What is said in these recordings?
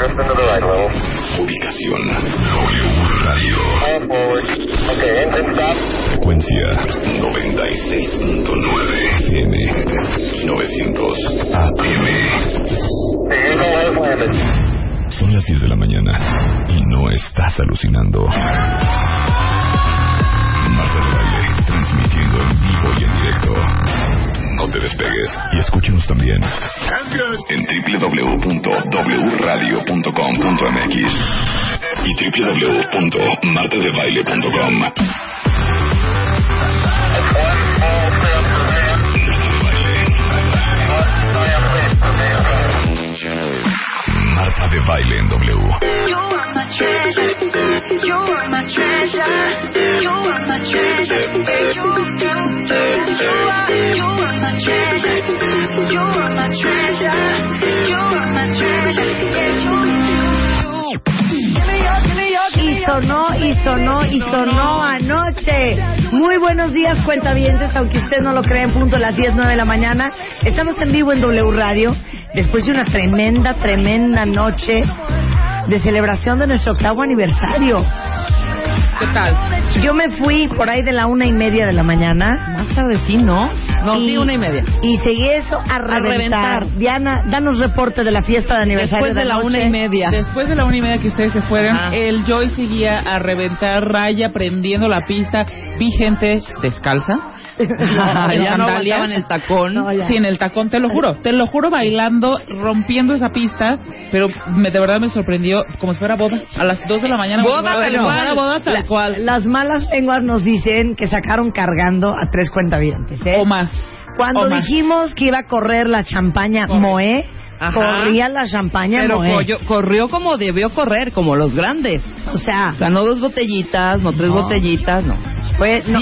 drift into the right a little. Ubicación W Radio. All forward. Okay, engine stop. Frecuencia 96.9 FM y 900 AM. The Eagle has landed. Son las 10 de la mañana y no estás alucinando. Marta de Baile, transmitiendo en vivo y en directo. No te despegues y escúchenos también en www.wradio.com.mx y www.martadebaile.com. Marta de Baile en W. Y sonó, y sonó, y sonó anoche. Muy buenos días, cuentavientes, aunque usted no lo cree, en punto a las 10, 9 de la mañana. Estamos en vivo en W Radio, después de una tremenda, tremenda noche de celebración de nuestro octavo aniversario. ¿Qué tal? Yo me fui por ahí de la una y media de la mañana. Más tarde sí, ¿no? No, y, sí, una y media. Y seguí eso a reventar. reventar. Diana, danos reporte de la fiesta de aniversario Después de la una y media. Después de la una y media que ustedes se fueron, Ah. el Joy seguía a reventar raya, prendiendo la pista. Vi gente descalza. En ya no aguantaban el tacón. No. Sí, en el tacón, te lo juro, te lo juro, bailando, rompiendo esa pista, pero me, de verdad me sorprendió como si fuera boda, a las 2 de la mañana. Boda, tal cual. boda tal La- cual, Las malas lenguas nos dicen que sacaron cargando a tres cuentavientes. ¿eh? o más. Cuando o más. dijimos que iba a correr la champaña Corre. Moe, Ajá. corría la champaña Pero corrió, corrió como debió correr, como los grandes. O sea, O sea, no dos botellitas, no tres No. botellitas, no. fue no,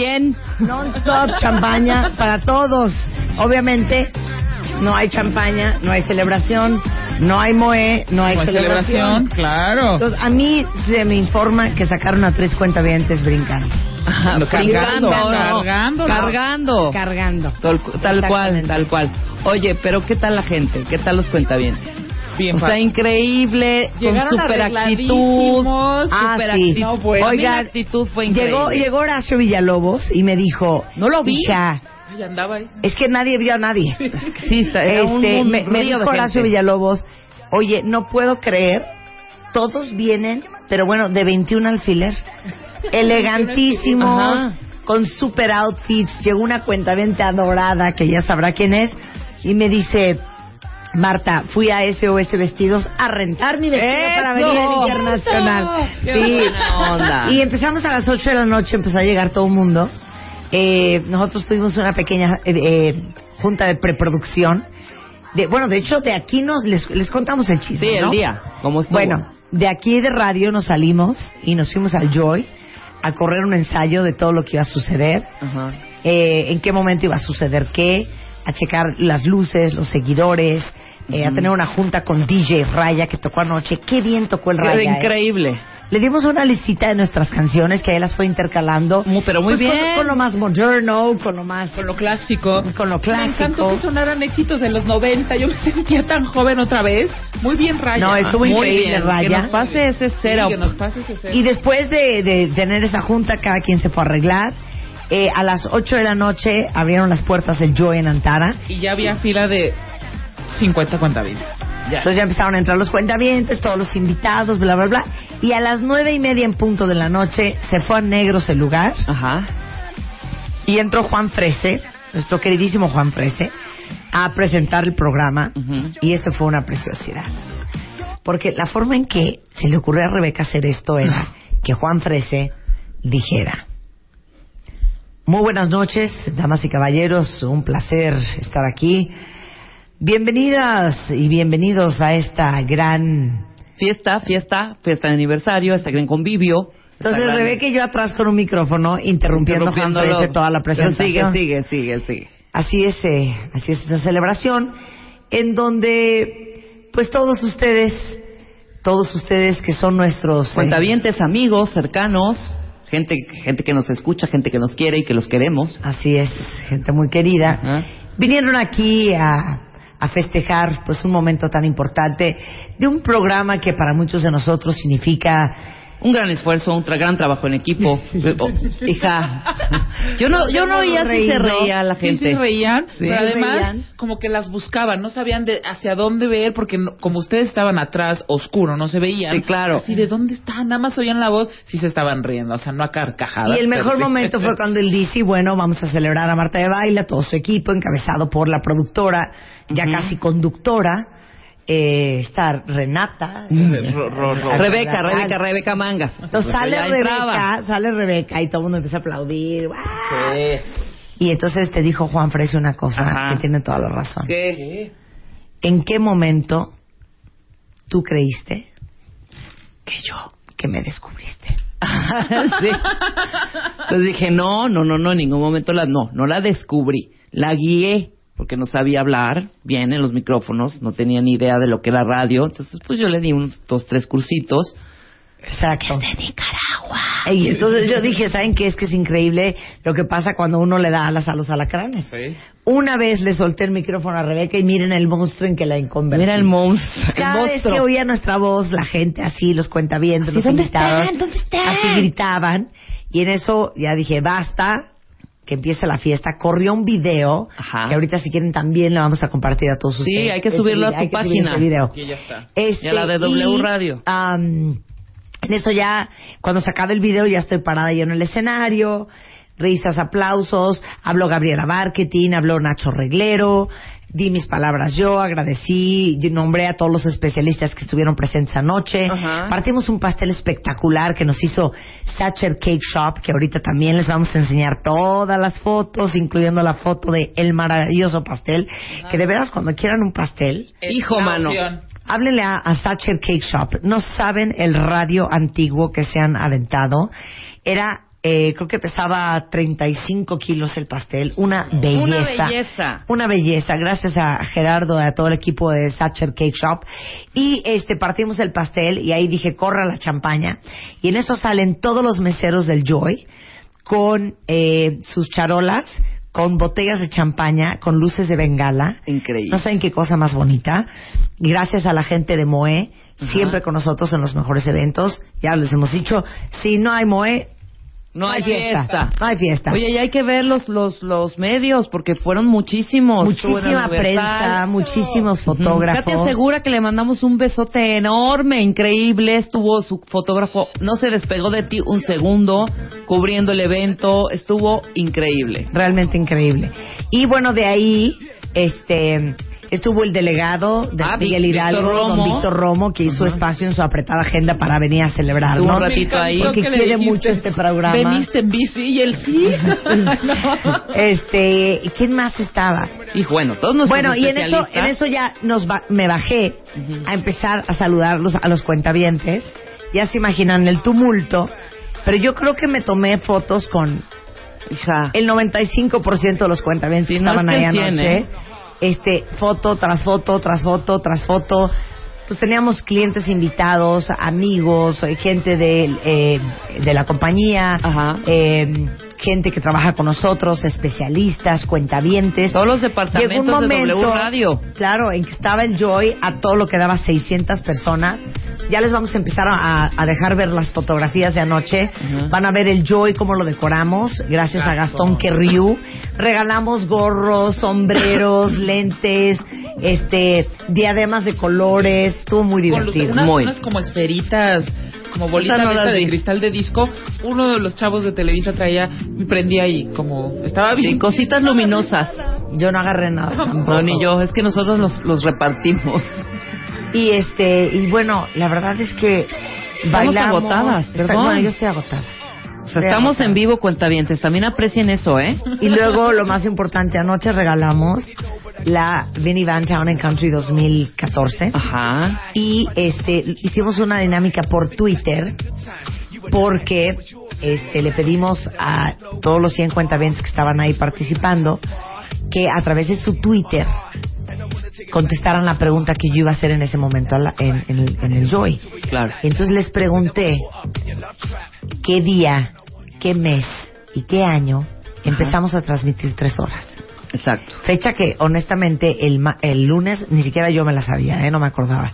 non-stop champaña para todos. Obviamente, no hay champaña, no hay celebración, no hay Moe, no hay Como celebración. celebración, claro. Entonces, a mí se me informa que sacaron a tres cuentavientes brincando. Ajá, cargando, no. cargando, ¿no? Cargando. Cargando. Tal, tal cual, tal cual. Oye, pero ¿qué tal la gente? ¿Qué tal los cuentavientes? Bien, O sea, increíble, con Llegaron super actitud. Ah, super sí. actitud. No, bueno. A mí la Oigan, actitud fue increíble. Llegó, llegó Horacio Villalobos y me dijo, No lo vi. hija, Ay, andaba ahí. es que nadie vio a nadie. Sí, está, era un, Este, un me, me dijo Horacio. Villalobos, oye, no puedo creer, todos vienen, pero bueno, de 21 alfiler, elegantísimos, con super outfits, llegó una cuentavente adorada, que ya sabrá quién es, y me dice, Marta, fui a SOS Vestidos a rentar mi vestido para venir al ¡Eso! internacional. ¡Qué Sí. onda! Y empezamos a las 8 de la noche, empezó a llegar todo el mundo. Eh, nosotros tuvimos una pequeña eh, eh, junta de preproducción. De, bueno, de hecho, de aquí nos les, les contamos el chisme. Sí, el ¿no? día. ¿Cómo estuvo? Bueno, de aquí de radio nos salimos y nos fuimos al Joy a correr un ensayo de todo lo que iba a suceder, Ajá. eh, en qué momento iba a suceder qué, a checar las luces, los seguidores, eh, a tener una junta con DJ Raya que tocó anoche. Qué bien tocó el Raya. ¿eh? increíble. Le dimos una listita de nuestras canciones que él las fue intercalando. Muy- pero muy Pues, con- bien. Con, lo más moderno, con lo más... Con lo clásico. Con lo Me encantó clásico. que sonaran éxitos de los 90. Yo me sentía tan joven otra vez. Muy bien, Raya. No, estuvo Muy increíble, bien. Que Raya. nos pase ese Sí, cero. que nos pase ese cero. Y después de, de tener esa junta, cada quien se fue a arreglar. Eh, a las 8 de la noche abrieron las puertas del Joy en Antara. Y ya había fila de 50 cuentavientes. Ya. Entonces ya empezaron a entrar los cuentavientes, todos los invitados, bla, bla, bla. Y a las nueve y media en punto de la noche se fue a Negros el lugar Ajá. y entró Juan Frese, nuestro queridísimo Juan Frese, a presentar el programa. Y esto fue una preciosidad. Porque la forma en que se le ocurrió a Rebeca hacer esto era que Juan Frese dijera. Muy buenas noches, damas y caballeros, un placer estar aquí. Bienvenidas y bienvenidos a esta gran... Fiesta, fiesta, fiesta de aniversario, este gran convivio. Entonces Rebeca y yo atrás con un micrófono interrumpiendo toda la Pero presentación. Sigue, sigue, sigue, sigue. Así es, eh, así es esta celebración, en donde, pues todos ustedes, todos ustedes que son nuestros... eh, Cuentavientes, amigos, cercanos, gente, gente que nos escucha, gente que nos quiere y que los queremos. así es, gente muy querida, Ajá. vinieron aquí a, a festejar pues un momento tan importante de un programa que para muchos de nosotros significa Un gran esfuerzo, un tra- gran trabajo en equipo. Oh, hija, yo no, yo no oía si se reía la Sí, gente. sí reían, Sí. pero además reían. como que las buscaban, no sabían de hacia dónde ver porque no- como ustedes estaban atrás, oscuro, no se veían. Sí, claro. Así de dónde están, nada más oían la voz, sí se estaban riendo, o sea, no a carcajadas. Y el mejor sí. momento fue cuando él dice, bueno, vamos a celebrar a Marta de Baile, a todo su equipo, encabezado por la productora, ya casi conductora, eh, está Renata. Ro- ro- ro- Rebeca, Rebeca, Rebeca Mangas. Entonces sale Ya Rebeca, entraba. sale Rebeca y todo el mundo empieza a aplaudir. Y entonces te dijo Juan Frese una cosa Ajá. que tiene toda la razón. ¿Qué? ¿En qué momento tú creíste que yo, que me descubriste? sí. Entonces dije, no, no, no, no, en ningún momento la, no, no la descubrí. La guié, porque no sabía hablar bien en los micrófonos, no tenía ni idea de lo que era radio. Entonces, pues yo le di unos dos, tres cursitos. Exacto. de Nicaragua. Y entonces yo dije, ¿saben qué? Es que es increíble lo que pasa cuando uno le da alas a los alacranes. Sí. Una vez le solté el micrófono a Rebeca y miren el monstruo en que la inconvertí. Mira el monstruo. el Cada vez que oía nuestra voz, la gente así, los cuentavientes, Así, los ¿dónde invitados, están? ¿Dónde están? así gritaban. Y en eso ya dije, basta, que empiece la fiesta. Corrió un video, Ajá. que ahorita si quieren también le vamos a compartir a todos Sí, ustedes. hay que subirlo a tu hay que subir página. ese video. Aquí ya está. Este, Y a la de W y, Radio. am, en eso ya, cuando se acabe el video, ya estoy parada yo en el escenario, risas, aplausos, habló Gabriela Marketing, habló Nacho Reglero, di mis palabras yo, agradecí, nombré a todos los especialistas que estuvieron presentes anoche, partimos un pastel espectacular que nos hizo Satcher Cake Shop, que ahorita también les vamos a enseñar todas las fotos, incluyendo la foto de el maravilloso pastel, que de veras cuando quieran un pastel, Es Hijo, mano. opción. Háblenle a, a Satcher Cake Shop. No saben el radio antiguo que se han aventado. Era, eh, creo que pesaba 35 kilos el pastel. Una belleza. Una belleza. Una belleza. Gracias a Gerardo y a todo el equipo de Satcher Cake Shop. Y este, partimos el pastel y ahí dije, corra la champaña. Y en eso salen todos los meseros del Joy con eh, sus charolas, con botellas de champaña, con luces de bengala. Increíble. No saben qué cosa más bonita. Gracias a la gente de Moe, siempre con nosotros en los mejores eventos. Ya les hemos dicho, si no hay Moe, No hay fiesta. No hay fiesta. Oye, ya hay que ver los, los, los medios, porque fueron muchísimos. Muchísima prensa, muchísimos fotógrafos. Katia asegura que le mandamos un besote enorme, increíble. Estuvo su fotógrafo, no se despegó de ti un segundo, cubriendo el evento. Estuvo increíble. Realmente increíble. Y bueno, de ahí, este, estuvo el delegado de Ah, Miguel Víctor Hidalgo, Romo. don Víctor Romo, que hizo espacio en su apretada agenda para venir a celebrar. Un ¿no? ratito ahí. Porque ¿Qué le quiere dijiste? mucho este programa. Veniste en bici y él sí. No. Este, ¿y ¿quién más estaba? Y bueno, todos nuestros Bueno, y en eso, en eso ya nos ba- me bajé a empezar a saludarlos a los cuentavientes. Ya se imaginan el tumulto. Pero yo creo que me tomé fotos con Hija, el 95% de los cuentavientes Sí, que no estaban es que 100, anoche. ¿eh? Este, foto tras foto, tras foto, tras foto. Pues teníamos clientes invitados, amigos, eh, gente de, eh, de la compañía, Ajá. eh, gente que trabaja con nosotros, especialistas, cuentavientes. todos los Llegó departamentos un momento, de W Radio. claro, en que estaba el Joy a todo lo que daba 600 personas. Ya les vamos a empezar a, a dejar ver las fotografías de anoche. Van a ver el Joy, cómo lo decoramos, gracias a Gastón Querriu. Regalamos gorros, sombreros, lentes, este, diademas de colores. Estuvo muy divertido. unas, Muy. unas como esferitas, como no de, las esa de vi. cristal de disco. Uno de los chavos de Televisa traía y prendía ahí, como estaba bien. Sí, cositas luminosas. Yo no agarré nada. tampoco. No, ni yo, es que nosotros los, los repartimos. Y este, y bueno, la verdad es que Estamos bailamos. agotadas, Está- perdón. bueno, yo estoy agotada. O sea, estamos en vivo, cuentavientes. También aprecien eso, ¿eh? Y luego, lo más importante, anoche regalamos la Vinnie Van Town and Country 2014. Ajá. Y este hicimos una dinámica por Twitter porque este le pedimos a todos los 100 cuentavientes que estaban ahí participando que a través de su Twitter contestaran la pregunta que yo iba a hacer en ese momento en el, en el Joy. Claro. Entonces les pregunté qué día, qué mes y qué año empezamos a transmitir tres horas. Exacto. Fecha que, honestamente, el, ma- el lunes ni siquiera yo me la sabía, ¿eh? no me acordaba.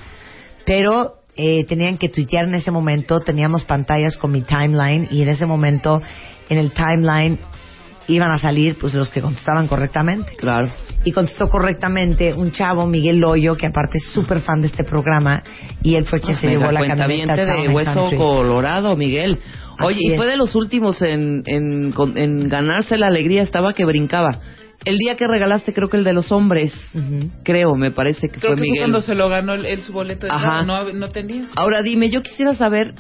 Pero eh, tenían que tuitear en ese momento, teníamos pantallas con mi timeline y en ese momento, en el timeline, iban a salir pues los que contestaban correctamente. Claro. Y contestó correctamente un chavo, Miguel Loyo, que aparte es súper fan de este programa, y él fue quien se llevó la camioneta de Hueso. Colorado, Miguel. Oye, Así y es. fue de los últimos en, en ganarse la alegría, estaba que brincaba. El día que regalaste, creo que el de los hombres, creo, me parece que Creo fue que fue Miguel. cuando se lo ganó él, él su boleto de Ajá. No, no tenías. Ahora dime, yo quisiera saber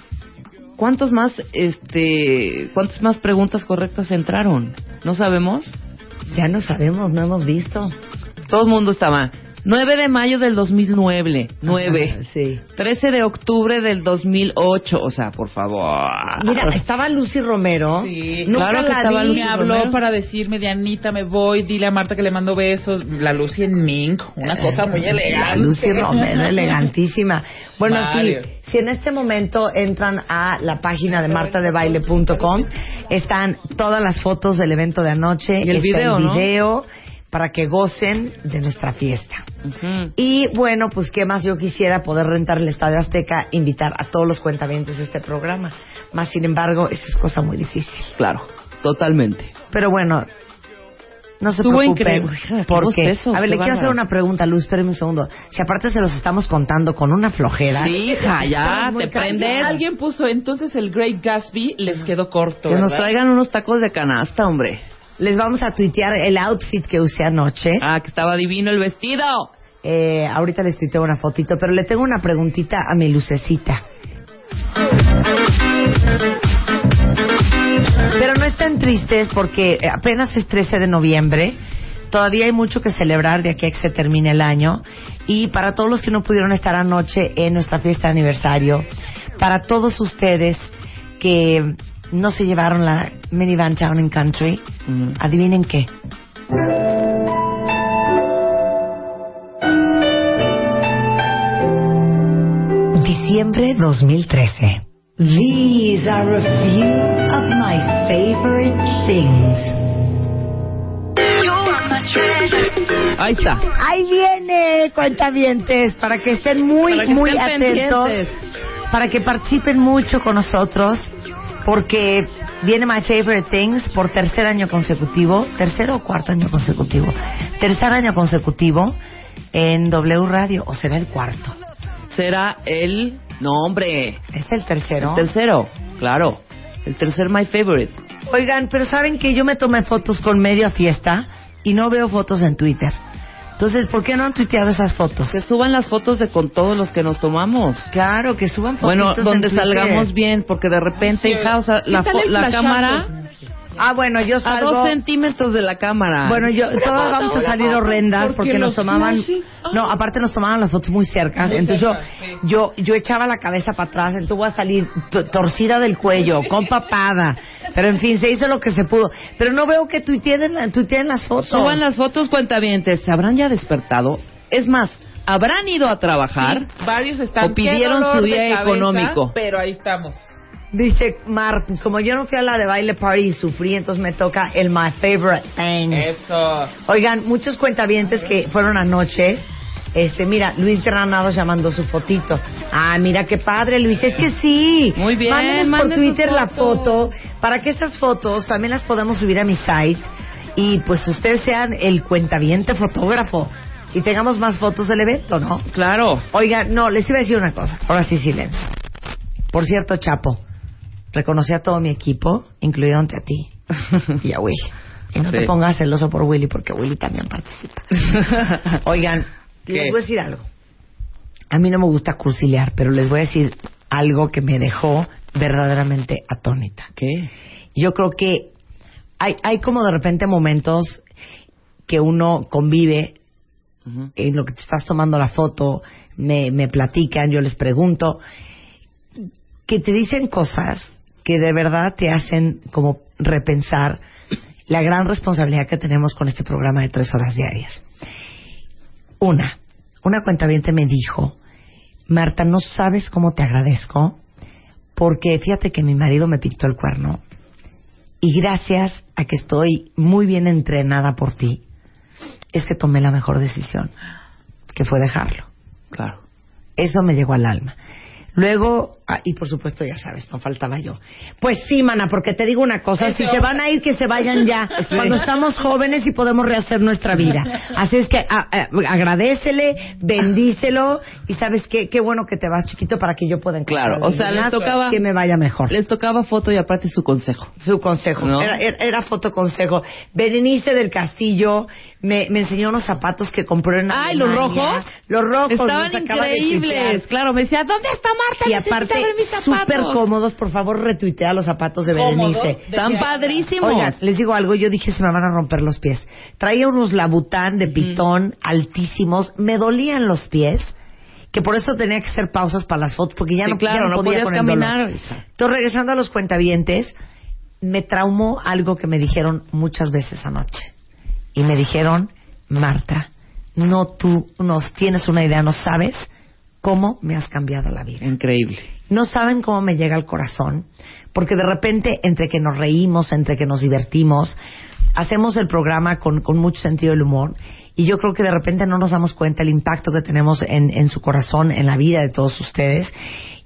cuántos más, este, cuántas más preguntas correctas entraron. ¿No sabemos? Ya no sabemos, no hemos visto. Todo el mundo estaba. 9 de mayo del 2009, 9. Ajá, Sí. 13 de octubre del 2008, o sea, por favor. Mira, estaba Lucy Romero. Sí. Nunca Claro que la estaba vi. Lucy Me habló Romero. para decirme, Dianita, me voy, dile a Marta que le mando besos. La Lucy en Mink, una cosa muy La elegante. Lucy Romero, elegantísima. Bueno, sí, si en este momento entran a la página de martadebaile.com, están todas las fotos del evento de anoche. Y el está video, el ¿no? Para que gocen de nuestra fiesta. Y bueno, pues qué más yo quisiera poder rentar el Estadio Azteca, invitar a todos los cuentavientes de este programa. Más sin embargo, esa es cosa muy difícil. Claro, totalmente. Pero bueno, no se Estuvo preocupen. Porque, a ver, le quiero hacer una pregunta, Luz, espérame un segundo. Si aparte se los estamos contando con una flojera. Sí, hija, ya, te prendes. Alguien puso, entonces el Great Gatsby les quedó corto. Que nos traigan unos tacos de canasta, hombre. Les vamos a tuitear el outfit que usé anoche. Ah, que estaba divino el vestido. Eh, ahorita les tuiteo una fotito, pero le tengo una preguntita a mi lucecita. Pero no estén tristes porque apenas es 13 de noviembre. Todavía hay mucho que celebrar de aquí a que se termine el año. Y para todos los que no pudieron estar anoche en nuestra fiesta de aniversario, para todos ustedes que no se llevaron la minivan Town and Country, Ujú. adivinen qué. Diciembre 2013. These are a few of my favorite things. Ahí está. Ahí viene, cuentavientes, para que estén muy, Para que muy estén atentos, pendientes. para que participen mucho con nosotros, porque viene My Favorite Things por tercer año consecutivo, tercero o cuarto año consecutivo, tercer año consecutivo en W Radio, o será el cuarto. Será el... No, hombre. ¿Es el tercero? El tercero, claro. El tercer My Favorite. Oigan, pero saben que yo me tomé fotos con media fiesta y no veo fotos en Twitter. Entonces, ¿por qué no han tuiteado esas fotos? Que suban las fotos de con todos los que nos tomamos. Claro, que suban fotos. Bueno, donde salgamos bien, porque de repente, Sí, hija, o sea, la, cámara Ah, bueno, yo a salgo... dos centímetros de la cámara. Bueno, yo, todas vamos a salir horrendas Porque porque nos tomaban, flashes- ah. no, aparte nos tomaban las fotos muy cerca, Muy entonces cerca, yo, sí. yo, yo echaba la cabeza para atrás, entonces voy a salir to- torcida del cuello, con papada, pero en fin, se hizo lo que se pudo, pero no veo que tuiteen, tuiteen las fotos. Suban las fotos cuentavientes. ¿Se habrán ya despertado? Es más, ¿habrán ido a trabajar? Sí, varios están. O pidieron "Qué dolor su día cabeza", económico. Pero ahí estamos. Dice Mar, pues como yo no fui a la de baile party y sufrí, entonces me toca el my favorite thing. Eso. Oigan, muchos cuentavientes que fueron anoche. Este, mira, Luis Granados ya mandó su fotito. Ah, mira qué padre, Luis. Es que sí. Muy bien, Mándenos por manden Twitter la foto para que esas fotos también las podamos subir a mi site y pues ustedes sean el cuentaviente fotógrafo y tengamos más fotos del evento, ¿no? Claro. Oigan, no, les iba a decir una cosa. Ahora sí, silencio. Por cierto, Chapo, reconocí a todo mi equipo, incluyéndote a ti y a Willy. Y no Sí. te pongas celoso por Willy, porque Willy también participa. Oigan. Les voy a decir algo. A mí no me gusta cursilear, pero les voy a decir algo que me dejó verdaderamente atónita. ¿Qué? Yo creo que hay, hay como de repente momentos que uno convive en lo que te estás tomando la foto, me, me platican, yo les pregunto, que te dicen cosas que de verdad te hacen como repensar la gran responsabilidad que tenemos con este programa de tres horas diarias. Una, una cuentaviente me dijo, Marta, no sabes cómo te agradezco, porque fíjate que mi marido me pintó el cuerno y gracias a que estoy muy bien entrenada por ti, es que tomé la mejor decisión, que fue dejarlo. Claro. Eso me llegó al alma. Luego, ah, y por supuesto, ya sabes, no faltaba yo. Pues sí, mana, porque te digo una cosa, si se van a ir, que se vayan ya, cuando estamos jóvenes y podemos rehacer nuestra vida. Así es que a- a- agradecele, bendícelo, y sabes qué, qué bueno que te vas chiquito para que yo pueda encontrar Claro, o sea, les tocaba- que me vaya mejor. Les tocaba foto y aparte su consejo. Su consejo, ¿No? era, era, era fotoconsejo. Berenice del Castillo me, me enseñó unos zapatos que compró en Ay, los Alemania. rojos. Los rojos. Estaban los acaba de increíbles. Claro, me decía, ¿dónde está Marta? Y Necesito aparte, súper cómodos. Por favor, retuitea los zapatos de. Berenice. Están padrísimos. Oigan, les digo algo, yo dije se me van a romper los pies. Traía unos labután de pitón altísimos, me dolían los pies, que por eso tenía que hacer pausas para las fotos, porque ya Sí, no, claro, ya no no podía podías con el dolor. caminar. Entonces, regresando a los cuentavientes, me traumó algo que me dijeron muchas veces anoche. Y me dijeron, Marta, no tú nos tienes una idea, no sabes cómo me has cambiado la vida Increíble. No saben cómo me llega al corazón, porque de repente entre que nos reímos, entre que nos divertimos, hacemos el programa con, con mucho sentido del humor y yo creo que de repente no nos damos cuenta el impacto que tenemos en, en su corazón, en la vida de todos ustedes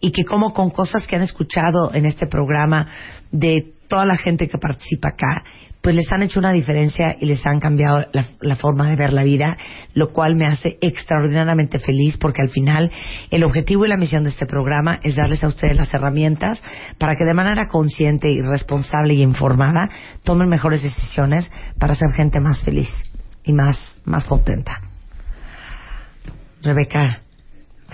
y que como con cosas que han escuchado en este programa de toda la gente que participa acá, pues les han hecho una diferencia y les han cambiado la, la forma de ver la vida, lo cual me hace extraordinariamente feliz porque al final el objetivo y la misión de este programa es darles a ustedes las herramientas para que de manera consciente y responsable y informada tomen mejores decisiones para ser gente más feliz y más, más contenta. Rebeca,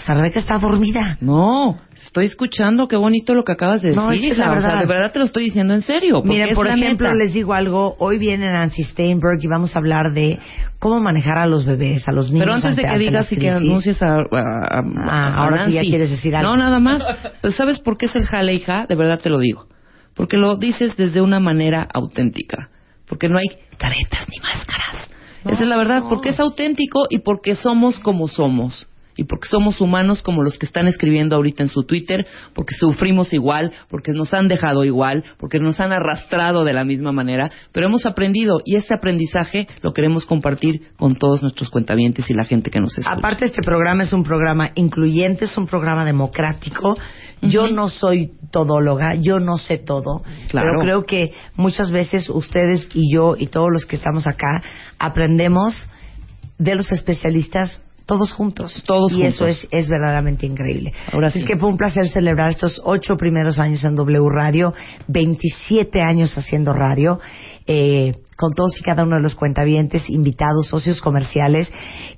sea, Rebeca está dormida. No, estoy escuchando, qué bonito lo que acabas de decir. No, es que es la hija. O sea, verdad. de verdad te lo estoy diciendo en serio. Miren, por ejemplo, les digo algo. Hoy viene Nancy Steinberg y vamos a hablar de cómo manejar a los bebés, a los niños. Pero antes de que digas y que anuncies a, a- a- Ah, a ahora sí ya Nancy. quieres decir algo. No, nada más. Pues, ¿Sabes por qué es el jale, hija? De verdad te lo digo. Porque lo dices desde una manera auténtica. Porque no hay caretas ni máscaras. Esa es la verdad. Porque es auténtico y porque somos como somos. Y porque somos humanos como los que están escribiendo ahorita en su Twitter, porque sufrimos igual, porque nos han dejado igual, porque nos han arrastrado de la misma manera, pero hemos aprendido y ese aprendizaje lo queremos compartir con todos nuestros cuentavientes y la gente que nos escucha. Aparte, este programa es un programa incluyente, es un programa democrático. Yo no soy todóloga, yo no sé todo, Claro. pero creo que muchas veces ustedes y yo y todos los que estamos acá aprendemos de los especialistas todos juntos. Todos y juntos. eso es, es verdaderamente increíble. Ahora Así sí. es que fue un placer celebrar estos ocho primeros años en W Radio, 27 años haciendo radio, eh, con todos y cada uno de los cuentavientes, invitados, socios comerciales,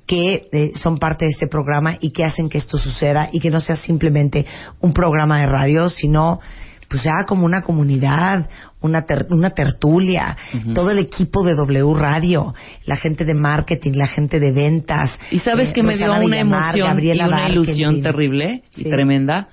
que eh, son parte de este programa y que hacen que esto suceda y que no sea simplemente un programa de radio, sino pues ya como una comunidad, una, ter- una tertulia, todo el equipo de W Radio, la gente de marketing, la gente de ventas. Y sabes eh, que me dio una Villamar, emoción Gabriela y una ilusión terrible y Sí. tremenda.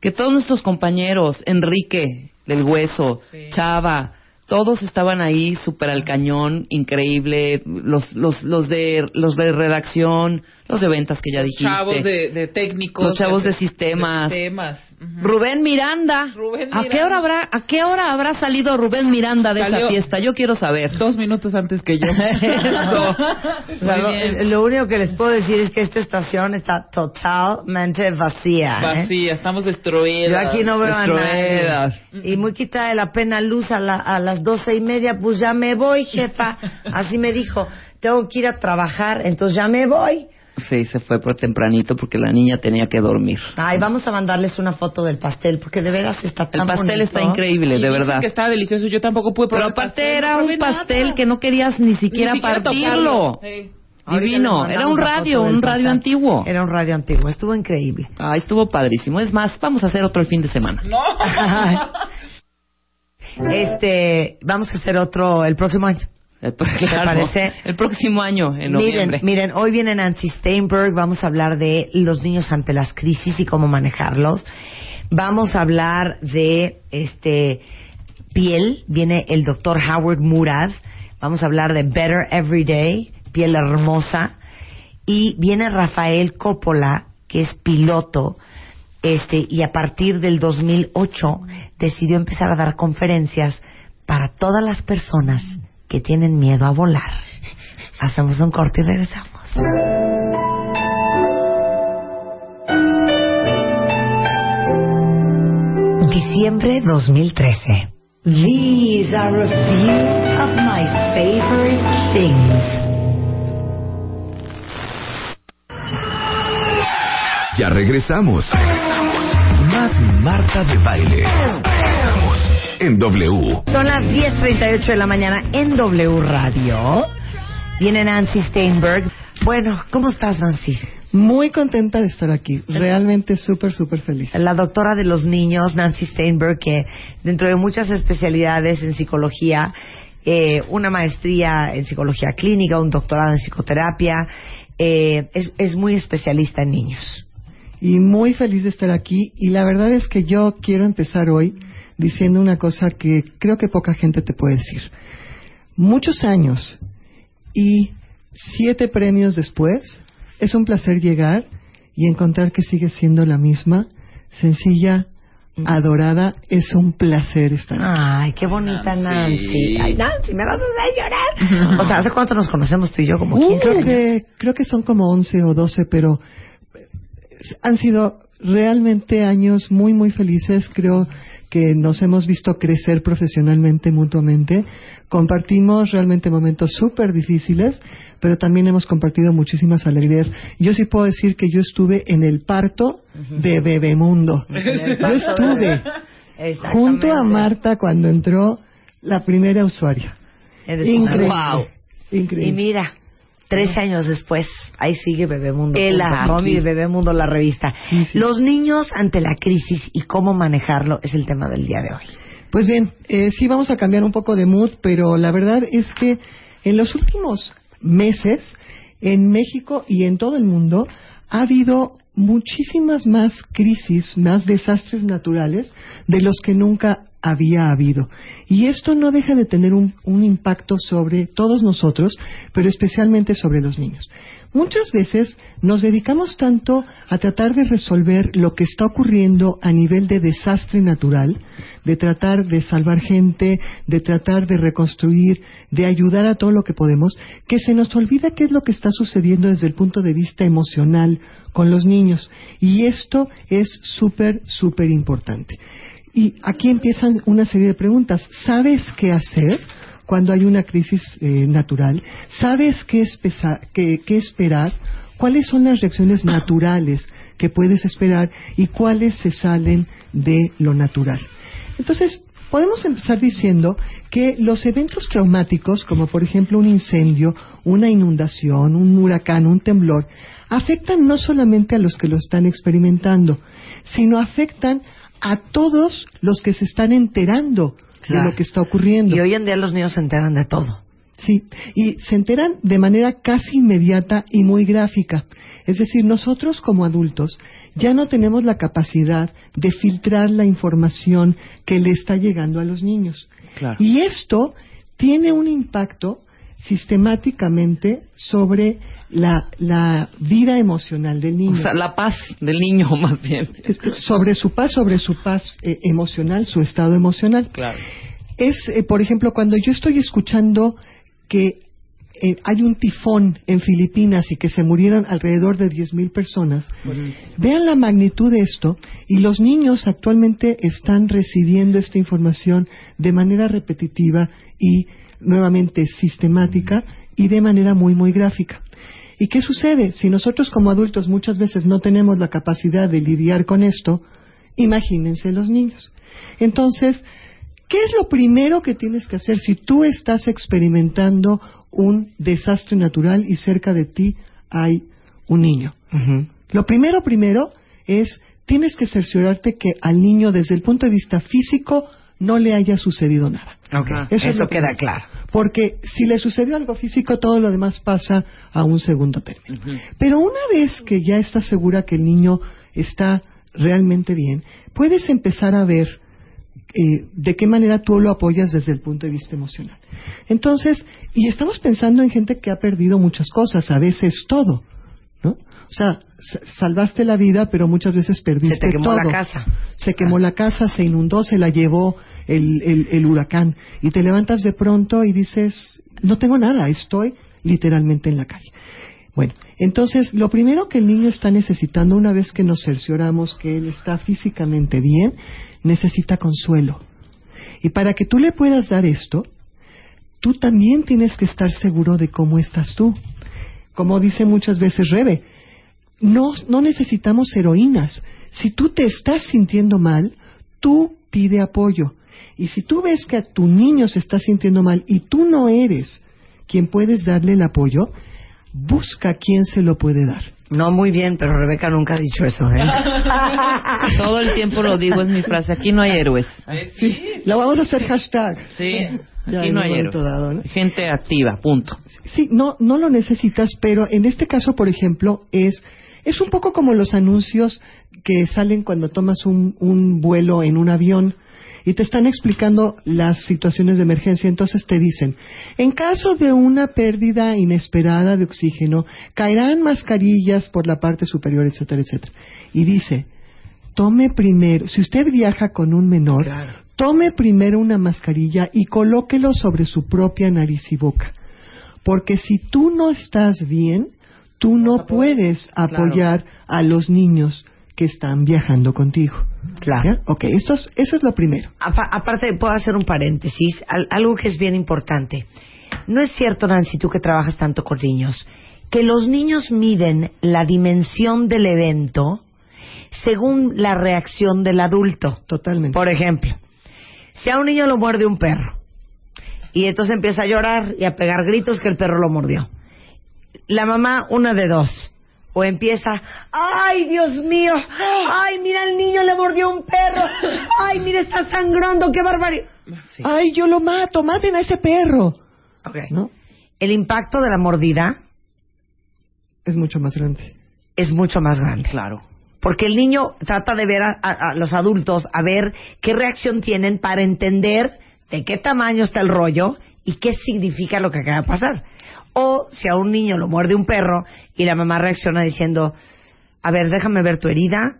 Que todos nuestros compañeros, Enrique del Hueso, Sí. Chava, todos estaban ahí súper al cañón, increíble. Los, los, los de, los de redacción, los de ventas que ya dijiste. Chavos de, de técnicos. Los chavos de sistemas. de sistemas. Ujú. Rubén Miranda. Rubén ¿A qué hora habrá, a qué hora habrá salido Rubén Miranda de esa Salió- fiesta? Yo quiero saber. Dos minutos antes que yo. Eso. O sea, Muy lo, único que les puedo decir es que esta estación está totalmente vacía. ¿eh? Vacía, estamos destruidos. Yo aquí no veo a Destruidas. nadie. Y muy quitada de la pena luz a, la- a las doce y media, pues ya me voy, jefa. Así me dijo, tengo que ir a trabajar, entonces ya me voy. Sí, se fue por tempranito porque la niña tenía que dormir. Ay, vamos a mandarles una foto del pastel, porque de veras está El tan pastel bonito. está increíble, Y de dicen verdad. que estaba delicioso, yo tampoco pude Pero probar el aparte pastel, era no un nada. pastel que no querías ni siquiera, Ni siquiera partirlo. Sí. Divino, era un radio, un radio pastel. antiguo. Era un radio antiguo, estuvo increíble. Ay, estuvo padrísimo. Es más, vamos a hacer otro el fin de semana. No. Este, vamos a hacer otro el próximo año. Pues, claro, parece? El próximo año, en noviembre. Miren, miren, hoy viene Nancy Steinberg, vamos a hablar de los niños ante las crisis y cómo manejarlos. Vamos a hablar de este piel, viene el doctor Howard Murad, vamos a hablar de Better Every Day, piel hermosa, y viene Rafael Coppola, que es piloto, este, y a partir del 2008 decidió empezar a dar conferencias para todas las personas que tienen miedo a volar. Hacemos un corte y regresamos. Diciembre 2013. These are a few of my favorite things. Ya regresamos. Más Marta de Baile. En W. Son las 10.38 de la mañana en W Radio. Viene Nancy Steinberg. Bueno, ¿cómo estás, Nancy? Muy contenta de estar aquí, realmente súper, súper feliz. La doctora de los niños, Nancy Steinberg, que dentro de muchas especialidades en psicología, eh, una maestría en psicología clínica, un doctorado en psicoterapia, eh, es, es muy especialista en niños. Y muy feliz de estar aquí. Y la verdad es que yo quiero empezar hoy diciendo una cosa que creo que poca gente te puede decir. Muchos años y siete premios después, es un placer llegar y encontrar que sigue siendo la misma, sencilla, adorada. Es un placer estar aquí. Ay, qué bonita Nancy. Ay, Nancy, me vas a hacer llorar. O sea, ¿hace cuánto nos conocemos tú y yo? Como Uh, 15 creo años. que creo que son como 11 o 12, pero han sido realmente años muy muy felices. Creo que nos hemos visto crecer profesionalmente mutuamente. Compartimos realmente momentos súper difíciles, pero también hemos compartido muchísimas alegrías. Yo sí puedo decir que yo estuve en el parto de Bebemundo. Yo estuve junto a Marta cuando entró la primera usuaria. Increíble. Wow. Increíble. Y mira, 13 años después, ahí sigue Bebemundo. El punto com aquí. y Bebemundo, la revista. Sí, sí. Los niños ante la crisis y cómo manejarlo es el tema del día de hoy. Pues bien, eh, sí vamos a cambiar un poco de mood, pero la verdad es que en los últimos meses, en México y en todo el mundo, ha habido muchísimas más crisis, más desastres naturales de los que nunca había habido. Y esto no deja de tener un, impacto sobre todos nosotros, pero especialmente sobre los niños. Muchas veces nos dedicamos tanto a tratar de resolver lo que está ocurriendo a nivel de desastre natural, de tratar de salvar gente, de tratar de reconstruir, de ayudar a todo lo que podemos, que se nos olvida qué es lo que está sucediendo desde el punto de vista emocional con los niños. Y esto es súper, súper importante. Y aquí empiezan una serie de preguntas. ¿Sabes qué hacer? cuando hay una crisis eh, natural, sabes qué, qué- qué esperar, cuáles son las reacciones naturales que puedes esperar y cuáles se salen de lo natural. Entonces, podemos empezar diciendo que los eventos traumáticos, como por ejemplo un incendio, una inundación, un huracán, un temblor, afectan no solamente a los que lo están experimentando, sino afectan a todos los que se están enterando Claro. de lo que está ocurriendo. Y hoy en día los niños se enteran de todo. Sí, y se enteran de manera casi inmediata y muy gráfica. Es decir, nosotros como adultos ya no tenemos la capacidad de filtrar la información que le está llegando a los niños. Claro. Y esto tiene un impacto sistemáticamente sobre la, la vida emocional del niño O sea, la paz del niño, más bien. sobre su paz, sobre su paz eh, emocional, su estado emocional. Claro. Es, eh, por ejemplo, cuando yo estoy escuchando que eh, hay un tifón en Filipinas y que se murieron alrededor de 10.000 personas, vean la magnitud de esto y los niños actualmente están recibiendo esta información de manera repetitiva y nuevamente sistemática y de manera muy, muy gráfica. ¿Y qué sucede? Si nosotros como adultos muchas veces no tenemos la capacidad de lidiar con esto, imagínense los niños. Entonces, ¿qué es lo primero que tienes que hacer si tú estás experimentando un desastre natural y cerca de ti hay un niño? Lo primero, primero, es tienes que cerciorarte que al niño desde el punto de vista físico no le haya sucedido nada. Ok, Eso, queda claro. Porque si le sucedió algo físico, todo lo demás pasa a un segundo término. Pero una vez que ya estás segura que el niño está realmente bien, puedes empezar a ver eh, de qué manera tú lo apoyas desde el punto de vista emocional. Entonces, y estamos pensando en gente que ha perdido muchas cosas, a veces todo. O sea, sa- salvaste la vida, pero muchas veces perdiste Se te quemó la todo. casa. Se quemó la casa, se inundó, se la llevó el, el- el huracán. Y te levantas de pronto y dices, no tengo nada, estoy literalmente en la calle. Bueno, entonces lo primero que el niño está necesitando una vez que nos cercioramos que él está físicamente bien, necesita consuelo. Y para que tú le puedas dar esto, tú también tienes que estar seguro de cómo estás tú. Como dice muchas veces Rebe, no, no necesitamos heroínas. Si tú te estás sintiendo mal, tú pide apoyo. Y si tú ves que a tu niño se está sintiendo mal y tú no eres quien puedes darle el apoyo, busca quién se lo puede dar. No muy bien, pero Rebeca nunca ha dicho eso. ¿eh? Todo el tiempo lo digo, es mi frase. Aquí no hay héroes. Sí, lo vamos a hacer hashtag. Sí, Ya aquí no hay héroes. dado, ¿no? Gente activa, punto. Sí, no, no lo necesitas, pero en este caso, por ejemplo, es, es un poco como los anuncios que salen cuando tomas un, un vuelo en un avión y te están explicando las situaciones de emergencia. Entonces te dicen, en caso de una pérdida inesperada de oxígeno, caerán mascarillas por la parte superior, etcétera, etcétera. Y dice, tome primero, si usted viaja con un menor, tome primero una mascarilla y colóquelo sobre su propia nariz y boca. Porque si tú no estás bien, tú no puedes apoyar a los niños que están viajando contigo. Claro. ¿Ya? Ok, esto es- eso es lo primero. Apa- aparte, puedo hacer un paréntesis, al- algo que es bien importante. No es cierto, Nancy, tú que trabajas tanto con niños, que los niños miden la dimensión del evento según la reacción del adulto. Totalmente. Por ejemplo, si a un niño lo muerde un perro y entonces empieza a llorar y a pegar gritos que el perro lo mordió, la mamá una de dos. O empieza, ay Dios mío, ay mira el niño le mordió un perro, ay mira está sangrando, qué barbaridad. Ay, yo lo mato, maten a ese perro. El impacto de la mordida Es mucho más grande. es mucho más grande. Claro. Porque el niño trata de ver a, a- a los adultos, a ver qué reacción tienen para entender de qué tamaño está el rollo y qué significa lo que acaba de pasar. O si a un niño lo muerde un perro y la mamá reacciona diciendo, a ver, déjame ver tu herida,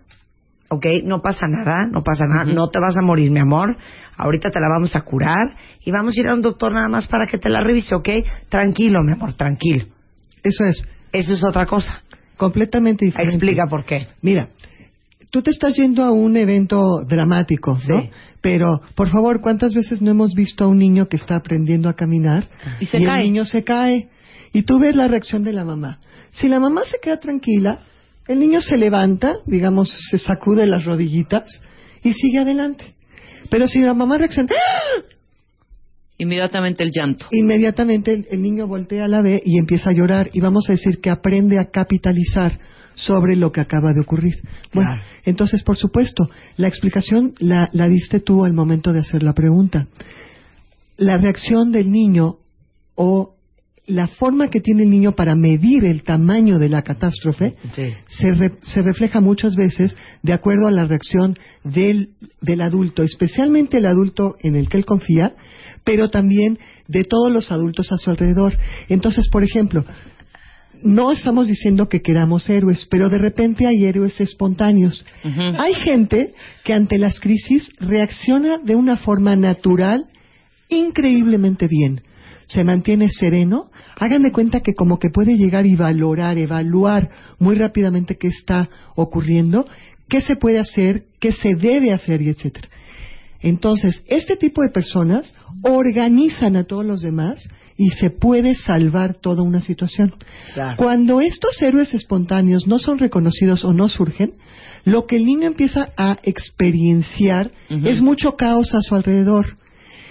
ok, no pasa nada, no pasa nada, no te vas a morir, mi amor, ahorita te la vamos a curar y vamos a ir a un doctor nada más para que te la revise, ok, tranquilo, mi amor, tranquilo. Eso es Eso es otra cosa. completamente diferente. Explica por qué. Mira, tú te estás yendo a un evento dramático, ¿no? Sí. Pero, por favor, ¿cuántas veces no hemos visto a un niño que está aprendiendo a caminar Y se el cae. niño se cae y tú ves la reacción de la mamá? Si la mamá se queda tranquila, el niño se levanta, digamos, se sacude las rodillitas y sigue adelante. Pero si la mamá reacciona, ¡ah! Inmediatamente el llanto. inmediatamente el, el niño voltea a la ve y empieza a llorar y vamos a decir que aprende a capitalizar sobre lo que acaba de ocurrir. Bueno, Claro. entonces, por supuesto, la explicación la, la diste tú al momento de hacer la pregunta. La reacción del niño o la forma que tiene el niño para medir el tamaño de la catástrofe Sí. se, re- se refleja muchas veces de acuerdo a la reacción del, del adulto, especialmente el adulto en el que él confía, pero también de todos los adultos a su alrededor. Entonces, por ejemplo, no estamos diciendo que queramos héroes, pero de repente hay héroes espontáneos. Hay gente que ante las crisis reacciona de una forma natural increíblemente bien. Se mantiene sereno. Hagan de cuenta que como que puede llegar y valorar, evaluar muy rápidamente qué está ocurriendo, qué se puede hacer, qué se debe hacer y etcétera. Entonces, este tipo de personas organizan a todos los demás y se puede salvar toda una situación. Claro. Cuando estos héroes espontáneos no son reconocidos o no surgen, lo que el niño empieza a experienciar es mucho caos a su alrededor.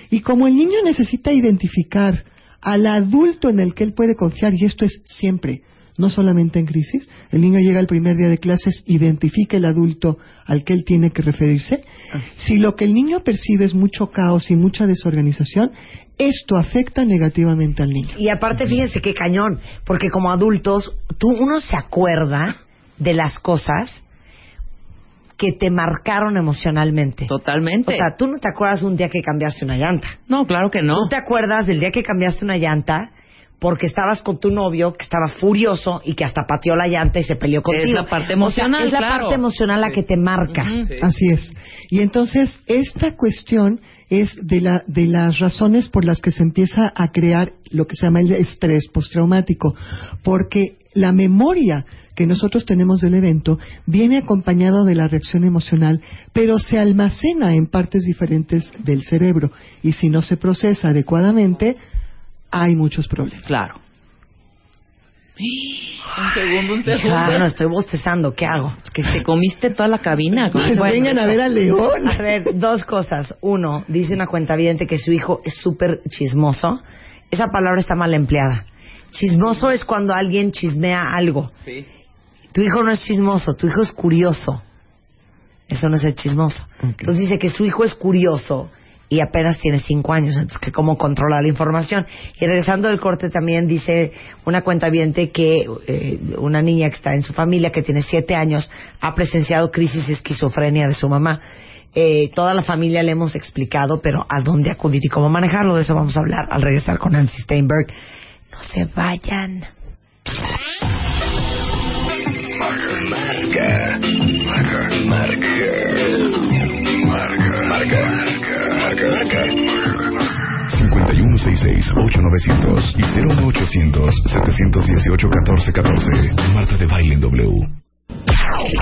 Y como el niño necesita identificar al adulto en el que él puede confiar, y esto es siempre, no solamente en crisis, el niño llega el primer día de clases, identifica el adulto al que él tiene que referirse. Si lo que el niño percibe es mucho caos y mucha desorganización, esto afecta negativamente al niño. Y aparte, fíjense qué cañón, porque como adultos, tú uno se acuerda de las cosas que te marcaron emocionalmente. Totalmente. O sea, tú no te acuerdas un día que cambiaste una llanta. no, claro que no. Tú te acuerdas del día que cambiaste una llanta porque estabas con tu novio que estaba furioso y que hasta pateó la llanta y se peleó contigo. la parte O sea, emocional, es la claro. parte emocional la que te marca. Así es. Y entonces, esta cuestión es de, la, de las razones por las que se empieza a crear lo que se llama el estrés postraumático. Porque la memoria que nosotros tenemos del evento viene acompañado de la reacción emocional, pero se almacena en partes diferentes del cerebro. Y si no se procesa adecuadamente, hay muchos problemas. Claro. Un segundo, un segundo. Claro, no estoy bostezando, ¿qué hago? Que te comiste toda la cabina. ¿cómo Pues fue? vengan a ver a León. A ver, dos cosas. Uno, dice una cuenta que su hijo es súper chismoso. Esa palabra está mal empleada. Chismoso es cuando alguien chismea algo. Tu hijo no es chismoso, tu hijo es curioso. Eso no es el chismoso. Entonces dice que su hijo es curioso y apenas tiene cinco años, entonces que cómo controla la información. Y regresando del corte también dice una cuenta que eh, una niña que está en su familia que tiene siete años ha presenciado crisis de esquizofrenia de su mamá. Eh, toda la familia le hemos explicado, pero a dónde acudir y cómo manejarlo, de eso vamos a hablar al regresar con Nancy Steinberg. No se vayan. Marca, marca, marca, marca, marca, marca, marca. 5166-8900 y 01800-718-1414. Marta de Baile en W.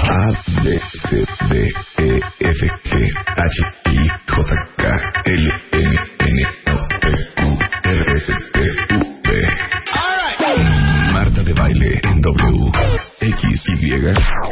A, B, C, D, E, F, G, H, I, J, K, L, M, N, O, P, Q, R, S, X, Y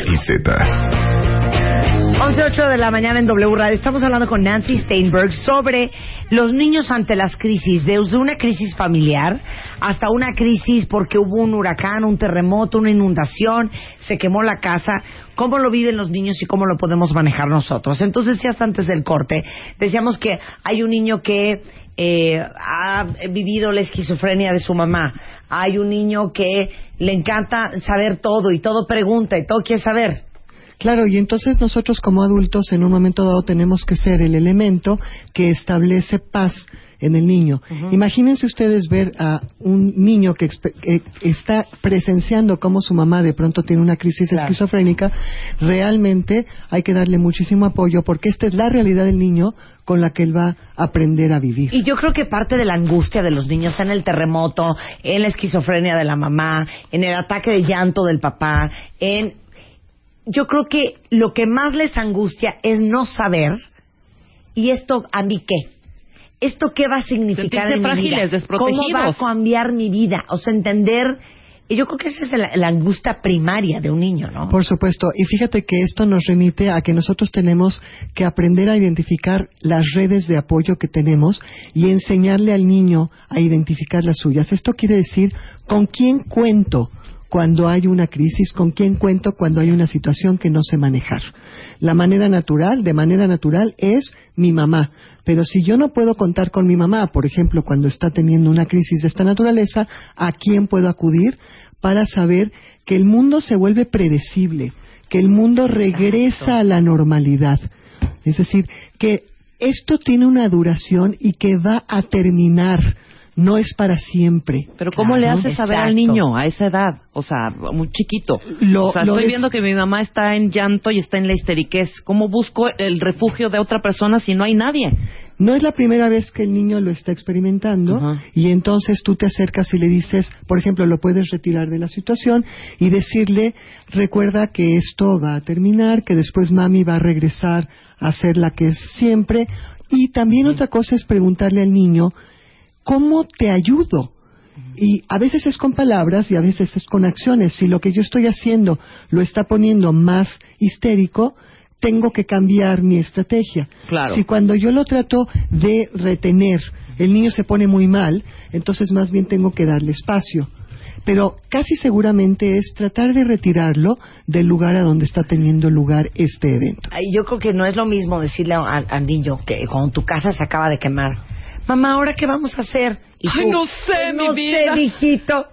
y Z. 11.08 de la mañana en W Radio. Estamos hablando con Nancy Steinberg sobre los niños ante las crisis, desde una crisis familiar hasta una crisis porque hubo un huracán, un terremoto, una inundación, se quemó la casa. ¿Cómo lo viven los niños y cómo lo podemos manejar nosotros? Entonces, ya antes del corte, decíamos que hay un niño que eh, ha vivido la esquizofrenia de su mamá. Hay un niño que le encanta saber todo y todo pregunta y todo quiere saber. Claro, y entonces nosotros como adultos en un momento dado tenemos que ser el elemento que establece paz en el niño. Imagínense ustedes ver a un niño que eh, está presenciando cómo su mamá de pronto tiene una crisis Claro. esquizofrénica. Realmente hay que darle muchísimo apoyo porque esta es la realidad del niño con la que él va a aprender a vivir. Y yo creo que parte de la angustia de los niños en el terremoto, en la esquizofrenia de la mamá, en el ataque de llanto del papá, en yo creo que lo que más les angustia es no saber y esto a mí qué. ¿Esto qué va a significar Sentirse en mi frágiles, vida? ¿Cómo va a cambiar mi vida? O sea, entender... Y yo creo que esa es la, la angustia primaria de un niño, ¿no? Por supuesto, y fíjate que esto nos remite a que nosotros tenemos que aprender a identificar las redes de apoyo que tenemos y enseñarle al niño a identificar las suyas. Esto quiere decir con quién cuento cuando hay una crisis, con quién cuento cuando hay una situación que no sé manejar. La manera natural, de manera natural, es mi mamá. Pero si yo no puedo contar con mi mamá, por ejemplo, cuando está teniendo una crisis de esta naturaleza, ¿a quién puedo acudir para saber que el mundo se vuelve predecible, que el mundo regresa a la normalidad? Es decir, que esto tiene una duración y que va a terminar, no es para siempre. Pero ¿cómo Claro, le haces saber al niño a esa edad? O sea, muy chiquito. Lo- o sea, lo estoy es- viendo que mi mamá está en llanto y está en la histeriquez. ¿Cómo busco el refugio de otra persona si no hay nadie? No es la primera vez que el niño lo está experimentando y entonces tú te acercas y le dices, por ejemplo, lo puedes retirar de la situación y decirle, recuerda que esto va a terminar, que después mami va a regresar a ser la que es siempre. Y también otra cosa es preguntarle al niño, ¿cómo te ayudo? Y a veces es con palabras y a veces es con acciones. Si lo que yo estoy haciendo lo está poniendo más histérico, tengo que cambiar mi estrategia. Claro. Si cuando yo lo trato de retener, el niño se pone muy mal, entonces más bien tengo que darle espacio. Pero casi seguramente es tratar de retirarlo del lugar a donde está teniendo lugar este evento. Yo creo que no es lo mismo decirle a- al, al niño que cuando tu casa se acaba de quemar, mamá, ¿ahora qué vamos a hacer? Y Ay, no sé, "Ay, mi no vida". sé, mijito.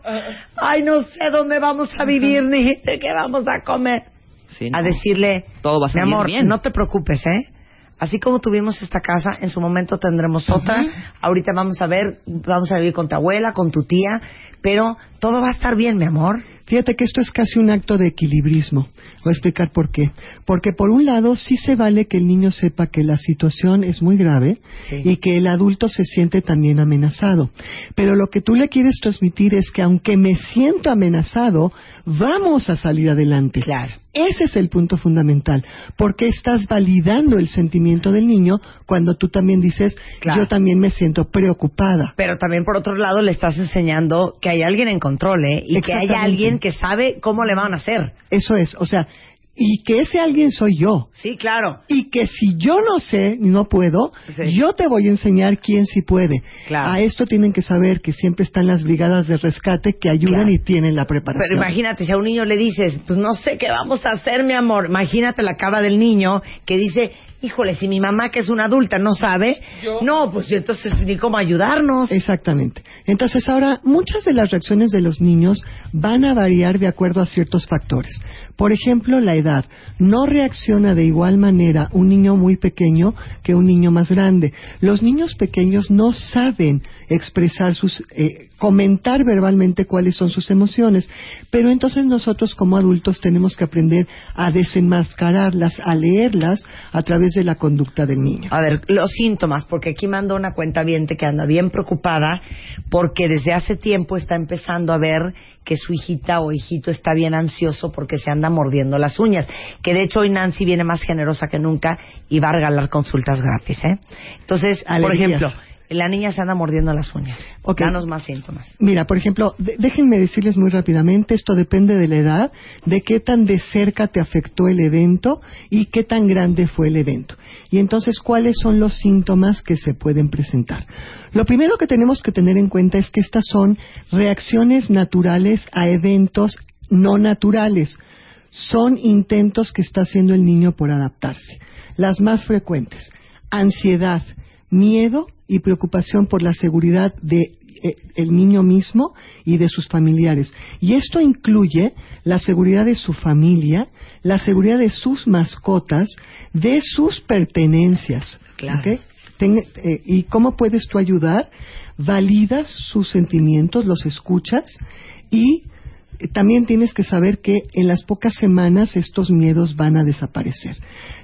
Ay, no sé dónde vamos a vivir, ni qué vamos a comer. Sí, A no. decirle, Todo va a mi amor, bien". no te preocupes, ¿eh? Así como tuvimos esta casa, en su momento tendremos otra. Ahorita vamos a ver, vamos a vivir con tu abuela, con tu tía, pero todo va a estar bien, mi amor. Fíjate que esto es casi un acto de equilibrismo. Voy a explicar por qué. Porque por un lado sí se vale que el niño sepa que la situación es muy grave Sí. y que el adulto se siente también amenazado. Pero lo que tú le quieres transmitir es que aunque me siento amenazado, vamos a salir adelante. Claro. Ese es el punto fundamental, porque estás validando el sentimiento del niño cuando tú también dices, Claro. yo también me siento preocupada. Pero también por otro lado le estás enseñando que hay alguien en control, ¿eh? Y que hay alguien que sabe cómo le van a hacer. Eso es, o sea, y que ese alguien soy yo. Sí, claro. Y que si yo no sé ni no puedo, Sí. yo te voy a enseñar quién sí puede. Claro. A esto tienen que saber que siempre están las brigadas de rescate que ayudan Claro. y tienen la preparación. Pero imagínate, si a un niño le dices, pues no sé qué vamos a hacer, mi amor. Imagínate la cara del niño que dice, híjole, si mi mamá, que es una adulta, no sabe, Yo- no, pues entonces ni cómo ayudarnos. Exactamente. Entonces ahora muchas de las reacciones de los niños van a variar de acuerdo a ciertos factores. Por ejemplo, la edad. No reacciona de igual manera un niño muy pequeño que un niño más grande. Los niños pequeños no saben expresar sus, eh, comentar verbalmente cuáles son sus emociones, pero entonces nosotros como adultos tenemos que aprender a desenmascararlas, a leerlas a través de la conducta del niño. A ver, los síntomas, porque aquí manda una cuenta viente que anda bien preocupada porque desde hace tiempo está empezando a ver que su hijita o hijito está bien ansioso porque se anda mordiendo las uñas. Que de hecho hoy Nancy viene más generosa que nunca y va a regalar consultas gratis, ¿eh? Entonces, por Alegrías. ejemplo, la niña se anda mordiendo las uñas. Ok. Danos más síntomas. Mira, por ejemplo, de- déjenme decirles muy rápidamente, esto depende de la edad, de qué tan de cerca te afectó el evento y qué tan grande fue el evento. Y entonces, ¿cuáles son los síntomas que se pueden presentar? Lo primero que tenemos que tener en cuenta es que estas son reacciones naturales a eventos no naturales. Son intentos que está haciendo el niño por adaptarse. Las más frecuentes, ansiedad, miedo y preocupación por la seguridad de eh, el niño mismo y de sus familiares. Y esto incluye la seguridad de su familia, la seguridad de sus mascotas, de sus pertenencias. Claro. ¿ok? Ten- eh, ¿Y cómo puedes tú ayudar? Validas sus sentimientos, los escuchas y también tienes que saber que en las pocas semanas estos miedos van a desaparecer.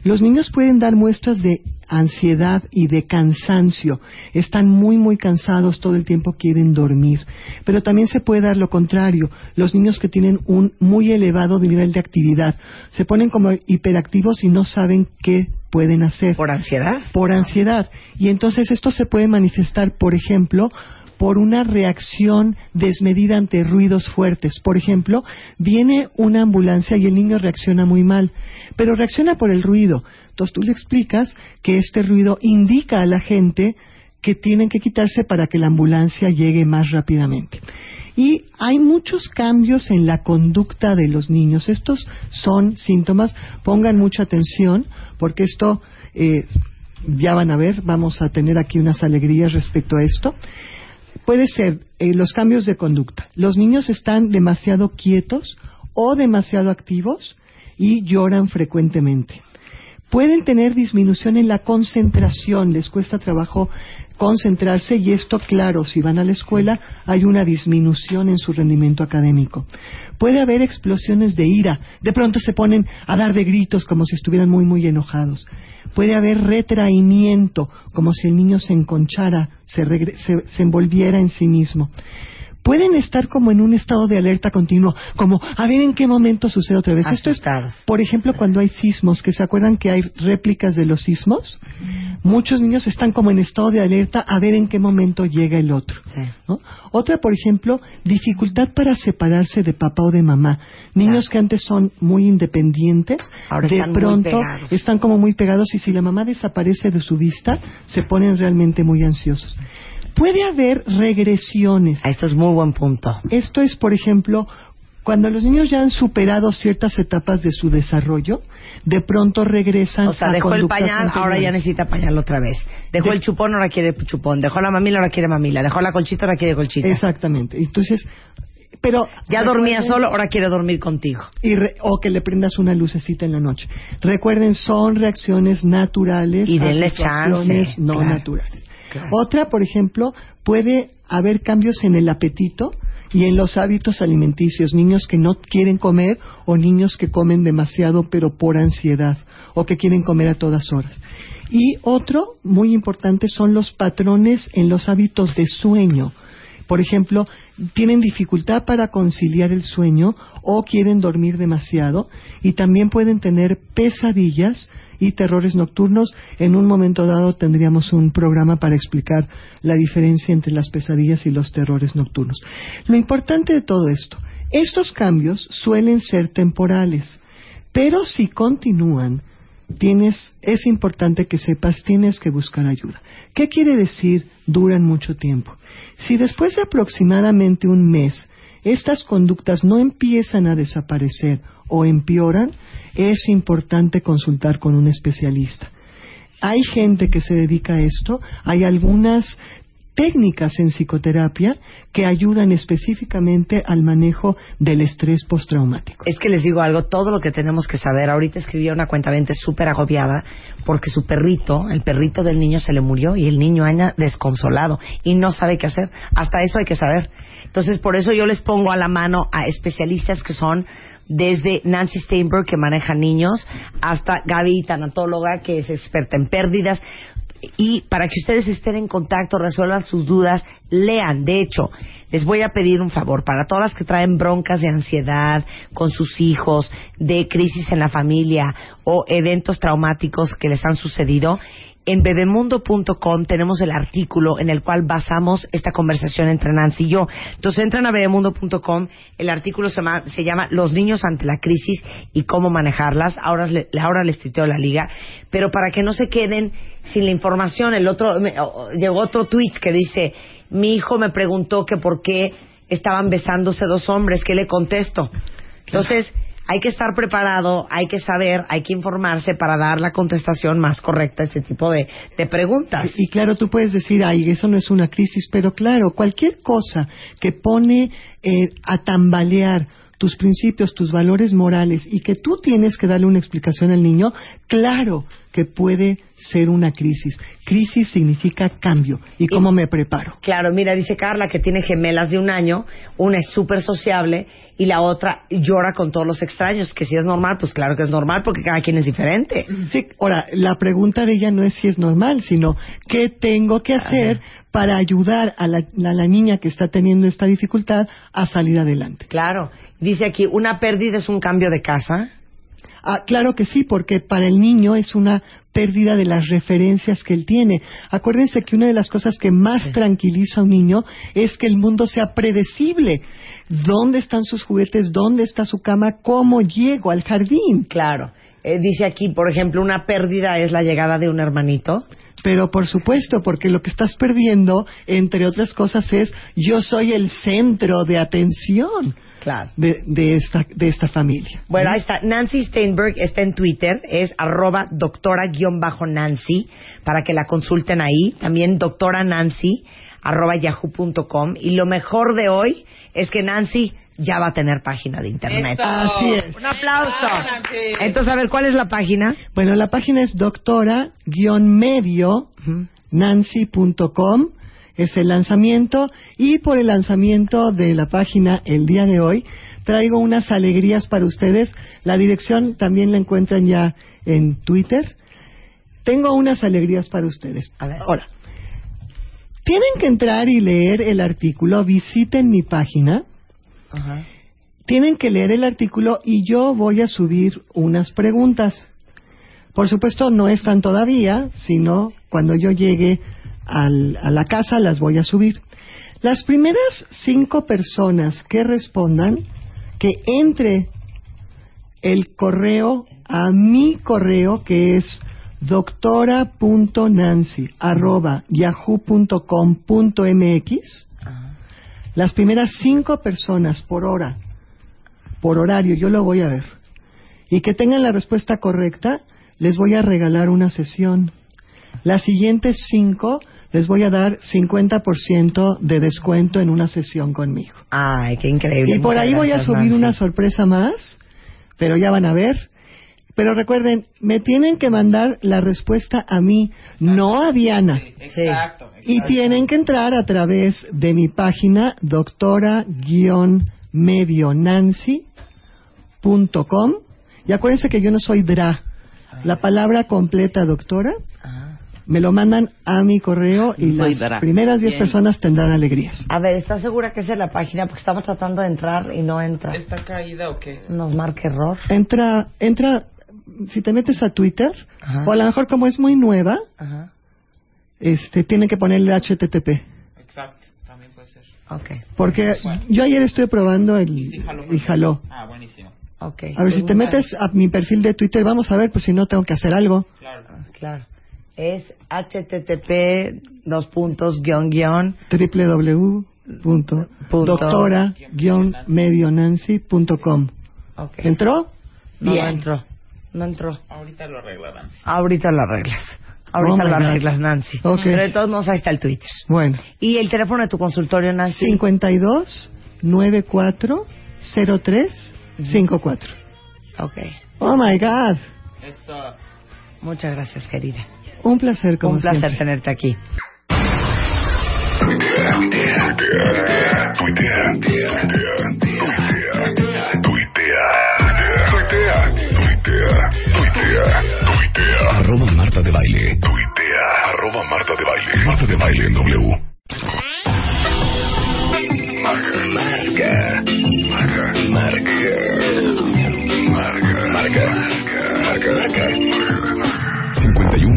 Los niños pueden dar muestras de ansiedad y de cansancio. Están muy, muy cansados, todo el tiempo quieren dormir. Pero también se puede dar lo contrario. Los niños que tienen un muy elevado nivel de actividad se ponen como hiperactivos y no saben qué pueden hacer ¿Por ansiedad? por ansiedad. Y entonces esto se puede manifestar, por ejemplo, por una reacción desmedida ante ruidos fuertes. Por ejemplo, viene una ambulancia y el niño reacciona muy mal, pero reacciona por el ruido. Entonces tú le explicas que este ruido indica a la gente que tienen que quitarse para que la ambulancia llegue más rápidamente. Y hay muchos cambios en la conducta de los niños. Estos son síntomas. Pongan mucha atención porque esto eh, ya van a ver. Vamos a tener aquí unas alegrías respecto a esto. Puede ser eh, los cambios de conducta. Los niños están demasiado quietos o demasiado activos y lloran frecuentemente. Pueden tener disminución en la concentración, les cuesta trabajo concentrarse y esto, claro, si van a la escuela hay una disminución en su rendimiento académico. Puede haber explosiones de ira, de pronto se ponen a dar de gritos como si estuvieran muy, muy enojados. Puede haber retraimiento, como si el niño se enconchara, se, se- se envolviera en sí mismo pueden estar como en un estado de alerta continuo, como a ver en qué momento sucede otra vez. Esto es, por ejemplo, cuando hay sismos, que se acuerdan que hay réplicas de los sismos, muchos niños están como en estado de alerta a ver en qué momento llega el otro. Sí. ¿no? Otra, por ejemplo, dificultad para separarse de papá o de mamá. Niños Claro. que antes son muy independientes, Ahora de están pronto están como muy pegados y si la mamá desaparece de su vista, se ponen realmente muy ansiosos. Puede haber regresiones. Ah, Esto es muy buen punto. Esto es, por ejemplo, cuando los niños ya han superado ciertas etapas de su desarrollo, de pronto regresan O sea, a dejó el pañal, ahora ya anteriores. necesita pañal otra vez. Dejó De- el chupón, ahora quiere chupón. Dejó la mamila, ahora quiere mamila. Dejó la colchita, ahora quiere colchita. Exactamente. Entonces, pero Ya dormía solo, ahora quiero dormir contigo. y re- o que le prendas una lucecita en la noche. Recuerden, son reacciones naturales Y a situaciones chance, no claro. naturales. Otra, por ejemplo, puede haber cambios en el apetito y en los hábitos alimenticios, niños que no quieren comer o niños que comen demasiado pero por ansiedad o que quieren comer a todas horas. Y otro muy importante son los patrones en los hábitos de sueño. Por ejemplo, tienen dificultad para conciliar el sueño o quieren dormir demasiado y también pueden tener pesadillas y terrores nocturnos. En un momento dado tendríamos un programa para explicar la diferencia entre las pesadillas y los terrores nocturnos. Lo importante de todo esto, estos cambios suelen ser temporales, pero si continúan, tienes, es importante que sepas, tienes que buscar ayuda. ¿Qué quiere decir duran mucho tiempo? Si después de aproximadamente un mes estas conductas no empiezan a desaparecer o empeoran, es importante consultar con un especialista. Hay gente que se dedica a esto, hay algunas técnicas en psicoterapia que ayudan específicamente al manejo del estrés postraumático. Es que les digo algo, todo lo que tenemos que saber. Ahorita escribí una cuenta súper agobiada porque su perrito, el perrito del niño se le murió y el niño anda desconsolado y no sabe qué hacer. Hasta eso hay que saber. Entonces, por eso yo les pongo a la mano a especialistas que son desde Nancy Steinberg, que maneja niños, hasta Gaby, tanatóloga, que es experta en pérdidas. Y para que ustedes estén en contacto, resuelvan sus dudas, lean. De hecho, les voy a pedir un favor para todas las que traen broncas de ansiedad con sus hijos, de crisis en la familia o eventos traumáticos que les han sucedido. En bebemundo.com tenemos el artículo en el cual basamos esta conversación entre Nancy y yo. Entonces entran a bebemundo.com, el artículo se, ma- se llama Los niños ante la crisis y cómo manejarlas. Ahora, le- ahora les tuiteo la liga. Pero para que no se queden sin la información, el otro, me- llegó otro tweet que dice, mi hijo me preguntó que por qué estaban besándose dos hombres, ¿qué le contesto? Entonces, hay que estar preparado, hay que saber, hay que informarse para dar la contestación más correcta a este tipo de, de preguntas. Y claro, tú puedes decir, ay, eso no es una crisis, pero claro, cualquier cosa que pone eh, a tambalear tus principios, tus valores morales y que tú tienes que darle una explicación al niño, claro que puede ser una crisis. Crisis significa cambio. ¿Y cómo me preparo? Claro, mira, dice Carla que tiene gemelas de un año, una es súper sociable y la otra llora con todos los extraños, que si es normal, pues claro que es normal porque cada quien es diferente. Sí, ahora, la pregunta de ella no es si es normal, sino qué tengo que hacer para ayudar a la, a la niña que está teniendo esta dificultad a salir adelante. Claro, dice aquí, una pérdida es un cambio de casa. Ah, claro que sí, porque para el niño es una pérdida de las referencias que él tiene. Acuérdense que una de las cosas que más tranquiliza a un niño es que el mundo sea predecible. ¿Dónde están sus juguetes? ¿Dónde está su cama? ¿Cómo llego al jardín? Claro. Eh, dice aquí, por ejemplo, una pérdida es la llegada de un hermanito. Pero por supuesto, porque lo que estás perdiendo, entre otras cosas, es yo soy el centro de atención Claro. de, de esta, de esta familia. Bueno, ahí está. Nancy Steinberg está en Twitter, es arroba doctora-nancy, para que la consulten ahí. También doctora Nancy, arroba yahoo.com. Y lo mejor de hoy es que Nancy ya va a tener página de internet. Eso. Así es. Un aplauso. Entonces, a ver, ¿cuál es la página? Bueno, la página es doctora-medio nancy.com es el lanzamiento y por el lanzamiento de la página el día de hoy traigo unas alegrías para ustedes. La dirección también la encuentran ya en Twitter. Tengo unas alegrías para ustedes. A ver. Ahora, tienen que entrar y leer el artículo, visiten mi página, tienen que leer el artículo y yo voy a subir unas preguntas. Por supuesto, no están todavía, sino cuando yo llegue al- a la casa las voy a subir. Las primeras cinco personas que respondan, que entre el correo a mi correo, que es doctora.nancy arroba yahoo.com.mx, las primeras cinco personas por hora, por horario, yo lo voy a ver, y que tengan la respuesta correcta, les voy a regalar una sesión. Las siguientes cinco les voy a dar 50% de descuento en una sesión conmigo. Ay, qué increíble. Y por Muchas ahí voy a subir Nancy. una sorpresa más, pero ya van a ver. Pero recuerden, me tienen que mandar la respuesta a mí, no a Diana. Exacto. Y tienen que entrar a través de mi página doctora-medionancy.com. Y acuérdense que yo no soy DRA. La palabra completa, doctora. Me lo mandan a mi correo y Soy las primeras 10 Bien. personas tendrán alegrías. A ver, ¿estás segura que esa es la página? Porque estamos tratando de entrar y no entra. ¿Está caída o qué? Nos marca error. Entra, entra, si te metes a Twitter, Ajá. o a lo mejor como es muy nueva, Ajá. este, tienen que ponerle HTTP. Exacto, también puede ser. Ok, Porque Bueno. yo ayer estuve probando el, Y jaló. y jaló. Ah, buenísimo. ok. A ver, si te metes a mi perfil de Twitter, vamos a ver, pues si no tengo que hacer algo. Claro. Claro. Es http dos puntos guion guion www.doctora-medionancy.com ok. ¿Entró? No, no entró. No entró. Ahorita lo arreglarán. sí. Ahorita lo arreglas. Ahorita Oh, lo God. arreglas, Nancy. Ok. Pero de todos modos ahí está el Twitter. Bueno, ¿Y el teléfono de tu consultorio, Nancy? 52 94 03 54. Ok. Oh my God. Eso. Muchas gracias, querida. Un placer, como Un placer siempre. tenerte aquí. Arroba Marta de Baile. Tuitea. Arroba Marta de Baile. Marta de Baile en W. Marca. Marca. Marca. Marca.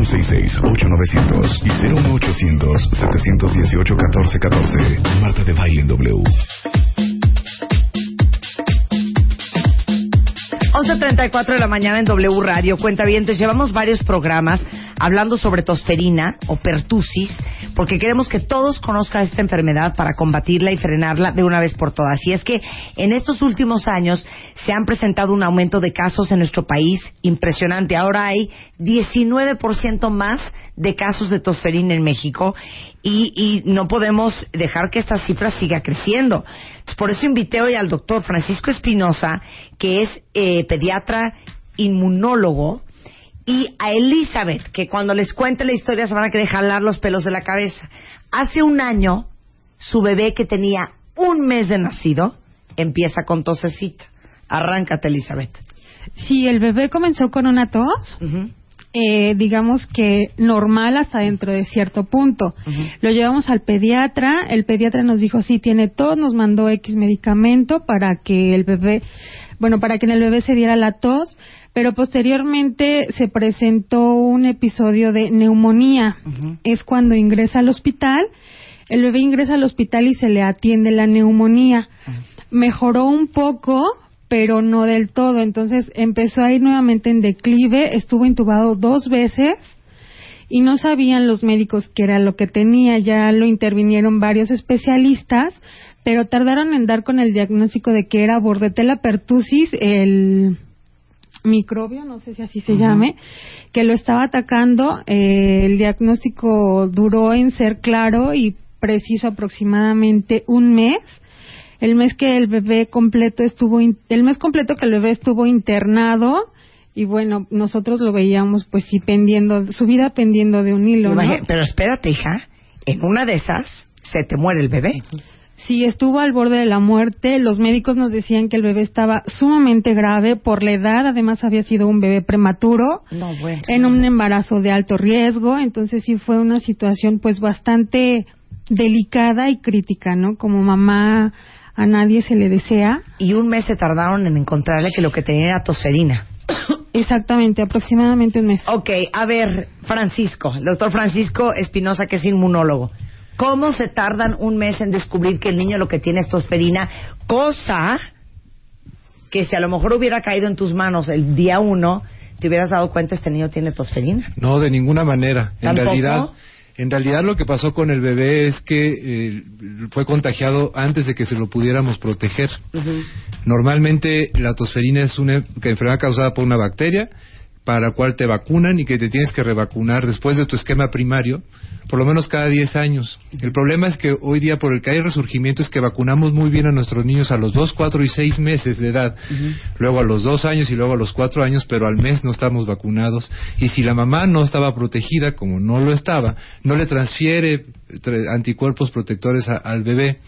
5166-8900 y 01800-718-1414. Marta de Baile en W. 11.34 de la mañana en W Radio. Cuenta bien, llevamos varios programas hablando sobre tosferina o pertusis, porque queremos que todos conozcan esta enfermedad para combatirla y frenarla de una vez por todas. Y es que en estos últimos años se han presentado un aumento de casos en nuestro país impresionante. Ahora hay 19% más de casos de tosferina en México y, y no podemos dejar que esta cifra siga creciendo. Por eso invité hoy al doctor Francisco Espinosa, que es eh, pediatra inmunólogo, y a Elizabeth, que cuando les cuente la historia se van a querer jalar los pelos de la cabeza. Hace un año, su bebé que tenía un mes de nacido empieza con tosecita. Arráncate, Elizabeth. Sí, el bebé comenzó con una tos, eh, digamos que normal hasta dentro de cierto punto. Lo llevamos al pediatra, el pediatra nos dijo sí tiene tos, nos mandó X medicamento para que el bebé, bueno, para que en el bebé se diera la tos, pero posteriormente se presentó un episodio de neumonía. Es cuando ingresa al hospital, el bebé ingresa al hospital y se le atiende la neumonía. Mejoró un poco, pero no del todo. Entonces empezó a ir nuevamente en declive, estuvo intubado dos veces y no sabían los médicos qué era lo que tenía. Ya lo intervinieron varios especialistas, pero tardaron en dar con el diagnóstico de que era bordetella pertussis, el microbio, no sé si así se llame, que lo estaba atacando. Eh, el diagnóstico duró en ser claro y preciso aproximadamente un mes. El mes que el bebé completo estuvo, in- el mes completo que el bebé estuvo internado y bueno, nosotros lo veíamos pues sí pendiendo, su vida pendiendo de un hilo, ¿no? Pero espérate, hija, en una de esas se te muere el bebé. Sí, estuvo al borde de la muerte. Los médicos nos decían que el bebé estaba sumamente grave por la edad. Además, había sido un bebé prematuro No, bueno. en un embarazo de alto riesgo. Entonces, sí fue una situación, pues, bastante delicada y crítica, ¿no? Como mamá, a nadie se le desea. Y un mes se tardaron en encontrarle que lo que tenía era tosferina. Exactamente, aproximadamente un mes. Ok, a ver, Francisco, el doctor Francisco Espinosa, que es inmunólogo. ¿Cómo se tardan un mes en descubrir que el niño lo que tiene es tosferina? Cosa que si a lo mejor hubiera caído en tus manos el día uno, te hubieras dado cuenta este niño tiene tosferina. No, de ninguna manera. En realidad, en realidad lo que pasó con el bebé es que eh, fue contagiado antes de que se lo pudiéramos proteger. Normalmente la tosferina es una enfermedad causada por una bacteria para la cual te vacunan y que te tienes que revacunar después de tu esquema primario, por lo menos cada 10 años. El problema es que hoy día, por el que hay resurgimiento, es que vacunamos muy bien a nuestros niños a los 2, 4 y 6 meses de edad, luego a los 2 años y luego a los 4 años, pero al mes no estamos vacunados. Y si la mamá no estaba protegida, como no lo estaba, no le transfiere tra- anticuerpos protectores a- al bebé.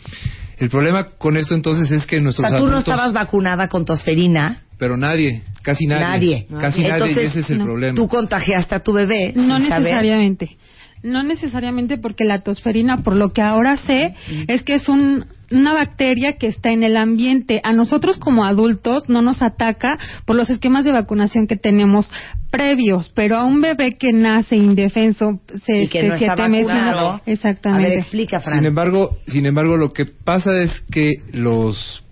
El problema con esto entonces es que O nuestros sea, tú no adultos, estabas vacunada con tosferina. pero nadie, casi nadie, Nadie. casi nadie, y Entonces, ese es el no. problema. Tú contagiaste a tu bebé. No saber. No necesariamente porque la tosferina, por lo que ahora sé, es que es un- una bacteria que está en el ambiente. A nosotros como adultos no nos ataca por los esquemas de vacunación que tenemos previos, pero a un bebé que nace indefenso, se, Y que se- no está siete meses, vacunado. A ver, exactamente. explica, Fran. Sin embargo, sin embargo, lo que pasa es que los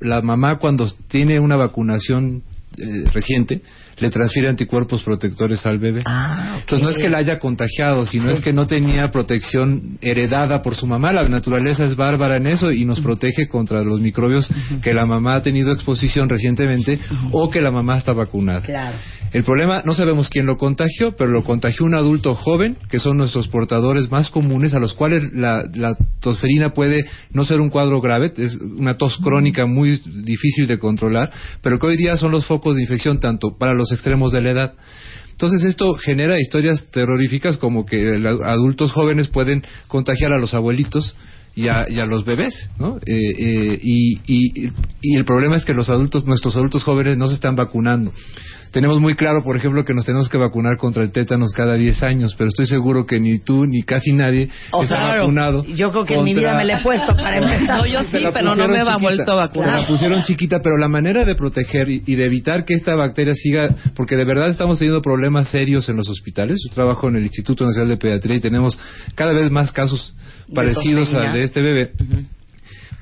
la mamá cuando tiene una vacunación eh, reciente le transfiere anticuerpos protectores al bebé. Ah. Entonces no es que la haya contagiado, sino es que no tenía protección heredada por su mamá. La naturaleza es bárbara en eso y nos protege contra los microbios que la mamá ha tenido exposición recientemente o que la mamá está vacunada. Claro. El problema, no sabemos quién lo contagió, pero lo contagió un adulto joven, que son nuestros portadores más comunes, a los cuales la, la tosferina puede no ser un cuadro grave, es una tos crónica muy difícil de controlar, pero que hoy día son los focos de infección tanto para los extremos de la edad. Entonces esto genera historias terroríficas como que los adultos jóvenes pueden contagiar a los abuelitos y a, y a los bebés, ¿no? Eh, eh, y, y- y el problema es que los adultos, nuestros adultos jóvenes no se están vacunando. Tenemos muy claro, por ejemplo, que nos tenemos que vacunar contra el tétanos cada 10 años, pero estoy seguro que ni tú ni casi nadie O está sea, vacunado. Yo creo que en mi contra- vida me le he puesto para empezar. No, yo sí, la pero no me va vuelto a vacunar. Se la pusieron chiquita, pero la manera de proteger y, y de evitar que esta bacteria siga, porque de verdad estamos teniendo problemas serios en los hospitales. Yo trabajo en el Instituto Nacional de Pediatría y tenemos cada vez más casos parecidos al de este bebé.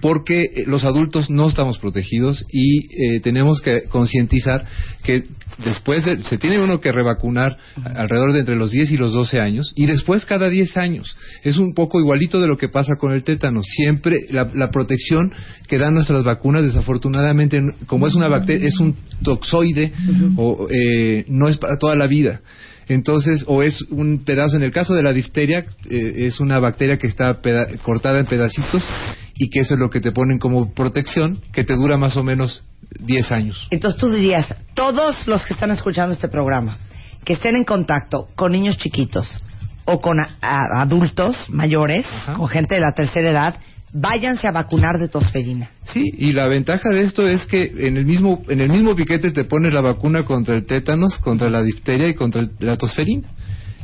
Porque eh, los adultos no estamos protegidos y eh, tenemos que concientizar que después de, se tiene uno que revacunar alrededor de entre los 10 y los 12 años y después cada 10 años. Es un poco igualito de lo que pasa con el tétano. Siempre la, la protección que dan nuestras vacunas, desafortunadamente, como es una bacteria, es un toxoide, o, eh, no es para toda la vida. Entonces, o es un pedazo, en el caso de la difteria, eh, es una bacteria que está peda- cortada en pedacitos y que eso es lo que te ponen como protección, que te dura más o menos 10 años. Entonces tú dirías, todos los que están escuchando este programa, que estén en contacto con niños chiquitos o con a- a- adultos mayores, Ajá. con gente de la tercera edad, váyanse a vacunar de tosferina. Sí, y la ventaja de esto es que en el mismo en el mismo piquete te pones la vacuna contra el tétanos, contra la difteria y contra la tosferina.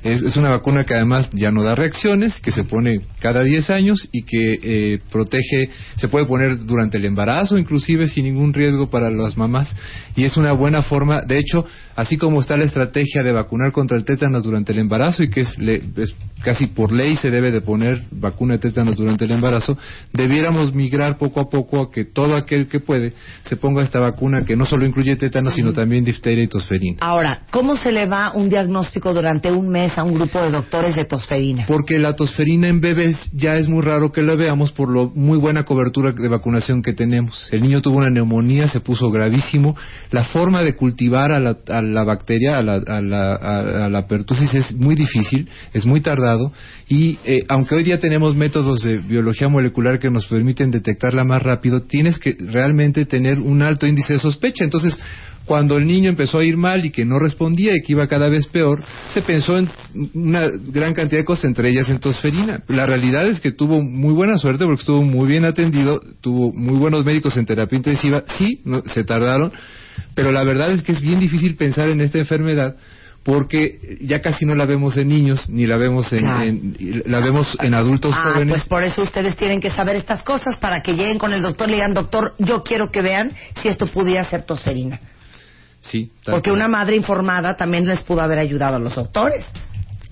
Es, es una vacuna que además ya no da reacciones, que se pone cada 10 años y que eh, protege, se puede poner durante el embarazo, inclusive sin ningún riesgo para las mamás. Y es una buena forma, de hecho, así como está la estrategia de vacunar contra el tétanos durante el embarazo y que es, le- es casi por ley se debe de poner vacuna de tétanos durante el embarazo, debiéramos migrar poco a poco a que todo aquel que puede se ponga esta vacuna que no solo incluye tétanos, sino también difteria y tosferina. Ahora, ¿cómo se le va un diagnóstico durante un mes a un grupo de doctores de tosferina? Porque la tosferina en bebés ya es muy raro que la veamos por lo muy buena cobertura de vacunación que tenemos. El niño tuvo una neumonía, se puso gravísimo. La forma de cultivar a la, a la bacteria, a la, a, la, a la pertusis es muy difícil, es muy tardado y eh, aunque hoy día tenemos métodos de biología molecular que nos permiten detectarla más rápido, tienes que realmente tener un alto índice de sospecha. Entonces, cuando el niño empezó a ir mal y que no respondía y que iba cada vez peor, se pensó en una gran cantidad de cosas, entre ellas en tosferina. La realidad es que tuvo muy buena suerte porque estuvo muy bien atendido, tuvo muy buenos médicos en terapia intensiva, sí, no- se tardaron, pero la verdad es que es bien difícil pensar en esta enfermedad porque ya casi no la vemos en niños ni la vemos en, Claro. en- la vemos en adultos Ah, jóvenes pues por eso ustedes tienen que saber estas cosas para que lleguen con el doctor y le digan, doctor, yo quiero que vean si esto pudiera ser tosferina. sí tal Porque una madre informada también les pudo haber ayudado a los doctores.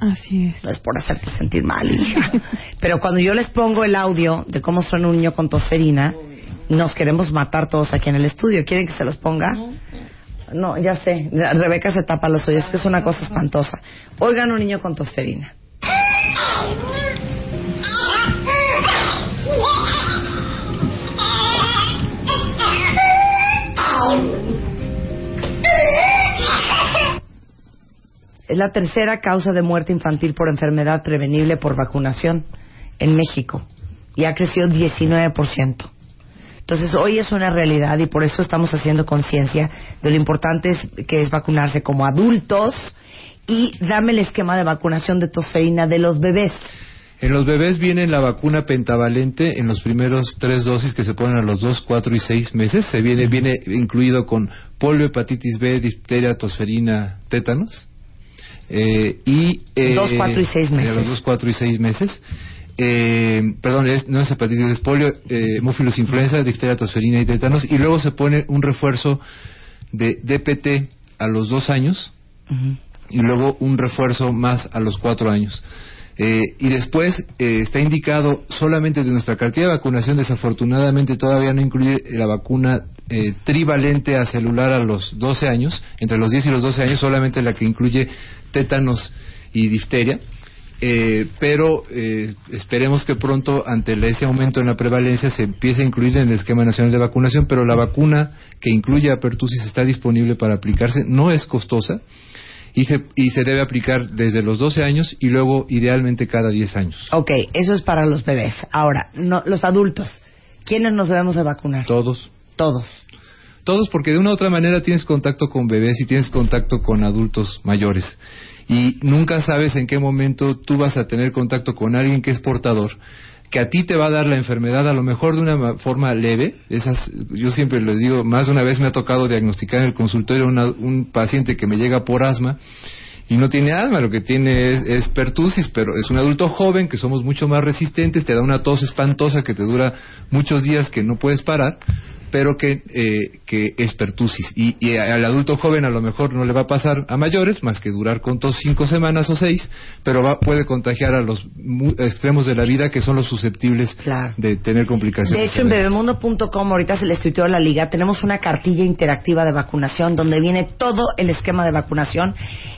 Así es. No es por hacerte sentir mal, hija. Pero cuando yo les pongo el audio de cómo suena un niño con tosferina, nos queremos matar todos aquí en el estudio. ¿Quieren que se los ponga? No, ya sé. Rebeca se tapa los oídos, que es una cosa espantosa. Oigan un niño con tosferina. Es la tercera causa de muerte infantil por enfermedad prevenible por vacunación en México y ha crecido 19%. Entonces, hoy es una realidad y por eso estamos haciendo conciencia de lo importante es- que es vacunarse como adultos y dame el esquema de vacunación de tosferina de los bebés. En los bebés viene la vacuna pentavalente en los primeros tres dosis que se ponen a los dos, cuatro y seis meses. Se viene, viene incluido con polio, hepatitis B, difteria, tosferina, tétanos. Eh, y, eh, Dos, cuatro y seis eh, meses. A los dos, cuatro y seis meses. Eh, perdón, es- no es hepatitis, es polio, eh, hemófilos influenza, difteria, tosferina y tétanos. Y luego se pone un refuerzo de DPT a los dos años y luego un refuerzo más a los cuatro años. Eh, y después eh, está indicado solamente de nuestra cartilla de vacunación, desafortunadamente todavía no incluye la vacuna eh, trivalente a celular a los 12 años, entre los 10 y los 12 años, solamente la que incluye tétanos y difteria. Eh, pero eh, esperemos que pronto, ante ese aumento en la prevalencia, se empiece a incluir en el esquema nacional de vacunación. Pero la vacuna que incluye a pertusis está disponible para aplicarse, no es costosa y se, y se debe aplicar desde los 12 años y luego idealmente cada 10 años. Ok, eso es para los bebés. Ahora, no, los adultos. ¿Quiénes nos debemos de vacunar? Todos. Todos. Todos porque de una u otra manera tienes contacto con bebés y tienes contacto con adultos mayores. Y nunca sabes en qué momento tú vas a tener contacto con alguien que es portador, que a ti te va a dar la enfermedad a lo mejor de una ma- forma leve. Esas, yo siempre les digo, más de una vez me ha tocado diagnosticar en el consultorio una- un paciente que me llega por asma y no tiene asma, lo que tiene es, es pertusis, pero es un adulto joven que somos mucho más resistentes, te da una tos espantosa que te dura muchos días que no puedes parar, pero que, eh, que es pertusis. Y, y al adulto joven a lo mejor no le va a pasar a mayores, más que durar con tos cinco semanas o seis, pero va, puede contagiar a los mu- extremos de la vida que son los susceptibles de tener complicaciones. De hecho, en bebemundo.com, ahorita se les tuiteó a la liga, tenemos una cartilla interactiva de vacunación donde viene todo el esquema de vacunación,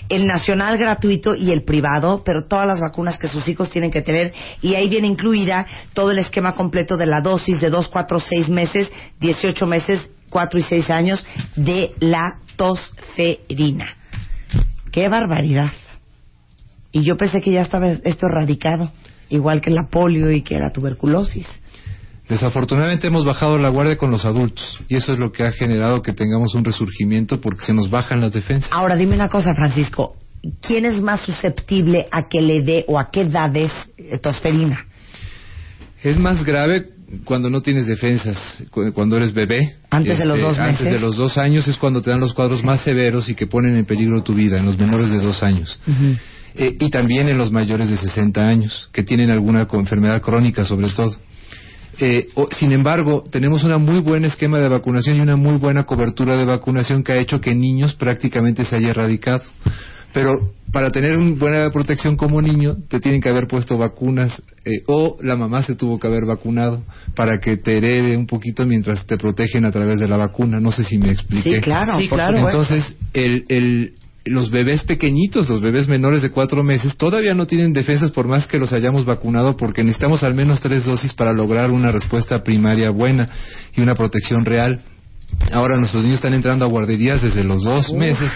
el nacional gratuito y el privado, pero todas las vacunas que sus hijos tienen que tener, y ahí viene incluida todo el esquema completo de la dosis de 2, 4, 6 meses, 18 meses, 4 y 6 años de la tosferina. ¡Qué barbaridad! Y yo pensé que ya estaba esto erradicado, igual que la polio y que la tuberculosis. Desafortunadamente hemos bajado la guardia con los adultos y eso es lo que ha generado que tengamos un resurgimiento porque se nos bajan las defensas. Ahora dime una cosa, Francisco. ¿Quién es más susceptible a que le dé o a qué edades eh, tosferina? Es más grave cuando no tienes defensas, cu- cuando eres bebé. Este, Antes de los dos Antes meses. de los dos años es cuando te dan los cuadros más severos y que ponen en peligro tu vida, en los menores de dos años. Eh, y también en los mayores de 60 años, que tienen alguna enfermedad crónica sobre todo. Eh, o- sin embargo, tenemos un muy buen esquema de vacunación y una muy buena cobertura de vacunación que ha hecho que niños prácticamente se haya erradicado. Pero para tener una buena protección como niño, te tienen que haber puesto vacunas eh, o la mamá se tuvo que haber vacunado para que te herede un poquito mientras te protegen a través de la vacuna. No sé si me expliqué. Sí, claro, Sí, claro. Entonces, el, el- los bebés pequeñitos, los bebés menores de cuatro meses, todavía no tienen defensas por más que los hayamos vacunado porque necesitamos al menos tres dosis para lograr una respuesta primaria buena y una protección real. Ahora nuestros niños están entrando a guarderías desde los dos meses.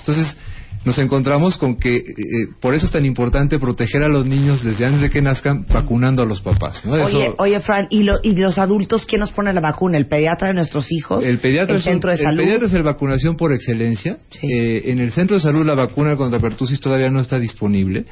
Entonces, nos encontramos con que eh, por eso es tan importante proteger a los niños desde antes de que nazcan vacunando a los papás. ¿no? Eso- Oye, oye, Fran, ¿y, lo- ¿y los adultos quién nos pone la vacuna? ¿El pediatra de nuestros hijos? El pediatra, ¿El es centro de el salud? pediatra es el vacunación por excelencia. Eh, en el centro de salud la vacuna contra pertusis todavía no está disponible,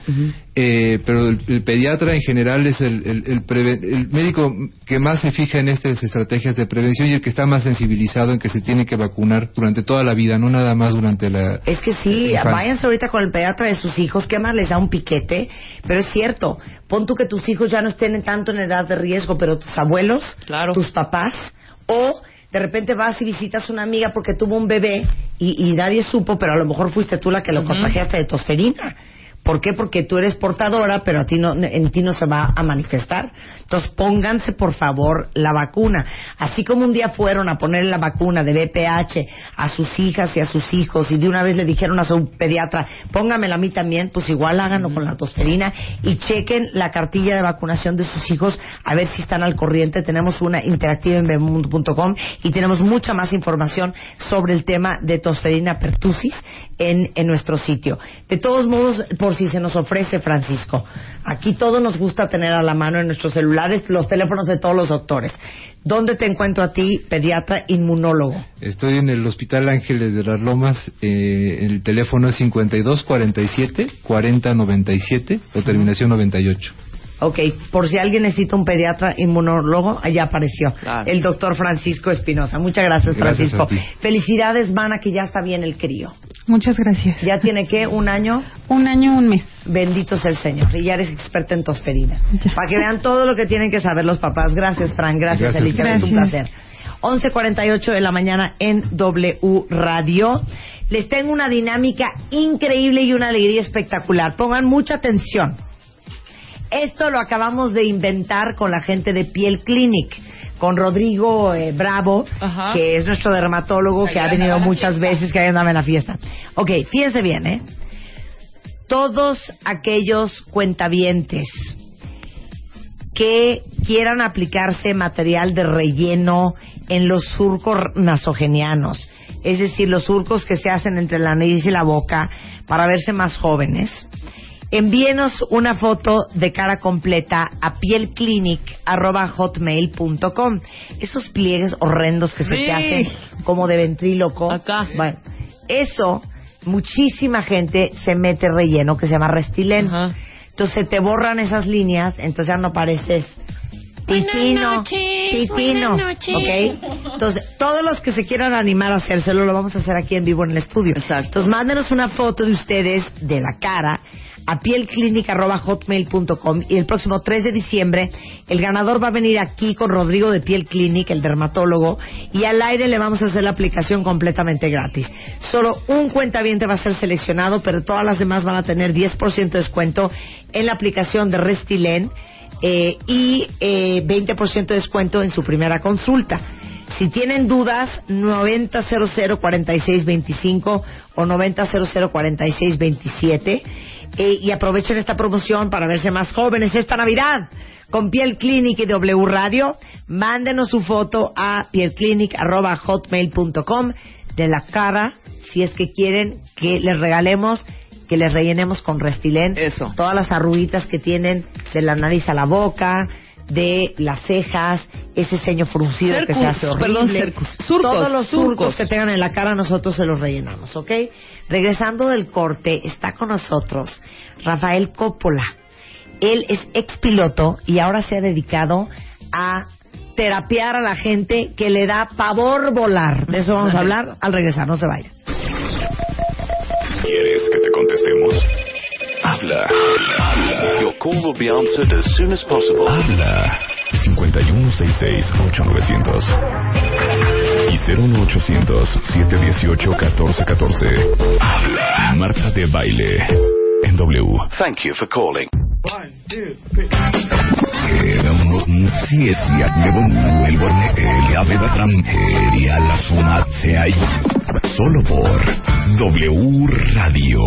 Eh, pero el, el pediatra en general es el, el- el preve- el médico que más se fija en estas estrategias de prevención y el que está más sensibilizado en que se tiene que vacunar durante toda la vida, no nada más durante la... Es que sí, infancia. Váyanse ahorita con el pediatra de sus hijos, que más les da un piquete, pero es cierto, pon tú que tus hijos ya no estén en tanto en edad de riesgo, pero tus abuelos, tus papás, o de repente vas y visitas una amiga porque tuvo un bebé y, y nadie supo, pero a lo mejor fuiste tú la que lo contagiaste de tosferina. ¿Por qué? Porque tú eres portadora, pero a ti no, en ti no se va a manifestar. Entonces pónganse por favor la vacuna. Así como un día fueron a poner la vacuna de BPH a sus hijas y a sus hijos y de una vez le dijeron a su pediatra, póngamela a mí también, pues igual háganlo con la tosferina y chequen la cartilla de vacunación de sus hijos a ver si están al corriente. Tenemos una interactiva en bemundo.com y tenemos mucha más información sobre el tema de tosferina pertussis en, en nuestro sitio. De todos modos, por si se nos ofrece, Francisco, aquí todo nos gusta tener a la mano en nuestros celulares los teléfonos de todos los doctores. ¿Dónde te encuentro a ti, pediatra inmunólogo? Estoy en el Hospital Ángeles de las Lomas. eh, el teléfono es 5247-4097 o terminación 98. Ok, por si alguien necesita un pediatra inmunólogo, allá apareció Claro. el doctor Francisco Espinosa. Muchas gracias, Gracias Francisco. Felicidades, Mana, que ya está bien el crío. Muchas gracias. Ya tiene que un año, Un año, un mes. bendito sea el Señor. Y ya eres experta en tosferina. Ya. Para que vean todo lo que tienen que saber los papás. Gracias, Fran. Gracias, Gracias. Elizabeth. Un placer. 11.48 de la mañana en W Radio. Les tengo una dinámica increíble y una alegría espectacular. Pongan mucha atención. Esto lo acabamos de inventar con la gente de Piel Clinic, con Rodrigo eh, Bravo, Ajá. que es nuestro dermatólogo, que ha venido muchas veces, que ahí andaba en la fiesta. Ok, fíjense bien, ¿eh? Todos aquellos cuentavientes que quieran aplicarse material de relleno en los surcos nasogenianos, es decir, los surcos que se hacen entre la nariz y la boca para verse más jóvenes, envíenos una foto de cara completa a pielclinic.hotmail.com. Esos pliegues horrendos que se Sí. te hacen como de ventríloco. Acá. Bueno, eso, muchísima gente se mete relleno que se llama Restilén. Ajá. Entonces se te borran esas líneas, entonces ya no pareces titino, titino, ¿ok? Entonces, todos los que se quieran animar a hacérselo, lo vamos a hacer aquí en vivo en el estudio. Exacto. Entonces, mándenos una foto de ustedes de la cara a pielclinic.hotmail.com y el próximo 3 de diciembre el ganador va a venir aquí con Rodrigo de Piel Clinic, el dermatólogo, y al aire le vamos a hacer la aplicación completamente gratis. Solo un cuentaviente va a ser seleccionado, pero todas las demás van a tener 10% de descuento en la aplicación de Restilén eh, y eh, 20% de descuento en su primera consulta. Si tienen dudas, 90004625 o 90004627 eh, y aprovechen esta promoción para verse más jóvenes esta Navidad con Piel Clinic y W Radio. Mándenos su foto a pielclinic.hotmail.com de la cara si es que quieren que les regalemos que les rellenemos con Restilén Eso. todas las arruguitas que tienen de la nariz a la boca, de las cejas, ese ceño fruncido que se hace horrible. perdón, cercus. Surcos, Todos los surcos, surcos. que tengan en la cara nosotros se los rellenamos, ¿ok? Regresando del corte, está con nosotros Rafael Coppola. Él es ex piloto y ahora se ha dedicado a terapiar a la gente que le da pavor volar. De eso vamos a hablar al regresar, no se vayan. ¿Quieres que te contestemos? Habla. Habla. Your call will be answered as soon as possible. Habla. 5166-8900. Y 01800-718-1414. Habla. Marta de baile. En W. Thank you for calling. Solo por W Radio.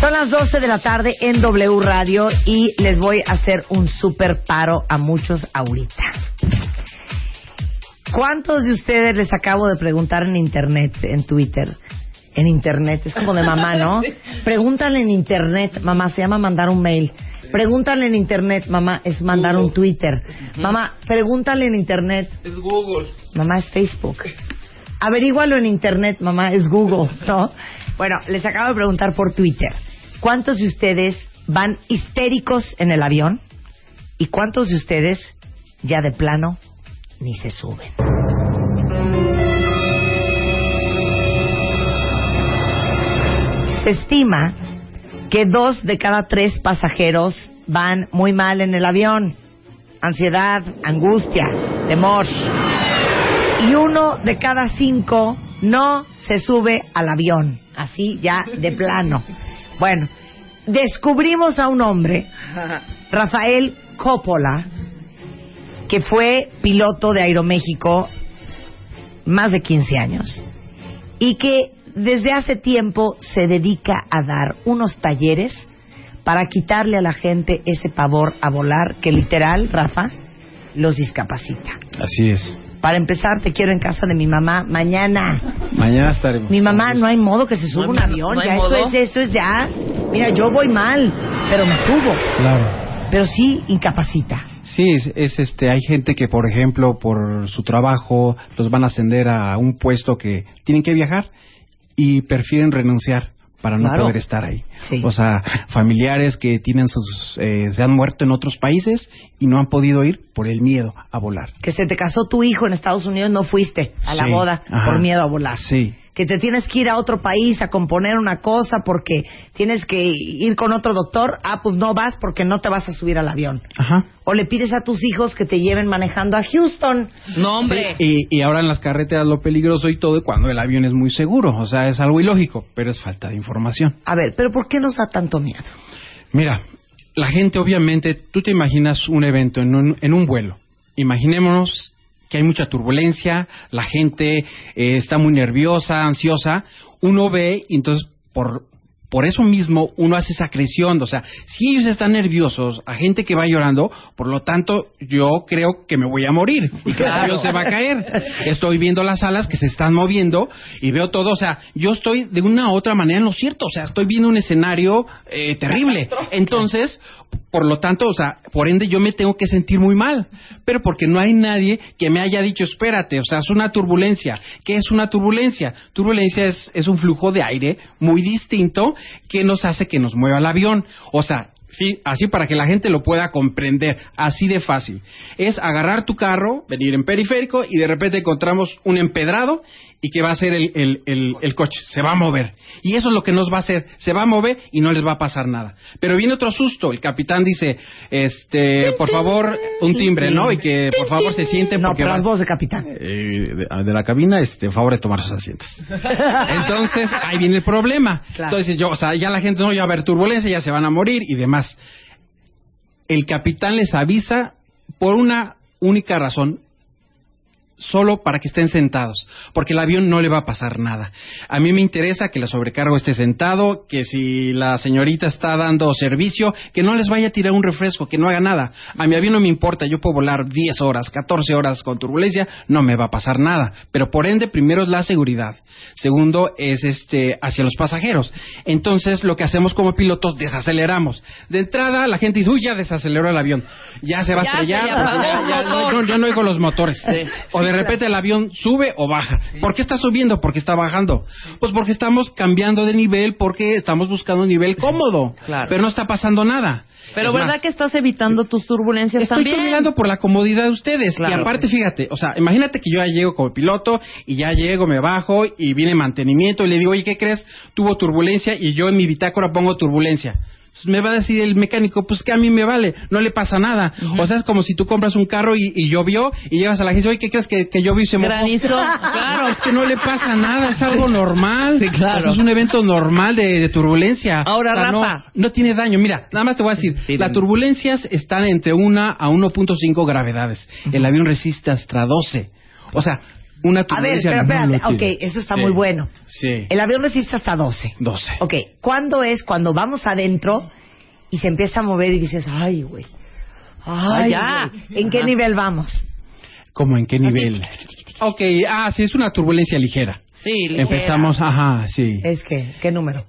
Son las 12 de la tarde en W Radio y les voy a hacer un super paro a muchos ahorita. ¿Cuántos de ustedes les acabo de preguntar en internet, en Twitter? En internet, es como de mamá, ¿no? Pregúntale en internet, mamá, se llama mandar un mail. Pregúntale en internet, mamá, es mandar un Twitter. Mamá, pregúntale en internet, Es Google. Mamá es Facebook. Averígualo en internet, mamá es Google, ¿no? Bueno, les acabo de preguntar por Twitter. ¿Cuántos de ustedes van histéricos en el avión? ¿Y cuántos de ustedes ya de plano ni se suben? Se estima que dos de cada tres pasajeros van muy mal en el avión. Ansiedad, angustia, temor. Y uno de cada cinco no se sube al avión. Así ya de plano. Bueno, descubrimos a un hombre, Rafael Coppola, que fue piloto de Aeroméxico más de 15 años y que desde hace tiempo se dedica a dar unos talleres para quitarle a la gente ese pavor a volar que literal, Rafa, los discapacita. Así es. Para empezar, te quiero en casa de mi mamá mañana. Mañana estaremos. Mi mamá no hay modo que se suba No un avión, no ya eso modo. es, eso es ya. Mira, yo voy mal, pero me subo. Claro. Pero sí incapacita. Sí, es, es, este, hay gente que, por ejemplo, por su trabajo, los van a ascender a un puesto que tienen que viajar y prefieren renunciar para no Claro. poder estar ahí. Sí. O sea, familiares que tienen sus, eh, se han muerto en otros países y no han podido ir por el miedo a volar. Que se te casó tu hijo en Estados Unidos, no fuiste a la Sí, boda ajá. por miedo a volar. Sí. Que te tienes que ir a otro país a componer una cosa porque tienes que ir con otro doctor. Ah, pues no vas porque no te vas a subir al avión. Ajá. O le pides a tus hijos que te lleven manejando a Houston. No, hombre. Y, y ahora en las carreteras lo peligroso y todo, cuando el avión es muy seguro. O sea, es algo ilógico, pero es falta de información. A ver, pero ¿por qué nos da tanto miedo? Mira, la gente obviamente, tú te imaginas un evento en un, en un vuelo. Imaginémonos que hay mucha turbulencia, la gente eh, está muy nerviosa, ansiosa. Uno ve y entonces por por eso mismo uno hace esa creación, o sea, si ellos están nerviosos, a gente que va llorando, por lo tanto yo creo que me voy a morir y que Claro. se va a caer. Estoy viendo las alas que se están moviendo y veo todo, o sea, yo estoy de una u otra manera en lo cierto, o sea, estoy viendo un escenario eh, terrible. Entonces, por lo tanto, o sea, por ende yo me tengo que sentir muy mal, pero porque no hay nadie que me haya dicho, espérate, o sea, es una turbulencia. ¿Qué es una turbulencia? Turbulencia es, es un flujo de aire muy distinto que nos hace que nos mueva el avión. O sea, sí, así para que la gente lo pueda comprender, así de fácil. Es agarrar tu carro, venir en periférico y de repente encontramos un empedrado y que va a ser el, el, el, el coche, se va a mover. Y eso es lo que nos va a hacer, se va a mover y no les va a pasar nada. Pero viene otro susto, el capitán dice, este, por favor, un timbre, ¿no? Y que por favor se sienten No, porque pero va- las voz de capitán. eh, de, de la cabina, este, por favor de tomar sus asientos. Entonces, ahí viene el problema. Claro. Entonces, yo, o sea, ya la gente no ya va a haber turbulencia, ya se van a morir y demás. El capitán les avisa por una única razón, solo para que estén sentados, porque el avión no le va a pasar nada. A mí me interesa que la sobrecargo esté sentado, que si la señorita está dando servicio, que no les vaya a tirar un refresco, que no haga nada. A mi avión no me importa, yo puedo volar 10 horas, 14 horas con turbulencia, no me va a pasar nada. Pero por ende, primero es la seguridad. Segundo es este hacia los pasajeros. Entonces, lo que hacemos como pilotos, desaceleramos. De entrada, la gente dice, uy, ya desaceleró el avión. Ya se va a Ya estrellar, ya, el ya no, ya no oigo los motores. Sí. O de repente el avión sube o baja. ¿Por qué está subiendo? ¿Por qué está bajando? Pues porque estamos cambiando de nivel, porque estamos buscando un nivel cómodo. Claro. Pero no está pasando nada. Pero Es ¿verdad más, que estás evitando tus turbulencias Estoy también? caminando por la comodidad de ustedes. Claro. Y aparte, fíjate, o sea, imagínate que yo ya llego como piloto y ya llego, me bajo y viene mantenimiento y le digo, oye, ¿qué crees? Tuvo turbulencia y yo en mi bitácora pongo turbulencia. Pues me va a decir el mecánico, pues que a mí me vale, no le pasa nada. O sea, es como si tú compras un carro y, y llovió y llegas a la agencia, oye, ¿qué crees que, que llovió y se mojó? Granizo, claro. Es que no le pasa nada, es algo normal. Sí, claro. O sea, es un evento normal de, de turbulencia. Ahora, O sea, no- Rafa. no tiene daño. Mira, nada más te voy a decir, Sí, las turbulencias están entre 1 a 1.5 gravedades. El avión resiste hasta 12. O sea, una A ver, turbulencia pero no espérate, lo ok, eso está Sí. muy bueno. Sí. El avión resiste hasta 12. 12. Ok, ¿cuándo es cuando vamos adentro y se empieza a mover y dices, ay, güey? Ay, Ah, ya. ¿En qué Ajá. nivel vamos? ¿Cómo en qué nivel? Ok, ah, sí, es una turbulencia ligera. Sí, ligera. Empezamos, ajá, sí. ¿Es que ¿Qué número?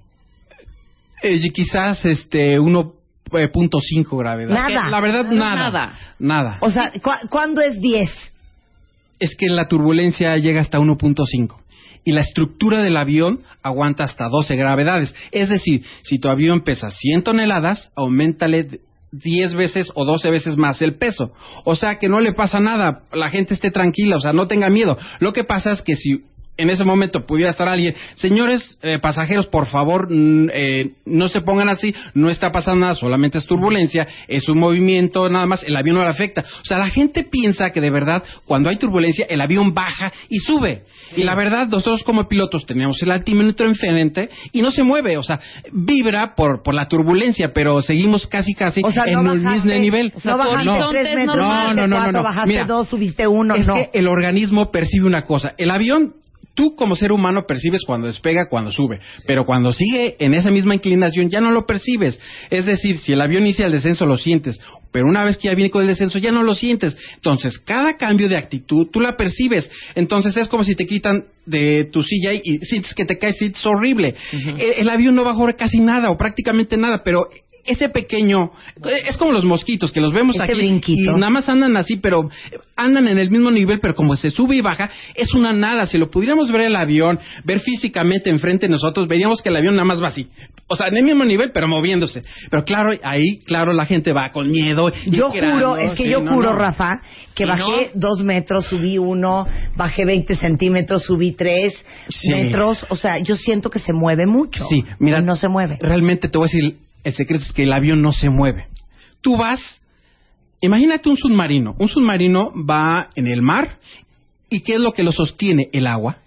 Eh, quizás este 1.5 gravedad. Nada. La verdad, No, nada. nada. Nada. O sea, ¿cu- ¿cuándo es 10? Es que la turbulencia llega hasta 1.5 y la estructura del avión aguanta hasta 12 gravedades. Es decir, si tu avión pesa 100 toneladas, aumentale 10 veces o 12 veces más el peso. O sea que no le pasa nada, la gente esté tranquila, o sea, no tenga miedo. Lo que pasa es que si en ese momento pudiera estar alguien, señores eh, pasajeros, por favor, eh, no se pongan así, no está pasando nada, solamente es turbulencia, es un movimiento nada más, el avión no le afecta. O sea, la gente piensa que de verdad, cuando hay turbulencia, el avión baja y sube. Y la verdad, nosotros como pilotos tenemos el altímetro enfrente y no se mueve, o sea, vibra por, por la turbulencia, pero seguimos casi casi O sea, en no el bajaste- mismo nivel. no bajaste no, tres no, bajaste no, no, no, no. bajaste Mira, dos, subiste uno, es no. que el organismo percibe una cosa. El avión, tú como ser humano percibes cuando despega, cuando sube. Pero cuando sigue en esa misma inclinación ya no lo percibes. Es decir, si el avión inicia el descenso lo sientes. Pero una vez que ya viene con el descenso ya no lo sientes. Entonces, cada cambio de actitud tú la percibes. Entonces es como si te quitan de tu silla y, y sientes que te caes, sientes horrible. el, el avión no bajó casi nada o prácticamente nada, pero ese pequeño es como los mosquitos que los vemos aquí brinquito. y nada más andan así pero andan en el mismo nivel pero como se sube y baja es una nada si lo pudiéramos ver el avión ver físicamente enfrente de nosotros veríamos que el avión nada más va así o sea en el mismo nivel pero moviéndose pero claro ahí claro la gente va con miedo Yo juro, es que Sí, yo no, juro, no. Rafa, que bajé no. dos metros, subí uno, bajé 20 centímetros, subí tres Sí. metros. O sea, yo siento que se mueve mucho. Sí, mira, no se mueve. Realmente te voy a decir, el secreto es que el avión no se mueve. Tú vas, imagínate un submarino. Un submarino va en el mar y ¿qué es lo que lo sostiene? El agua.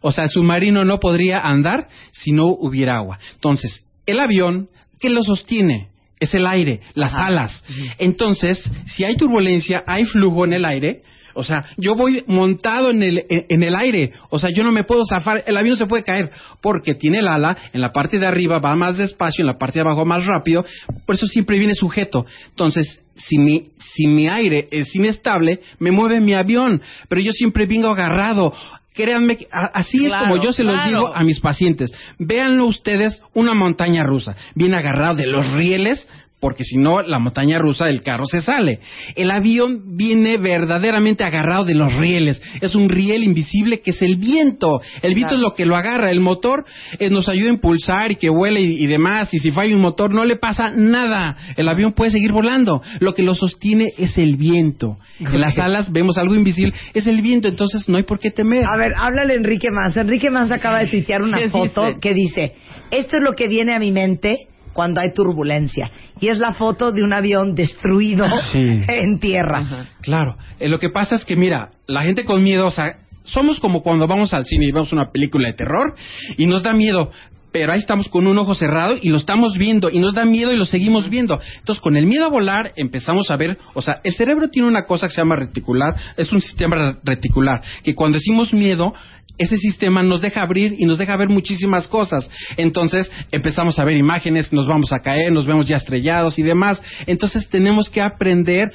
O sea, el submarino no podría andar si no hubiera agua. Entonces, el avión, ¿qué lo sostiene? Es el aire, las alas. Entonces, si hay turbulencia, hay flujo en el aire. O sea, yo voy montado en el, en, el aire. O sea, yo no me puedo zafar. El avión se puede caer porque tiene el ala. En la parte de arriba va más despacio, en la parte de abajo más rápido. Por eso siempre viene sujeto. Entonces, si mi, si mi aire es inestable, me mueve mi avión. Pero yo siempre vengo agarrado. Créanme, que así Claro, es como yo se los claro. digo a mis pacientes. Véanlo ustedes una montaña rusa, bien agarrado de los rieles, porque si no, la montaña rusa del carro se sale. El avión viene verdaderamente agarrado de los rieles. Es un riel invisible que es el viento. El viento Claro. es lo que lo agarra. El motor eh, nos ayuda a impulsar y que vuele y, y demás. Y si falla un motor, no le pasa nada. El avión puede seguir volando. Lo que lo sostiene es el viento. En las alas vemos algo invisible, es el viento. Entonces no hay por qué temer. A ver, háblale Enrique Manz. Enrique Manz acaba de tuitear una ¿Qué foto que dice, esto es lo que viene a mi mente cuando hay turbulencia. Y es la foto de un avión destruido Sí. en tierra. Claro, Eh, lo que pasa es que, mira, la gente con miedo, o sea, somos como cuando vamos al cine y vemos una película de terror y nos da miedo, pero ahí estamos con un ojo cerrado y lo estamos viendo y nos da miedo y lo seguimos viendo. Entonces, con el miedo a volar empezamos a ver, o sea, el cerebro tiene una cosa que se llama reticular, es un sistema re- reticular, que cuando decimos miedo, ese sistema nos deja abrir y nos deja ver muchísimas cosas. Entonces empezamos a ver imágenes, nos vamos a caer, nos vemos ya estrellados y demás. Entonces tenemos que aprender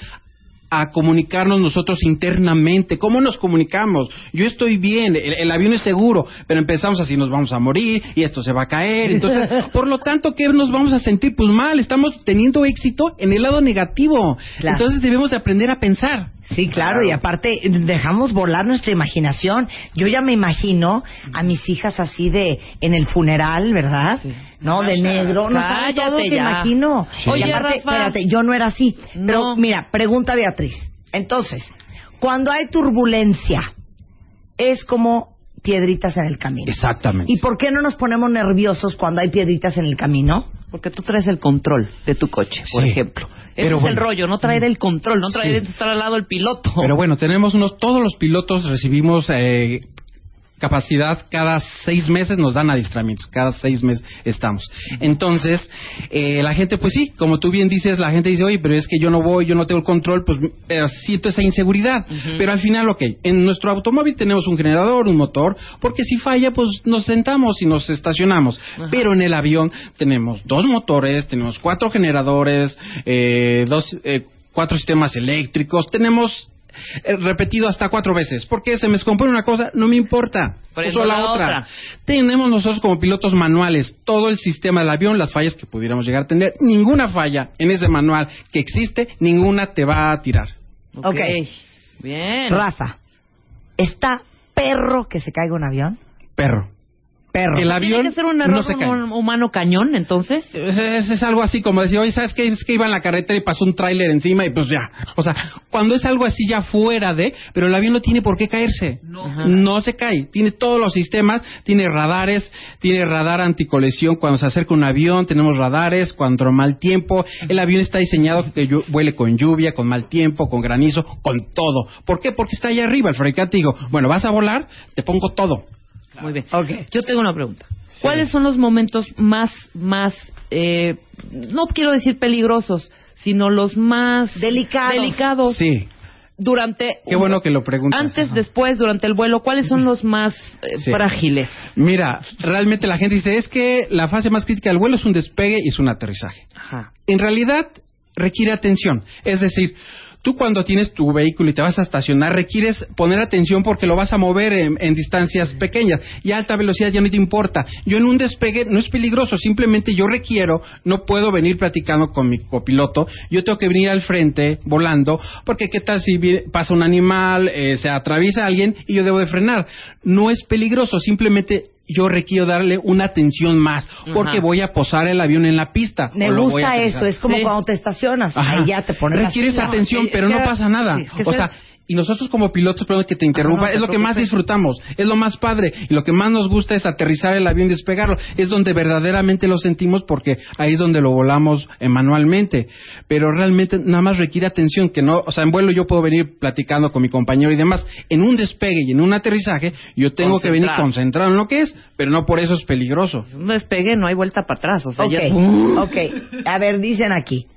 a comunicarnos nosotros internamente. ¿Cómo nos comunicamos? Yo estoy bien, el, el avión es seguro, pero empezamos así, nos vamos a morir y esto se va a caer. Entonces, por lo tanto, ¿qué nos vamos a sentir? Pues mal, estamos teniendo éxito en el lado negativo. Claro. Entonces debemos de aprender a pensar. Sí, claro, y aparte dejamos volar nuestra imaginación. Yo ya me imagino a mis hijas así de en el funeral, ¿verdad? No, de negro. No sabes todo ya. imagino. Sí. Oye, Y aparte, Rafa. espérate, yo no era así. Pero mira, pregunta Beatriz. Entonces, cuando hay turbulencia, es como piedritas en el camino. Exactamente. ¿Y por qué no nos ponemos nerviosos cuando hay piedritas en el camino? Porque tú traes el control de tu coche, por Sí. ejemplo. Ese Pero es bueno. el rollo, no traer el control, no traer Sí. estar al lado del piloto. Pero bueno, tenemos unos, todos los pilotos recibimos eh, capacidad cada seis meses nos dan adiestramientos, cada seis meses estamos. Entonces, eh, la gente, pues sí, como tú bien dices, la gente dice, oye, pero es que yo no voy, yo no tengo el control, pues eh, siento esa inseguridad. Pero al final, ok, en nuestro automóvil tenemos un generador, un motor, porque si falla, pues nos sentamos y nos estacionamos. Pero en el avión tenemos dos motores, tenemos cuatro generadores, eh, dos, eh, cuatro sistemas eléctricos, tenemos repetido hasta cuatro veces. Porque se me descompone una cosa, no me importa. Prendo Uso la, la otra. otra. Tenemos nosotros como pilotos manuales todo el sistema del avión, las fallas que pudiéramos llegar a tener. Ninguna falla en ese manual que existe, ninguna te va a tirar. Ok. Bien. Rafa, ¿está perro que se caiga un avión? Perro. Perro. El avión ¿Tiene que ser un error no se cae. hum- humano cañón, entonces? Es, es- es algo así como decir, oye, ¿sabes qué? Es que iba en la carretera y pasó un tráiler encima y pues ya. O sea, cuando es algo así ya fuera de, pero el avión no tiene por qué caerse. No, se cae. Tiene todos los sistemas, tiene radares, tiene radar anticolesión cuando se acerca un avión, tenemos radares cuando mal tiempo. El avión está diseñado que vuele con lluvia, con mal tiempo, con granizo, con todo. ¿Por qué? Porque está allá arriba. El fabricante digo, bueno, vas a volar, te pongo todo. Muy bien. Yo tengo una pregunta. ¿Cuáles son los momentos más, más, eh, no quiero decir peligrosos, sino los más Delicados. delicados Sí. durante Qué bueno que lo preguntas. antes, Ajá. después, durante el vuelo? ¿Cuáles son los más eh, Sí. frágiles? Mira, realmente la gente dice, es que la fase más crítica del vuelo es un despegue y es un aterrizaje. Ajá. En realidad requiere atención. Es decir, tú cuando tienes tu vehículo y te vas a estacionar, requieres poner atención porque lo vas a mover en, en distancias pequeñas y a alta velocidad ya no te importa. Yo en un despegue no es peligroso, simplemente yo requiero, no puedo venir platicando con mi copiloto, yo tengo que venir al frente volando porque qué tal si pasa un animal, eh, se atraviesa alguien y yo debo de frenar. No es peligroso, simplemente yo requiero darle una atención más porque Ajá. voy a posar el avión en la pista. Me o lo voy a gusta eso, es como Sí. cuando te estacionas, Ajá. ahí ya te pones Requieres atención, pero no pasa nada. sí, es que o se- sea, y nosotros como pilotos, perdón que te interrumpa, no te es lo que más disfrutamos, es lo más padre. Y lo que más nos gusta es aterrizar el avión y despegarlo. Es donde verdaderamente lo sentimos porque ahí es donde lo volamos eh, manualmente. Pero realmente nada más requiere atención, que no, o sea, en vuelo yo puedo venir platicando con mi compañero y demás. En un despegue y en un aterrizaje, yo tengo que venir Concentrado. en lo que es, pero no por eso es peligroso. Un despegue, no hay vuelta para atrás. O sea, Ok, ya es- ok. A ver, dicen aquí,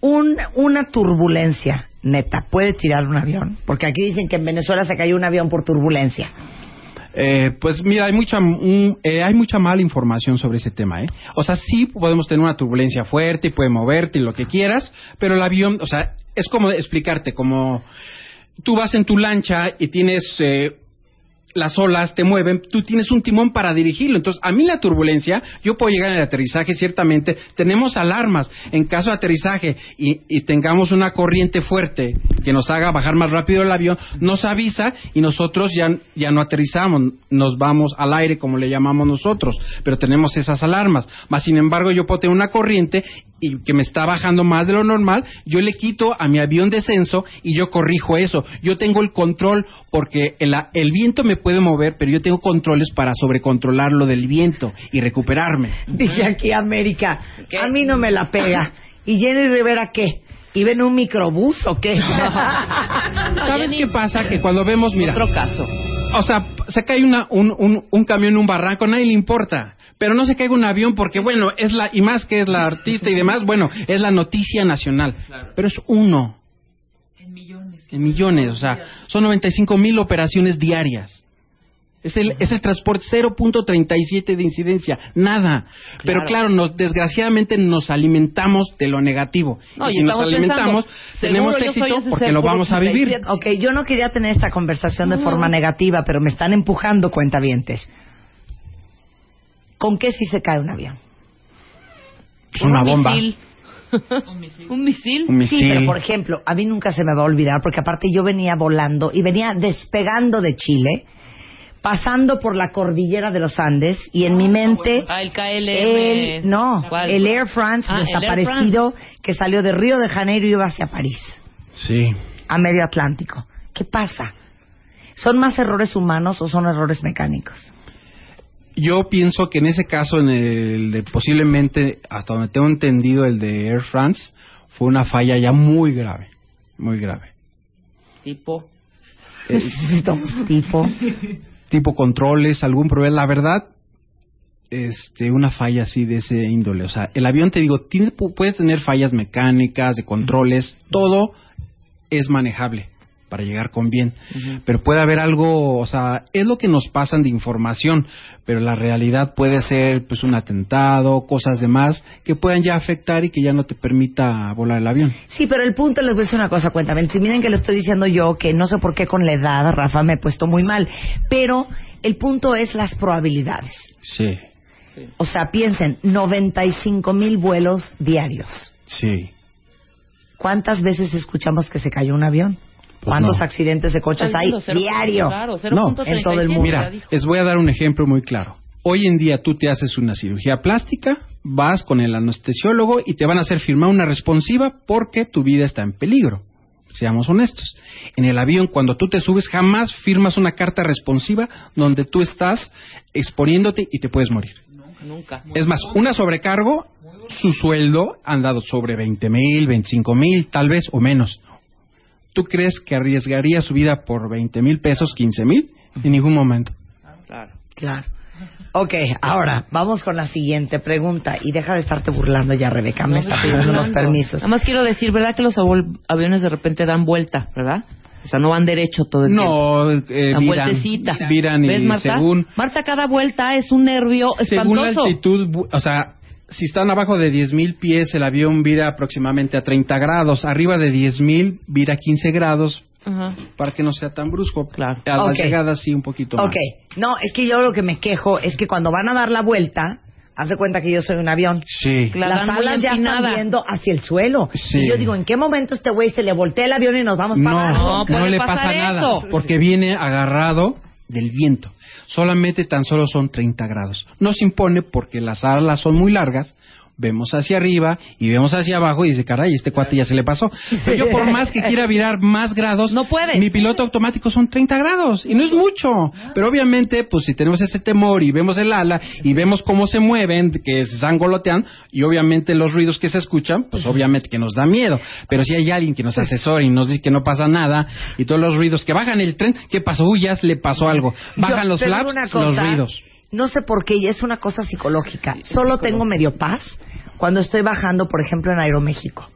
un, una turbulencia, neta, ¿puede tirar un avión? Porque aquí dicen que en Venezuela se cayó un avión por turbulencia. Eh, pues mira, hay mucha, mm, eh, hay mucha mala información sobre ese tema, ¿eh? O sea, sí podemos tener una turbulencia fuerte y puede moverte y lo que quieras, pero el avión, o sea, es como explicarte, como tú vas en tu lancha y tienes eh, las olas te mueven, tú tienes un timón para dirigirlo. Entonces, a mí la turbulencia, yo puedo llegar en el aterrizaje, ciertamente, tenemos alarmas en caso de aterrizaje y, y tengamos una corriente fuerte que nos haga bajar más rápido el avión, nos avisa y nosotros ya, ya no aterrizamos, nos vamos al aire, como le llamamos nosotros, pero tenemos esas alarmas. Más sin embargo, yo puedo tener una corriente y que me está bajando más de lo normal, yo le quito a mi avión descenso y yo corrijo eso. Yo tengo el control porque el, el viento me puede mover, pero yo tengo controles para sobrecontrolar lo del viento y recuperarme. Dice aquí América, a mí no me la pega. ¿Y Jenny Rivera qué? ¿Iba en un microbús o qué? ¿Sabes qué pasa? Que cuando vemos, mira, Otro caso. o sea, se cae una, un, un, un camión en un barranco, a nadie le importa. Pero no se caiga un avión porque, bueno, es la, y más que es la artista y demás, bueno, es la noticia nacional. Pero es uno. En millones. En millones, o sea, son 95 mil operaciones diarias. Es el, es el transporte 0.37 de incidencia, nada. Pero claro, nos, desgraciadamente nos alimentamos de lo negativo. No, y si nos alimentamos, pensando, tenemos éxito porque lo vamos a vivir. 87. ok, yo no quería tener esta conversación de forma negativa, pero me están empujando cuentavientes. ¿Con qué si se cae un avión? Es una Un bomba. misil. un misil. Un misil. Sí, misil. pero por ejemplo, a mí nunca se me va a olvidar porque aparte yo venía volando y venía despegando de Chile, pasando por la cordillera de los Andes y en mi mente Ah, el KLM. el no, ¿Cuál? el Air France Ah, desaparecido que salió de Río de Janeiro y iba hacia París, Sí. a medio Atlántico. ¿Qué pasa? ¿Son más errores humanos o son errores mecánicos? Yo pienso que en ese caso, en el de posiblemente, hasta donde tengo entendido, el de Air France, fue una falla ya muy grave, muy grave. Tipo. Eh, Necesitamos tipo. tipo controles, algún problema. La verdad, este, una falla así de ese índole. O sea, el avión, te digo, tiene, pu- puede tener fallas mecánicas, de controles, todo es manejable para llegar con bien. Pero puede haber algo, o sea, es lo que nos pasan de información, pero la realidad puede ser pues un atentado, cosas demás que puedan ya afectar y que ya no te permita volar el avión. Sí, pero el punto, les voy a decir una cosa, cuéntame. Si miren que lo estoy diciendo yo, que no sé por qué con la edad, Rafa, me he puesto muy mal. Pero el punto es las probabilidades. Sí, O sea, piensen, 95 mil vuelos diarios. sí. ¿Cuántas veces escuchamos que se cayó un avión? ¿Cuántos no. accidentes de coches hay diario? Claro, No, en todo el mundo. Mira, les voy a dar un ejemplo muy claro. Hoy en día tú te haces una cirugía plástica, vas con el anestesiólogo y te van a hacer firmar una responsiva porque tu vida está en peligro. Seamos honestos. En el avión, cuando tú te subes, jamás firmas una carta responsiva donde tú estás exponiéndote y te puedes morir. Nunca. Es más, una sobrecargo, su sueldo han dado sobre 20 mil, 25 mil, tal vez o menos. ¿Tú crees que arriesgaría su vida por 20 mil pesos, 15 mil? En ningún momento. Claro. Claro. Ok, ahora vamos con la siguiente pregunta y deja de estarte burlando ya, Rebeca, me está pidiendo unos permisos. Nada más quiero decir, ¿verdad que los aviones de repente dan vuelta, verdad? O sea, no van derecho todo el tiempo. No, eh, vueltecita. viran y ¿Ves, Marta? según Marta, cada vuelta es un nervio Según la espantoso. altitud, o sea, si están abajo de 10.000 pies, el avión vira aproximadamente a 30 grados. Arriba de 10.000 vira a 15 grados Ajá. para que no sea tan brusco. Claro. A Ok. las llegadas sí un poquito más. Ok, no, es que yo lo que me quejo es que cuando van a dar la vuelta, haz de cuenta que yo soy un avión. Sí. La Las alas ya están viendo hacia el suelo. Sí. Y yo digo, ¿en qué momento este güey se le voltea el avión y nos vamos para No, abajo? No, no, puede le pasar pasa eso. nada porque viene agarrado del viento. Solamente tan solo son 30 grados. No se impone porque las alas son muy largas. Vemos hacia arriba y vemos hacia abajo y dice, caray, este cuate ya se le pasó. Pero yo por más que quiera virar más grados, No puede. Mi piloto automático son 30 grados y no es mucho. Pero obviamente, pues si tenemos ese temor y vemos el ala y vemos cómo se mueven, que se sangolotean y obviamente los ruidos que se escuchan, pues obviamente que nos da miedo. Pero si hay alguien que nos asesora y nos dice que no pasa nada y todos los ruidos que bajan el tren, ¿qué pasó? Uy, ya le pasó algo. Bajan Yo los flaps, los ruidos. No sé por qué, y es una cosa psicológica. Solo tengo medio paz cuando estoy bajando, por ejemplo, en Aeroméxico.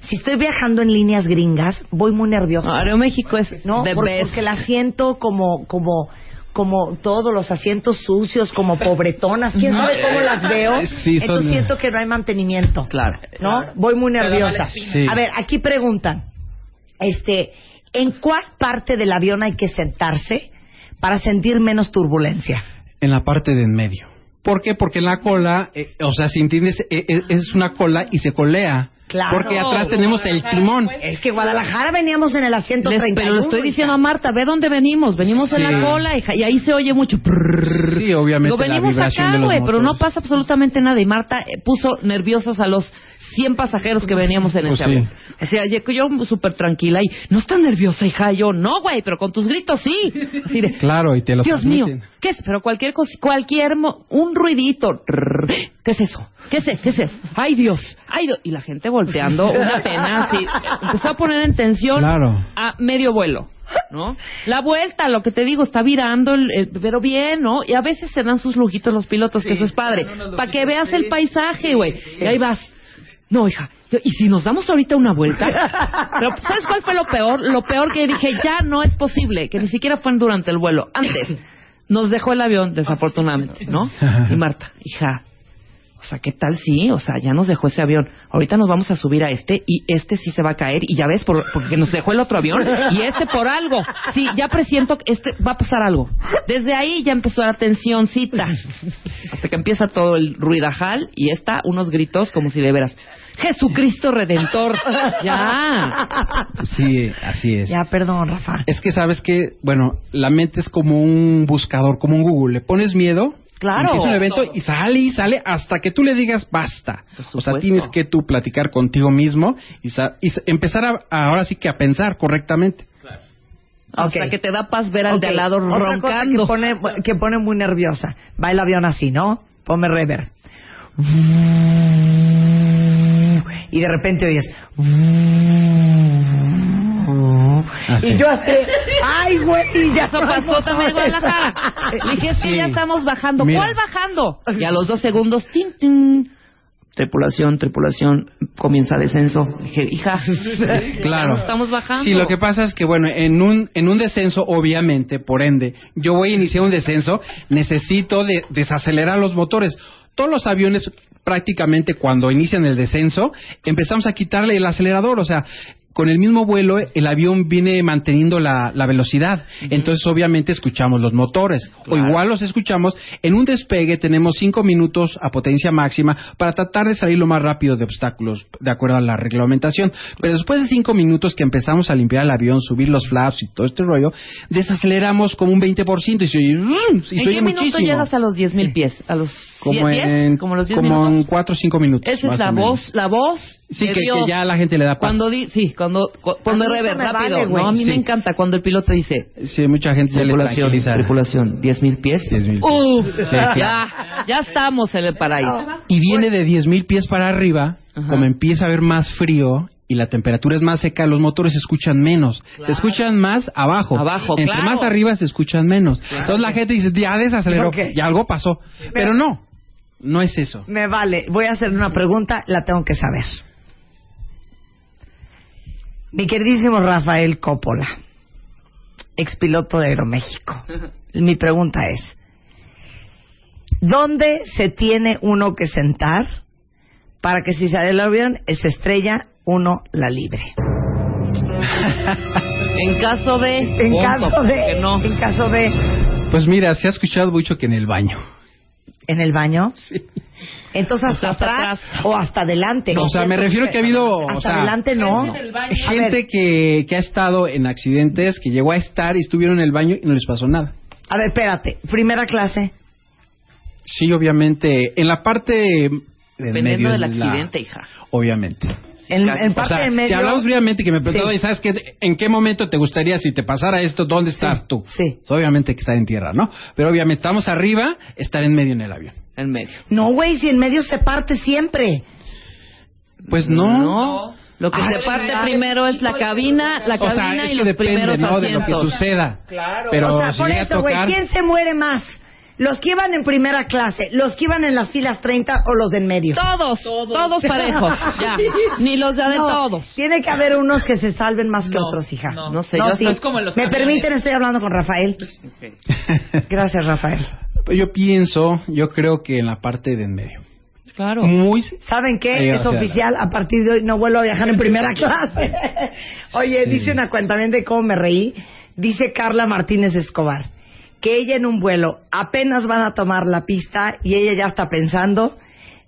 Si estoy viajando en líneas gringas, voy muy nerviosa. No, Aeroméxico es ¿no? the Por- best. porque la siento como, como, como todos los asientos sucios, como pobretonas. ¿Quién sabe cómo las veo? Sí, son- Entonces siento que no hay mantenimiento. Claro. ¿No? Voy muy nerviosa. Sí. A ver, aquí preguntan, este, ¿en cuál parte del avión hay que sentarse para sentir menos turbulencia? En la parte de en medio. ¿Por qué? Porque en la cola, eh, o sea, si entiendes, eh, eh, es una cola y se colea. Claro. Porque atrás tenemos el timón. Es que Guadalajara veníamos en el asiento Les- 31. pero lo estoy diciendo a Marta, ve dónde venimos. Venimos en la cola hija, y ahí se oye mucho. Sí, obviamente la venimos vibración acá, güey, pero no pasa absolutamente nada. Y Marta eh, puso nerviosos a los 100 pasajeros que veníamos en Pues ese sí. avión. O sea, yo, yo súper tranquila y no estás nerviosa, hija. Yo, no, güey, pero con tus gritos sí. Así de, Claro, y te lo Dios transmiten. mío, ¿qué es? Pero cualquier cosa, cualquier, mo- un ruidito. ¿Qué es eso? ¿Qué es eso? ¿Qué es eso? ¡Ay, Dios! ¡Ay, Dios! Y la gente volteando, una pena así. Empezó a poner en tensión Claro. a medio vuelo. ¿No? La vuelta, lo que te digo, está virando, el- el- pero bien, ¿no? Y a veces se dan sus lujitos los pilotos, que eso es padre. Para que veas el paisaje, güey. Y ahí vas. No, hija. ¿Y si nos damos ahorita una vuelta? Pero ¿sabes cuál fue lo peor? Lo peor que dije, ya no es posible, que ni siquiera fue durante el vuelo. Antes, nos dejó el avión, desafortunadamente, ¿no? Y Marta, hija, o sea, ¿qué tal sí? O sea, ya nos dejó ese avión. Ahorita nos vamos a subir a este y este sí se va a caer. Y ya ves, por, porque nos dejó el otro avión y este por algo. Sí, ya presiento que este va a pasar algo. Desde ahí ya empezó la tensióncita. Hasta que empieza todo el ruidajal y está unos gritos como si de veras. Jesucristo Redentor. Ya. Sí, así es. Ya, perdón, Rafa. Es que sabes que, bueno, la mente es como un buscador, como un Google. Le pones miedo, Claro. empieza un evento y sale y sale hasta que tú le digas basta. O sea, tienes que tú platicar contigo mismo y, sa- y empezar a, a- ahora sí que a pensar correctamente. Hasta Ok. que te da paz ver al de Ok, al lado Otra cosa roncando. que pone, que pone muy nerviosa. Va el avión así, ¿no? Ponme rever. Y de repente oyes. Así. Y yo así, ay, güey, y ya Eso pasó también en Guadalajara. Dije, es que Sí. ya estamos bajando. Mira. ¿Cuál bajando? Y a los dos segundos, tin, tin. Tripulación, tripulación, comienza descenso. Dije, hija, Claro. estamos bajando. Sí, lo que pasa es que, bueno, en un, en un descenso, obviamente, por ende, yo voy a iniciar un descenso, necesito de, desacelerar los motores. Todos los aviones, prácticamente cuando inician el descenso, empezamos a quitarle el acelerador, o sea, con el mismo vuelo el avión viene manteniendo la, la velocidad. Entonces, obviamente, escuchamos los motores. O igual los escuchamos. En un despegue tenemos cinco minutos a potencia máxima para tratar de salir lo más rápido de obstáculos, de acuerdo a la reglamentación. Pero después de cinco minutos que empezamos a limpiar el avión, subir los flaps y todo este rollo, desaceleramos como un 20% y se oye, y ¿En se qué oye minuto muchísimo. llegas a los 10.000 pies? ¿A los como 10? en, ¿Como los 10 como en minutos? cuatro o cinco minutos. Esa es la voz, la voz Sí, que, ya la gente le da paz. Cuando di, sí, cuando cu- ponme rever me rápido. vale, güey. no, a mí me encanta cuando el piloto dice Sí, mucha gente ya le tripulación, tranquiliza. tripulación, 10.000 pies. 10,000 pies. Uf, Sí. ya, ya estamos en el paraíso. Y viene de 10.000 pies para arriba, Ajá. como empieza a haber más frío y la temperatura es más seca, los motores se escuchan menos. Se escuchan más abajo. Abajo, Entre claro. más arriba se escuchan menos. Entonces la gente dice, ya desaceleró, Ok. y algo pasó. Pero no, no es eso. Me vale. Voy a hacer una pregunta, la tengo que saber. Mi queridísimo Rafael Coppola, expiloto de Aeroméxico. Mi pregunta es, ¿dónde se tiene uno que sentar para que si sale el avión, se estrella, uno la libre? En caso de... En punto, caso de... no. En caso de... Pues mira, se ha escuchado mucho que en el baño. ¿En el baño? Entonces, ¿hasta, Hasta atrás, atrás. o hasta adelante? No, o sea, me refiero que ha habido, Hasta o sea, adelante no. Gente que, que ha estado en accidentes, que llegó a estar y estuvieron en el baño y no les pasó nada. a ver, espérate. Primera clase. Sí, obviamente, en la parte del Dependiendo medio del la- accidente, hija. Obviamente. En, en O parte sea, de medio. si hablamos brevemente que me preguntó, Sí. "Oye, ¿sabes qué? ¿En qué momento te gustaría si te pasara esto? ¿Dónde estar tú? sí. Pues, obviamente que estar en tierra, ¿no? Pero obviamente estamos arriba, estar en medio en el avión. En medio. No, güey, si en medio se parte siempre. Pues no. Lo que Ah, se parte primero es la cabina, la O sea, cabina y los depende, primeros ¿no? De lo que asientos. suceda. Claro. Pero o sea, si por eso, güey, tocar... ¿quién se muere más? ¿Los que iban en primera clase, los que iban en las filas 30 o los de en medio? Todos, todos, parejos. Ya. Ni los de No, todos. Tiene que haber unos que se salven más que No, otros, hija. no. No sé, yo sí. Es como en los ¿Me camiones. permiten? Estoy hablando con Rafael. Gracias, Rafael. Pues yo pienso, yo creo que en la parte de en medio. Claro. Muy... ¿Saben qué? Es oficial. A partir de hoy no vuelvo a viajar en primera clase. Oye, dice una cuenta de cómo me reí. Dice Carla Martínez Escobar que ella en un vuelo apenas van a tomar la pista y ella ya está pensando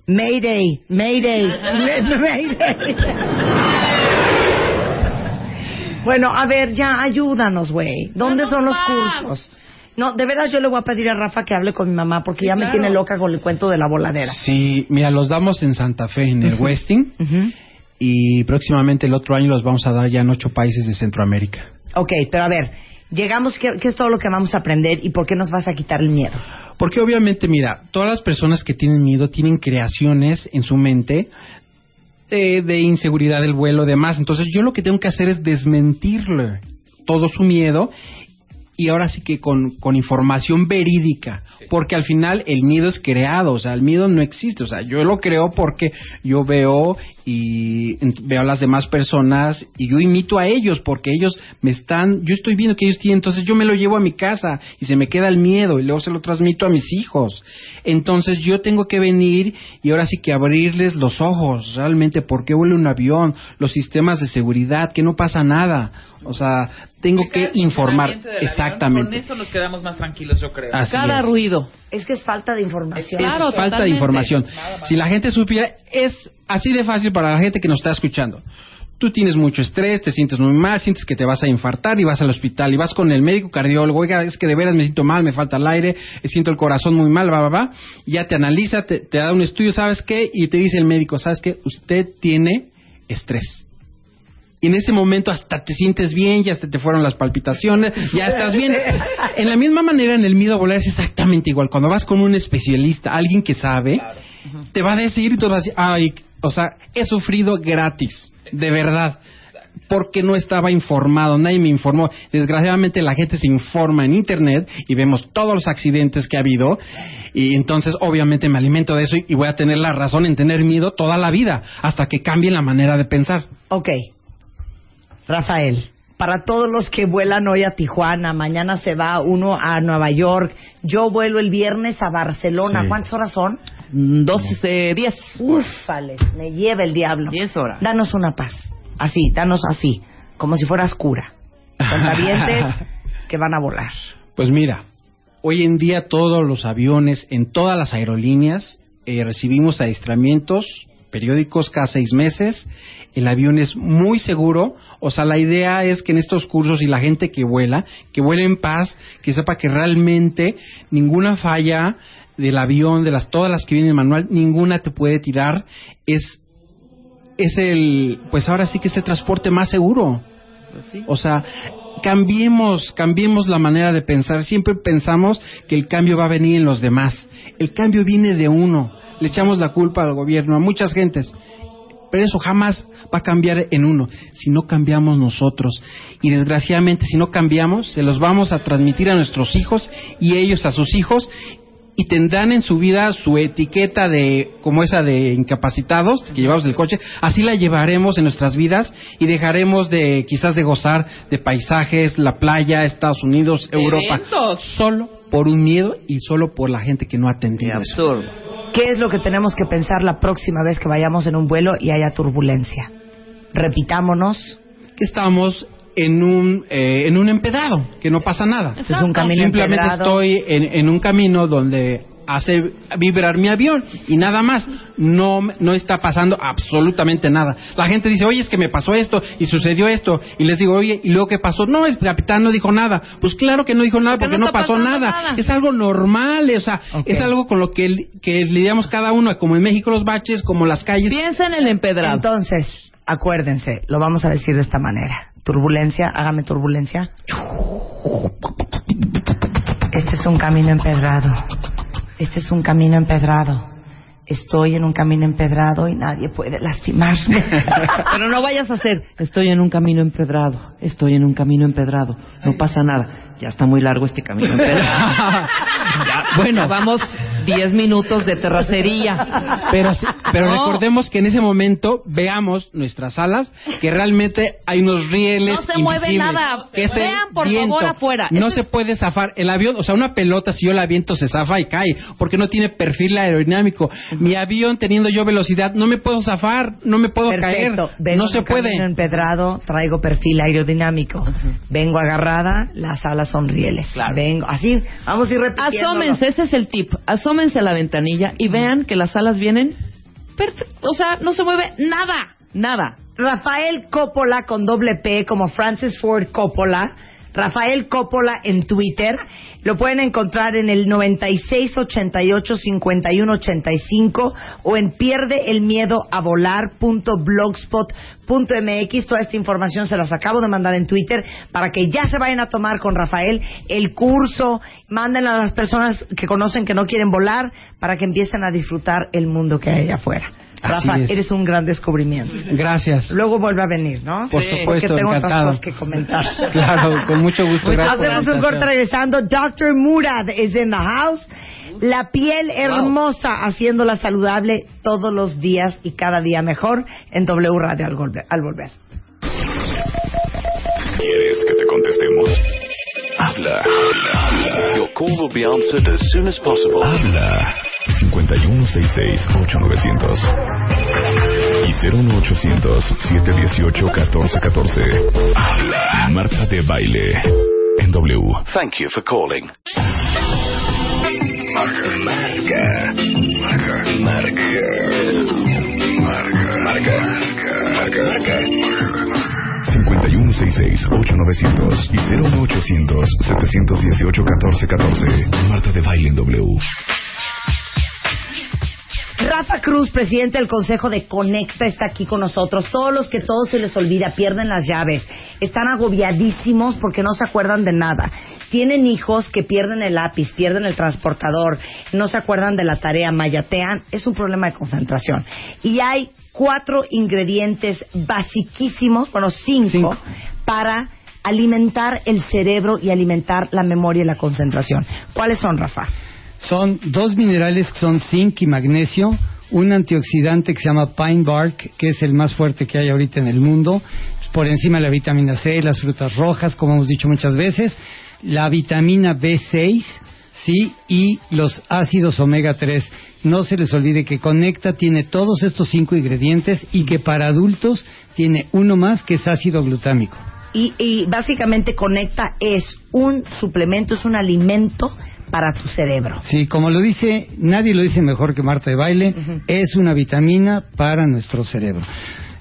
Mayday, Mayday, Mayday. bueno, a ver, ya ayúdanos, güey. ¿Dónde son los cursos? No, de veras yo le voy a pedir a Rafa que hable con mi mamá porque ya me tiene loca con el cuento de la voladera. Sí, mira, los damos en Santa Fe, en el Westing, Ujú. y próximamente el otro año los vamos a dar ya en ocho países de Centroamérica. Ok, pero a ver, llegamos, ¿qué, es todo lo que vamos a aprender y por qué nos vas a quitar el miedo? Porque obviamente, mira, todas las personas que tienen miedo tienen creaciones en su mente de, de inseguridad del vuelo, demás. Entonces yo lo que tengo que hacer es desmentirle todo su miedo y ahora sí que con, con información verídica, porque al final el miedo es creado, o sea, el miedo no existe, o sea, yo lo creo porque yo veo y veo a las demás personas y yo imito a ellos porque ellos me están, yo estoy viendo que ellos tienen, entonces yo me lo llevo a mi casa y se me queda el miedo y luego se lo transmito a mis hijos. Entonces yo tengo que venir y ahora sí que abrirles los ojos, realmente, por qué vuela un avión, los sistemas de seguridad, que no pasa nada. O sea, tengo que informar exactamente. Con eso nos quedamos más tranquilos, yo creo. Así Cada es. ruido. Es que es falta de información. Claro, falta de información. Si la gente supiera, es así de fácil para la gente que nos está escuchando. Tú tienes mucho estrés, te sientes muy mal, sientes que te vas a infartar y vas al hospital y vas con el médico cardiólogo, oiga, es que de veras me siento mal, me falta el aire, eh, siento el corazón muy mal, va, va, va. Y ya te analiza, te, te da un estudio, ¿sabes qué? Y te dice el médico, ¿sabes qué? Usted tiene estrés. Y en ese momento hasta te sientes bien, ya hasta te fueron las palpitaciones, ya estás bien. En la misma manera, en el miedo a volar es exactamente igual. Cuando vas con un especialista, alguien que sabe, te va a decir y a decir, ay, o sea, he sufrido gratis, de verdad. Porque no estaba informado, nadie me informó. Desgraciadamente la gente se informa en internet y vemos todos los accidentes que ha habido y entonces obviamente me alimento de eso y voy a tener la razón en tener miedo toda la vida hasta que cambie la manera de pensar. Ok. Rafael, para todos los que vuelan hoy a Tijuana, mañana se va uno a Nueva York, yo vuelo el viernes a Barcelona. Sí. ¿Cuántas horas son? Mm, Dos de diez. Ufales, me lleva el diablo. Diez horas. Danos una paz. Así, danos así, como si fueras cura. Cuentavientes que van a volar. Pues mira, hoy en día todos los aviones, en todas las aerolíneas, eh, recibimos adiestramientos periódicos cada seis meses. El avión es muy seguro. O sea, la idea es que en estos cursos y la gente que vuela, que vuele en paz, que sepa que realmente ninguna falla del avión, de las todas las que vienen en manual, ninguna te puede tirar. Es es el, pues ahora sí que es el transporte más seguro. O sea, cambiemos, cambiemos la manera de pensar. Siempre pensamos que el cambio va a venir en los demás. El cambio viene de uno. Le echamos la culpa al gobierno, a muchas gentes. Pero eso jamás va a cambiar en uno si no cambiamos nosotros. Y desgraciadamente, si no cambiamos, se los vamos a transmitir a nuestros hijos y ellos a sus hijos y tendrán en su vida su etiqueta de como esa de incapacitados que llevamos el coche, así la llevaremos en nuestras vidas y dejaremos de quizás de gozar de paisajes, la playa, Estados Unidos, Europa, Eventos. solo por un miedo y solo por la gente que no atendido eso. ¿Qué es lo que tenemos que pensar la próxima vez que vayamos en un vuelo y haya turbulencia? Repitámonos. Que estamos en un eh, en un empedrado, que no pasa nada. Este es un camino Simplemente empedrado. estoy en, en un camino donde hace vibrar mi avión y nada más. No no está pasando absolutamente nada. La gente dice, oye, es que me pasó esto y sucedió esto. Y les digo, oye, ¿y luego qué pasó? No, el capitán no dijo nada. Pues claro que no dijo nada porque no pasó nada. nada. Es algo normal, o sea, es algo con lo que, que lidiamos cada uno, como en México los baches, como las calles. Piensa en el empedrado. Entonces, acuérdense, lo vamos a decir de esta manera. Turbulencia, hágame turbulencia. Este es un camino empedrado. Este es un camino empedrado. Estoy en un camino empedrado y nadie puede lastimarme. Pero no vayas a hacer, estoy en un camino empedrado, estoy en un camino empedrado, no pasa nada. Ya está muy largo este camino empedrado. Ya, bueno, vamos 10 minutos de terracería. Pero, pero No. recordemos que en ese momento veamos nuestras alas, que realmente hay unos rieles No se mueve nada. que es el Vean, por viento. favor, afuera. No Esto se puede zafar. El avión, o sea, una pelota, si yo la aviento, se zafa y cae, porque no tiene perfil aerodinámico. Mi avión, teniendo yo velocidad, no me puedo zafar, no me puedo Perfecto. caer. Vengo No se puede. empedrado, traigo perfil aerodinámico. Vengo agarrada, las alas son rieles. Claro. Vengo, así, vamos a ir repitiendo. Asómense, ese es el tip. Asómense a la ventanilla y vean que las alas vienen perfecto. O sea, no se mueve nada, nada. Rafael Coppola con doble P como Francis Ford Coppola. Rafael Coppola en Twitter. Lo pueden encontrar en el 96885185 o en pierdeelmiedoavolar.blogspot.mx. Toda esta información se las acabo de mandar en Twitter para que ya se vayan a tomar con Rafael el curso. Manden a las personas que conocen que no quieren volar para que empiecen a disfrutar el mundo que hay allá afuera. Así Rafa, es. eres un gran descubrimiento. Gracias. Luego vuelve a venir, ¿no? Por Sí. supuesto, Porque tengo otras encantado. cosas que comentar. Claro, con mucho gusto. Pues Hacemos un corte regresando. Dr. Murad is in the house. La piel hermosa, haciéndola saludable todos los días y cada día mejor en W Radio al volver. Al volver. ¿Quieres que te contestemos? Habla. Habla. Your call will be answered as soon as possible. Habla. 5166-8900. Y 01800-718-1414. Habla. Marta de Baile. En W. Thank you for calling. Marca. Marca. Marca. Marca. Marca. Marca. Marca. 5166-8900 y 01800-718-1414. Marta de Baile en W. Rafa Cruz, presidente del Consejo de Conecta, está aquí con nosotros. Todos los que todo se les olvida, pierden las llaves, están agobiadísimos porque no se acuerdan de nada. Tienen hijos que pierden el lápiz, pierden el transportador, no se acuerdan de la tarea, mayatean. Es un problema de concentración. Y hay cuatro ingredientes basiquísimos, bueno, cinco, Cinco. para alimentar el cerebro y alimentar la memoria y la concentración. ¿Cuáles son, Rafa? Son dos minerales que son zinc y magnesio, un antioxidante que se llama pine bark, que es el más fuerte que hay ahorita en el mundo, por encima de la vitamina C, las frutas rojas, como hemos dicho muchas veces, la vitamina B6, sí, y los ácidos omega 3. No se les olvide que Conecta tiene todos estos cinco ingredientes y que para adultos tiene uno más que es ácido glutámico. Y, y básicamente Conecta es un suplemento, es un alimento para tu cerebro. Sí, como lo dice, nadie lo dice mejor que Marta de Baile, es una vitamina para nuestro cerebro.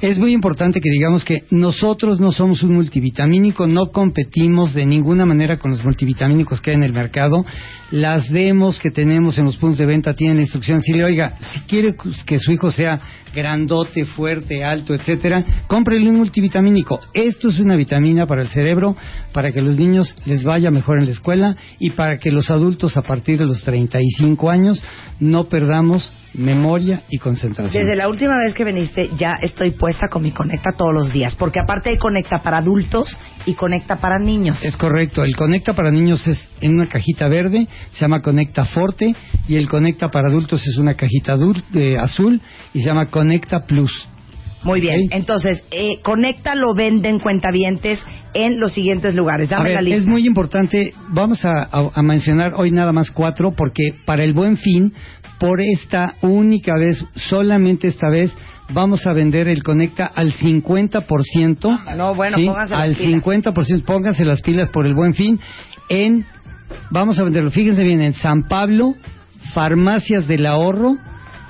Es muy importante que digamos que nosotros no somos un multivitamínico, no competimos de ninguna manera con los multivitamínicos que hay en el mercado. Las demos que tenemos en los puntos de venta tienen la instrucción. Si le oiga, si quiere que su hijo sea grandote, fuerte, alto, etcétera, cómprele un multivitamínico. Esto es una vitamina para el cerebro, para que los niños les vaya mejor en la escuela y para que los adultos a partir de los 35 años no perdamos memoria y concentración. Desde la última vez que viniste ya estoy puesta con mi Conecta todos los días, porque aparte hay Conecta para adultos y Conecta para niños. Es correcto, el Conecta para niños es en una cajita verde, se llama Conecta Forte, y el Conecta para adultos es una cajita eh, azul y se llama Conecta Plus. Muy bien, entonces, eh, Conecta lo venden cuentavientes en los siguientes lugares. A Dame ver, la lista. es muy importante, vamos a, a- a mencionar hoy nada más cuatro, porque para el buen fin, por esta única vez, solamente esta vez, vamos a vender el Conecta al 50%. No, bueno, ¿sí? pónganse las Al pilas. 50%, pónganse las pilas por el buen fin. En, vamos a venderlo, fíjense bien, en San Pablo, Farmacias del Ahorro,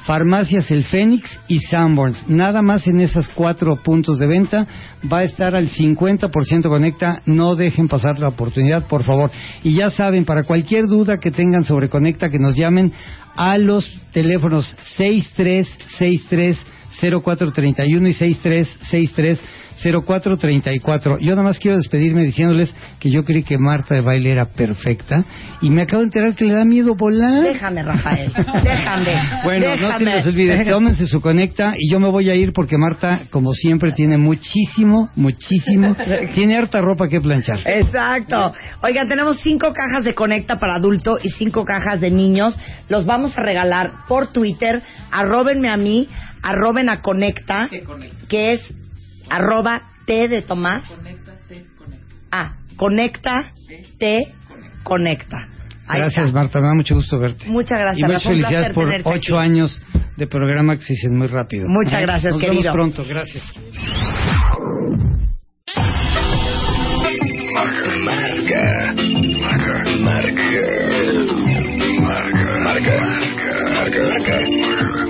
Farmacias El Fénix y Sanborns. Nada más en esos cuatro puntos de venta va a estar al 50% Conecta. No dejen pasar la oportunidad, por favor. Y ya saben, para cualquier duda que tengan sobre Conecta, que nos llamen a los teléfonos 6363 0431 y 6363 0434. Yo nada más quiero despedirme diciéndoles que yo creí que Marta de baile era perfecta y me acabo de enterar que le da miedo volar. Déjame, Rafael, déjame. Bueno, no se les olvide, tómense su conecta y yo me voy a ir porque Marta, como siempre, tiene muchísimo, muchísimo, tiene harta ropa que planchar. Exacto. Oigan, tenemos cinco cajas de Conecta para adulto y cinco cajas de niños. Los vamos a regalar por Twitter. Arróbenme a mí, arroben a Conecta, que es arroba T de Tomás. Ah, Conecta, T, Conecta. Gracias. Marta, me da mucho gusto verte. Muchas gracias, Y muchas felicidades por ocho aquí. años de programa que se dicen muy rápido. Muchas gracias, Nos querido. vemos pronto, gracias. Marca. Marca. Marca. Marca. Marca. Marca. Marca.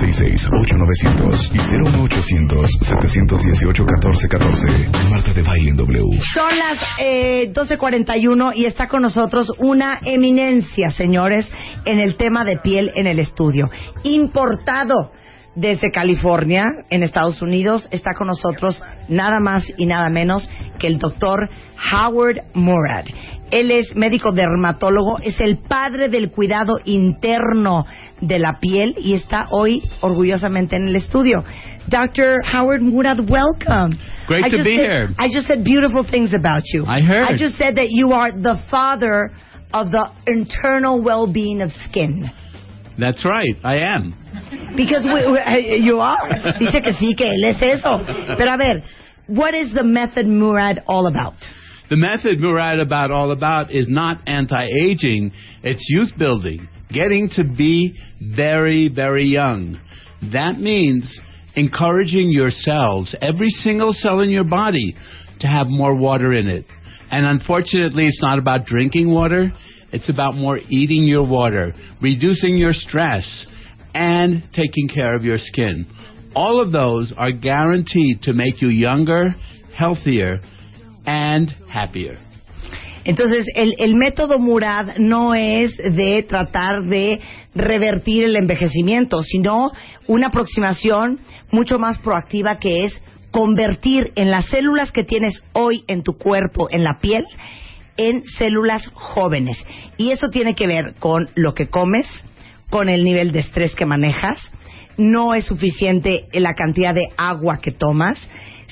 5166-8900 y 01800-718-1414. Marta de Baile en W. Son las eh, 12.41 y está con nosotros una eminencia, señores, en el tema de piel en el estudio. Importado desde California, en Estados Unidos, está con nosotros nada más y nada menos que el doctor Howard Murad. Él es médico dermatólogo, es el padre del cuidado interno de la piel y está hoy orgullosamente en el estudio. Dr. Howard Murad, welcome. Great I to be said- here. I just said beautiful things about you. I heard. I just said that you are the father of the internal well-being of skin. That's right, I am. Because we, we- you are. Dice que sí, que él es eso. Pero a ver, what is the method Murad all about? The method we Murad about all about is not anti-aging, it's youth building, getting to be very, very young. That means encouraging yourselves, every single cell in your body, to have more water in it. And unfortunately, it's not about drinking water, it's about more eating your water, reducing your stress, and taking care of your skin. All of those are guaranteed to make you younger, healthier, Entonces, el, el método Murad no es de tratar de revertir el envejecimiento, sino una aproximación mucho más proactiva que es convertir en las células que tienes hoy en tu cuerpo, en la piel, en células jóvenes. Y eso tiene que ver con lo que comes, con el nivel de estrés que manejas, no es suficiente la cantidad de agua que tomas,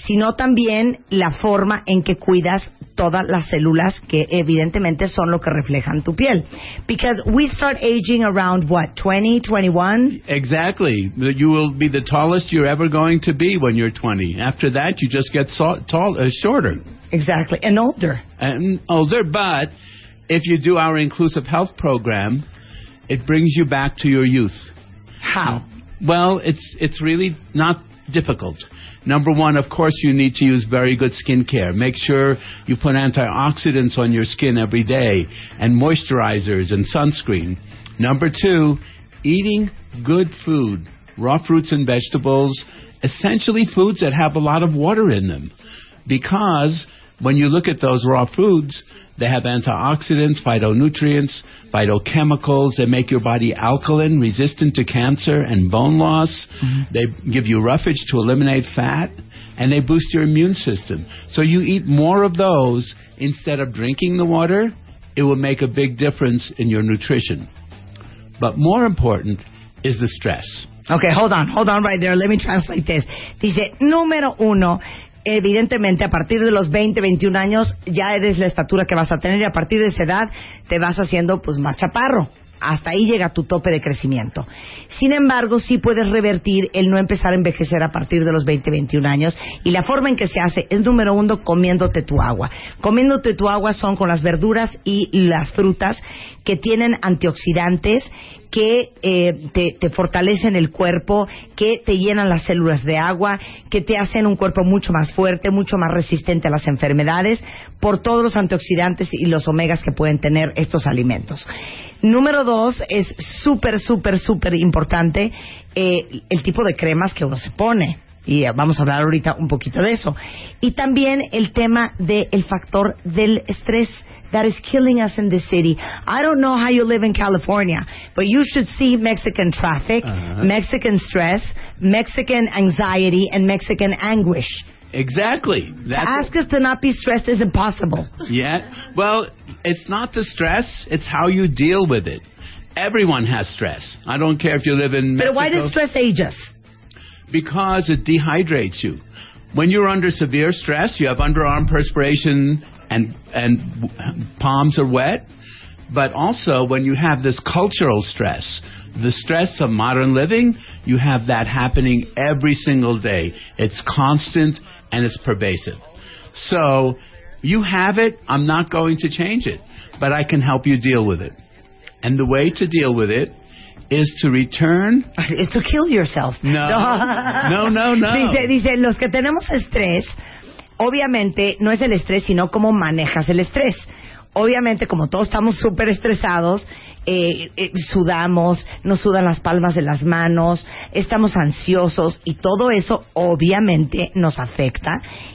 sino también la forma en que cuidas todas las células que evidentemente son lo que reflejan tu piel. Because we start aging around what, 20, 21? Exactly. You will be the tallest you're ever going to be when you're 20. After that, you just get so, tall, uh, shorter Exactly. And older. and older. But if you do our inclusive health program, it brings you back to your youth. How? Well, it's it's really not difficult. Number one, of course, you need to use very good skincare. Make sure you put antioxidants on your skin every day and moisturizers and sunscreen. Number two, eating good food, raw fruits and vegetables, essentially foods that have a lot of water in them. Because when you look at those raw foods, they have antioxidants, phytonutrients, phytochemicals. They make your body alkaline, resistant to cancer and bone loss. Mm-hmm. They give you roughage to eliminate fat, and they boost your immune system. So you eat more of those instead of drinking the water. It will make a big difference in your nutrition. But more important is the stress. Okay, hold on, hold on right there. Let me translate this. Dice, número uno, evidentemente a partir de los 20, 21 años ya eres la estatura que vas a tener y a partir de esa edad te vas haciendo pues más chaparro. Hasta ahí llega tu tope de crecimiento. Sin embargo, sí puedes revertir el no empezar a envejecer a partir de los 20, 21 años. Y la forma en que se hace es, número uno, comiéndote tu agua. Comiéndote tu agua son con las verduras y las frutas que tienen antioxidantes, que eh, te, fortalecen el cuerpo, que te llenan las células de agua, que te hacen un cuerpo mucho más fuerte, mucho más resistente a las enfermedades, por todos los antioxidantes y los omegas que pueden tener estos alimentos. Número dos, es súper, súper, súper importante eh, el tipo de cremas que uno se pone. Y vamos a hablar ahorita un poquito de eso. Y también el tema del factor del estrés that is killing us in the city. I don't know how you live in California, but you should see Mexican traffic, Uh-huh. Mexican stress, Mexican anxiety, and Mexican anguish. Exactly. That's to ask us to not be stressed is impossible. Yeah. Well, it's not the stress, it's how you deal with it. Everyone has stress. I don't care if you live in Mexico. But why does stress age us? Because it dehydrates you. When you're under severe stress, you have underarm perspiration and and palms are wet. But also, when you have this cultural stress, the stress of modern living, you have that happening every single day. It's constant and it's pervasive. So, you have it, I'm not going to change it, but I can help you deal with it. And the way to deal with it is to return. Is to kill yourself. No. No, no, no. Dice, dice, los que tenemos estrés, obviamente no es el estrés, sino cómo manejas el estrés. Obviamente, como todos estamos súper estresados, eh, eh, sudamos, nos sudan las palmas de las manos, estamos ansiosos y todo eso obviamente nos afecta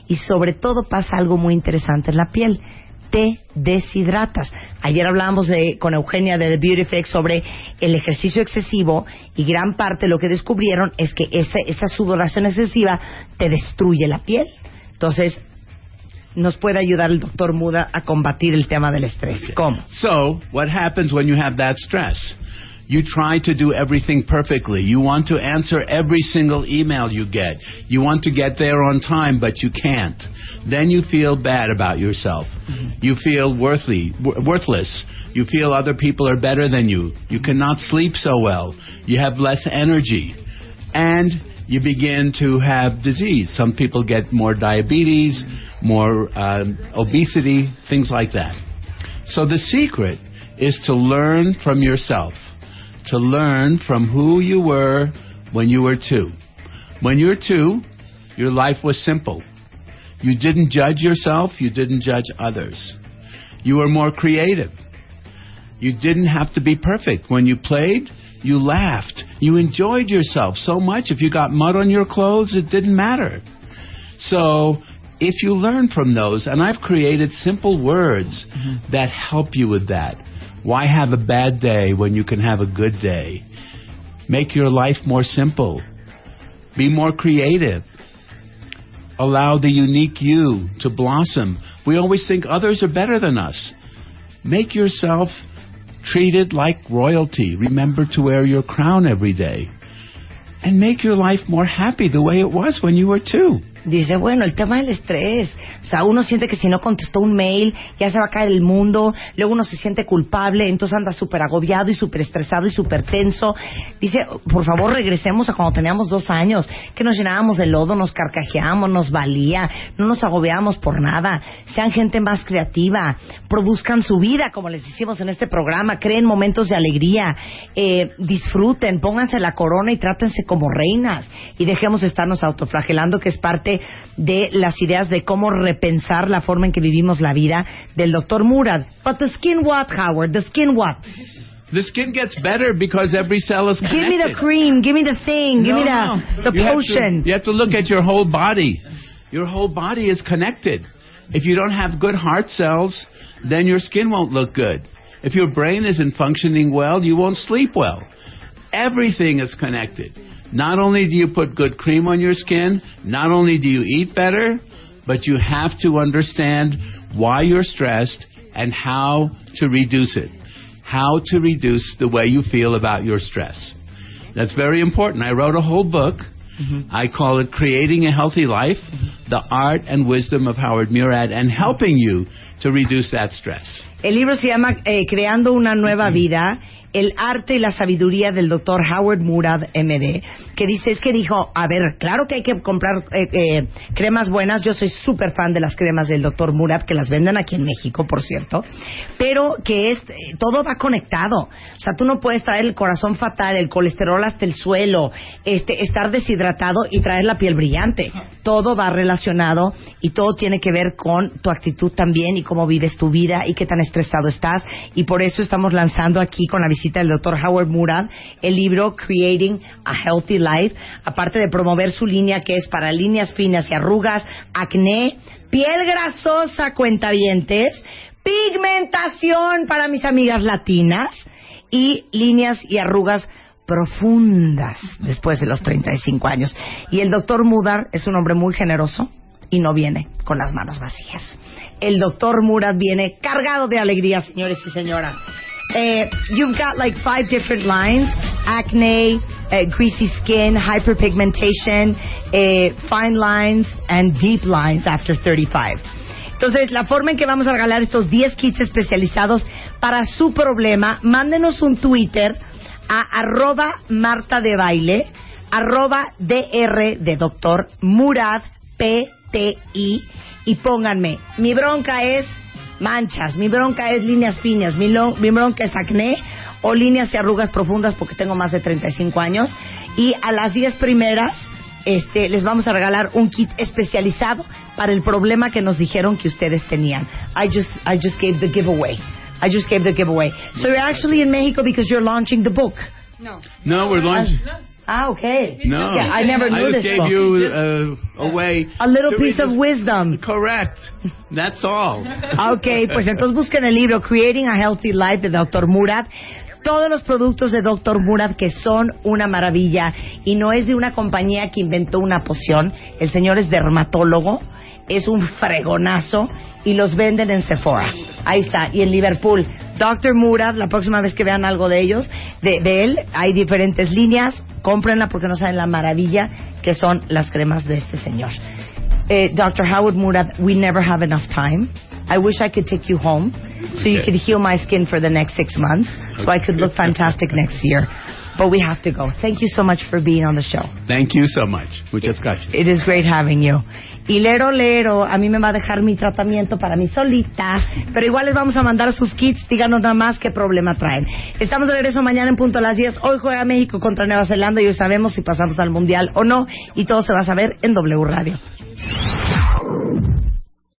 y sobre todo pasa algo muy interesante en la piel. Te deshidratas. Ayer hablábamos de, con Eugenia de The Beauty Effect sobre el ejercicio excesivo y gran parte de lo que descubrieron es que esa sudoración excesiva te destruye la piel. Entonces, nos puede ayudar el doctor Muda a combatir el tema del estrés. ¿Cómo? So, what happens when you have that stress? You try to do everything perfectly. You want to answer every single email you get. You want to get there on time, but you can't. Then you feel bad about yourself. Mm-hmm. You feel worthy, w- worthless. You feel other people are better than you. You cannot sleep so well. You have less energy. And you begin to have disease. Some people get more diabetes, more um, obesity, things like that. So the secret is to learn from yourself, to learn from who you were when you were two. When you were two, your life was simple. You didn't judge yourself, you didn't judge others. You were more creative. You didn't have to be perfect. When you played, you laughed. You enjoyed yourself so much. If you got mud on your clothes, it didn't matter. So, if you learn from those, and I've created simple words mm-hmm. that help you with that. Why have a bad day when you can have a good day? Make your life more simple. Be more creative. Allow the unique you to blossom. We always think others are better than us. Make yourself treated like royalty. Remember to wear your crown every day. And make your life more happy the way it was when you were two. Dice, bueno, el tema del estrés. O sea, uno siente que si no contestó un mail, ya se va a caer el mundo. Luego uno se siente culpable, entonces anda súper agobiado y súper estresado y súper tenso. Dice, por favor, regresemos a cuando teníamos dos años, que nos llenábamos de lodo, nos carcajeábamos, nos valía, no nos agobiábamos por nada. Sean gente más creativa, produzcan su vida, como les hicimos en este programa, creen momentos de alegría, eh, disfruten, pónganse la corona y trátense como reinas. Y dejemos de estarnos autoflagelando, que es parte de las ideas de cómo repensar la forma en que vivimos la vida del doctor Murad. But the skin what, Howard? The skin what? The skin gets better because every cell is connected. Give me the cream, give me the thing, give me the, no. the You have to- potion. you have to look at your whole body. Your whole body is connected. If you don't have good heart cells, then your skin won't look good. If your brain isn't functioning well, you won't sleep well. Everything is connected. Not only do you put good cream on your skin, not only do you eat better, but you have to understand why you're stressed and how to reduce it. How to reduce the way you feel about your stress. That's very important. I wrote a whole book. Mm-hmm. I call it Creating a Healthy Life, the art and wisdom of Howard Murad, and helping you to reduce that stress. El libro se llama eh, Creando una nueva vida, el arte y la sabiduría del doctor Howard Murad, MD, que dice, es que dijo, a ver, claro que hay que comprar eh, eh, cremas buenas, yo soy súper fan de las cremas del doctor Murad, que las venden aquí en México, por cierto, pero que es, eh, todo va conectado. O sea, tú no puedes traer el corazón fatal, el colesterol hasta el suelo, este, estar deshidratado y traer la piel brillante. Todo va relacionado y todo tiene que ver con tu actitud también y cómo vives tu vida y qué tan estresado estás. Y por eso estamos lanzando aquí con la visita del doctor Howard Murad el libro Creating a Healthy Life, aparte de promover su línea que es para líneas finas y arrugas, acné, piel grasosa, cuentavientes, pigmentación para mis amigas latinas y líneas y arrugas profundas después de los 35 años. Y el doctor Mudar es un hombre muy generoso y no viene con las manos vacías. El doctor Murad viene cargado de alegría, señores y señoras. Eh, you've got like five different lines: acne, eh, greasy skin, hyperpigmentation, eh, fine lines, and deep lines after 35. Entonces, la forma en que vamos a regalar estos 10 kits especializados para su problema, mándenos un Twitter a arroba Marta de Baile, arroba DR de doctor Murad PTI y pónganme, mi bronca es manchas, mi bronca es líneas finas, mi, lo- mi bronca es acné o líneas y arrugas profundas porque tengo más de 35 años y a las 10 primeras este, les vamos a regalar un kit especializado para el problema que nos dijeron que ustedes tenían. I just, I just gave the giveaway. I just gave the giveaway. So you're actually in Mexico because you're launching the book. No. No, we're launching. Ah, okay. No, Yeah, I never knew I this just gave book. you uh, away. A little to piece of wisdom. Correct. That's all. Ok, pues entonces busquen el libro Creating a Healthy Life de Dr. Murad. Todos los productos de Dr. Murad que son una maravilla y no es de una compañía que inventó una poción. El señor es dermatólogo, es un fregonazo y los venden en Sephora. Ahí está, y en Liverpool. Dr. Murad, la próxima vez que vean algo de ellos, de, de él, hay diferentes líneas. Cómprenla porque no saben la maravilla que son las cremas de este señor. Eh, Dr. Howard Murad, we never have enough time. I wish I could take you home so you could heal my skin for the next six months so I could look fantastic next year. But we have to go. Thank you so much for being on the show. Thank you so much. Muchas gracias. It is great having you. Y Lero Lero, a mí me va a dejar mi tratamiento para mí solita, pero igual les vamos a mandar sus kits, díganos nada más qué problema traen. Estamos de regreso mañana en punto a las 10. Hoy juega México contra Nueva Zelanda y hoy sabemos si pasamos al Mundial o no, y todo se va a saber en W Radio.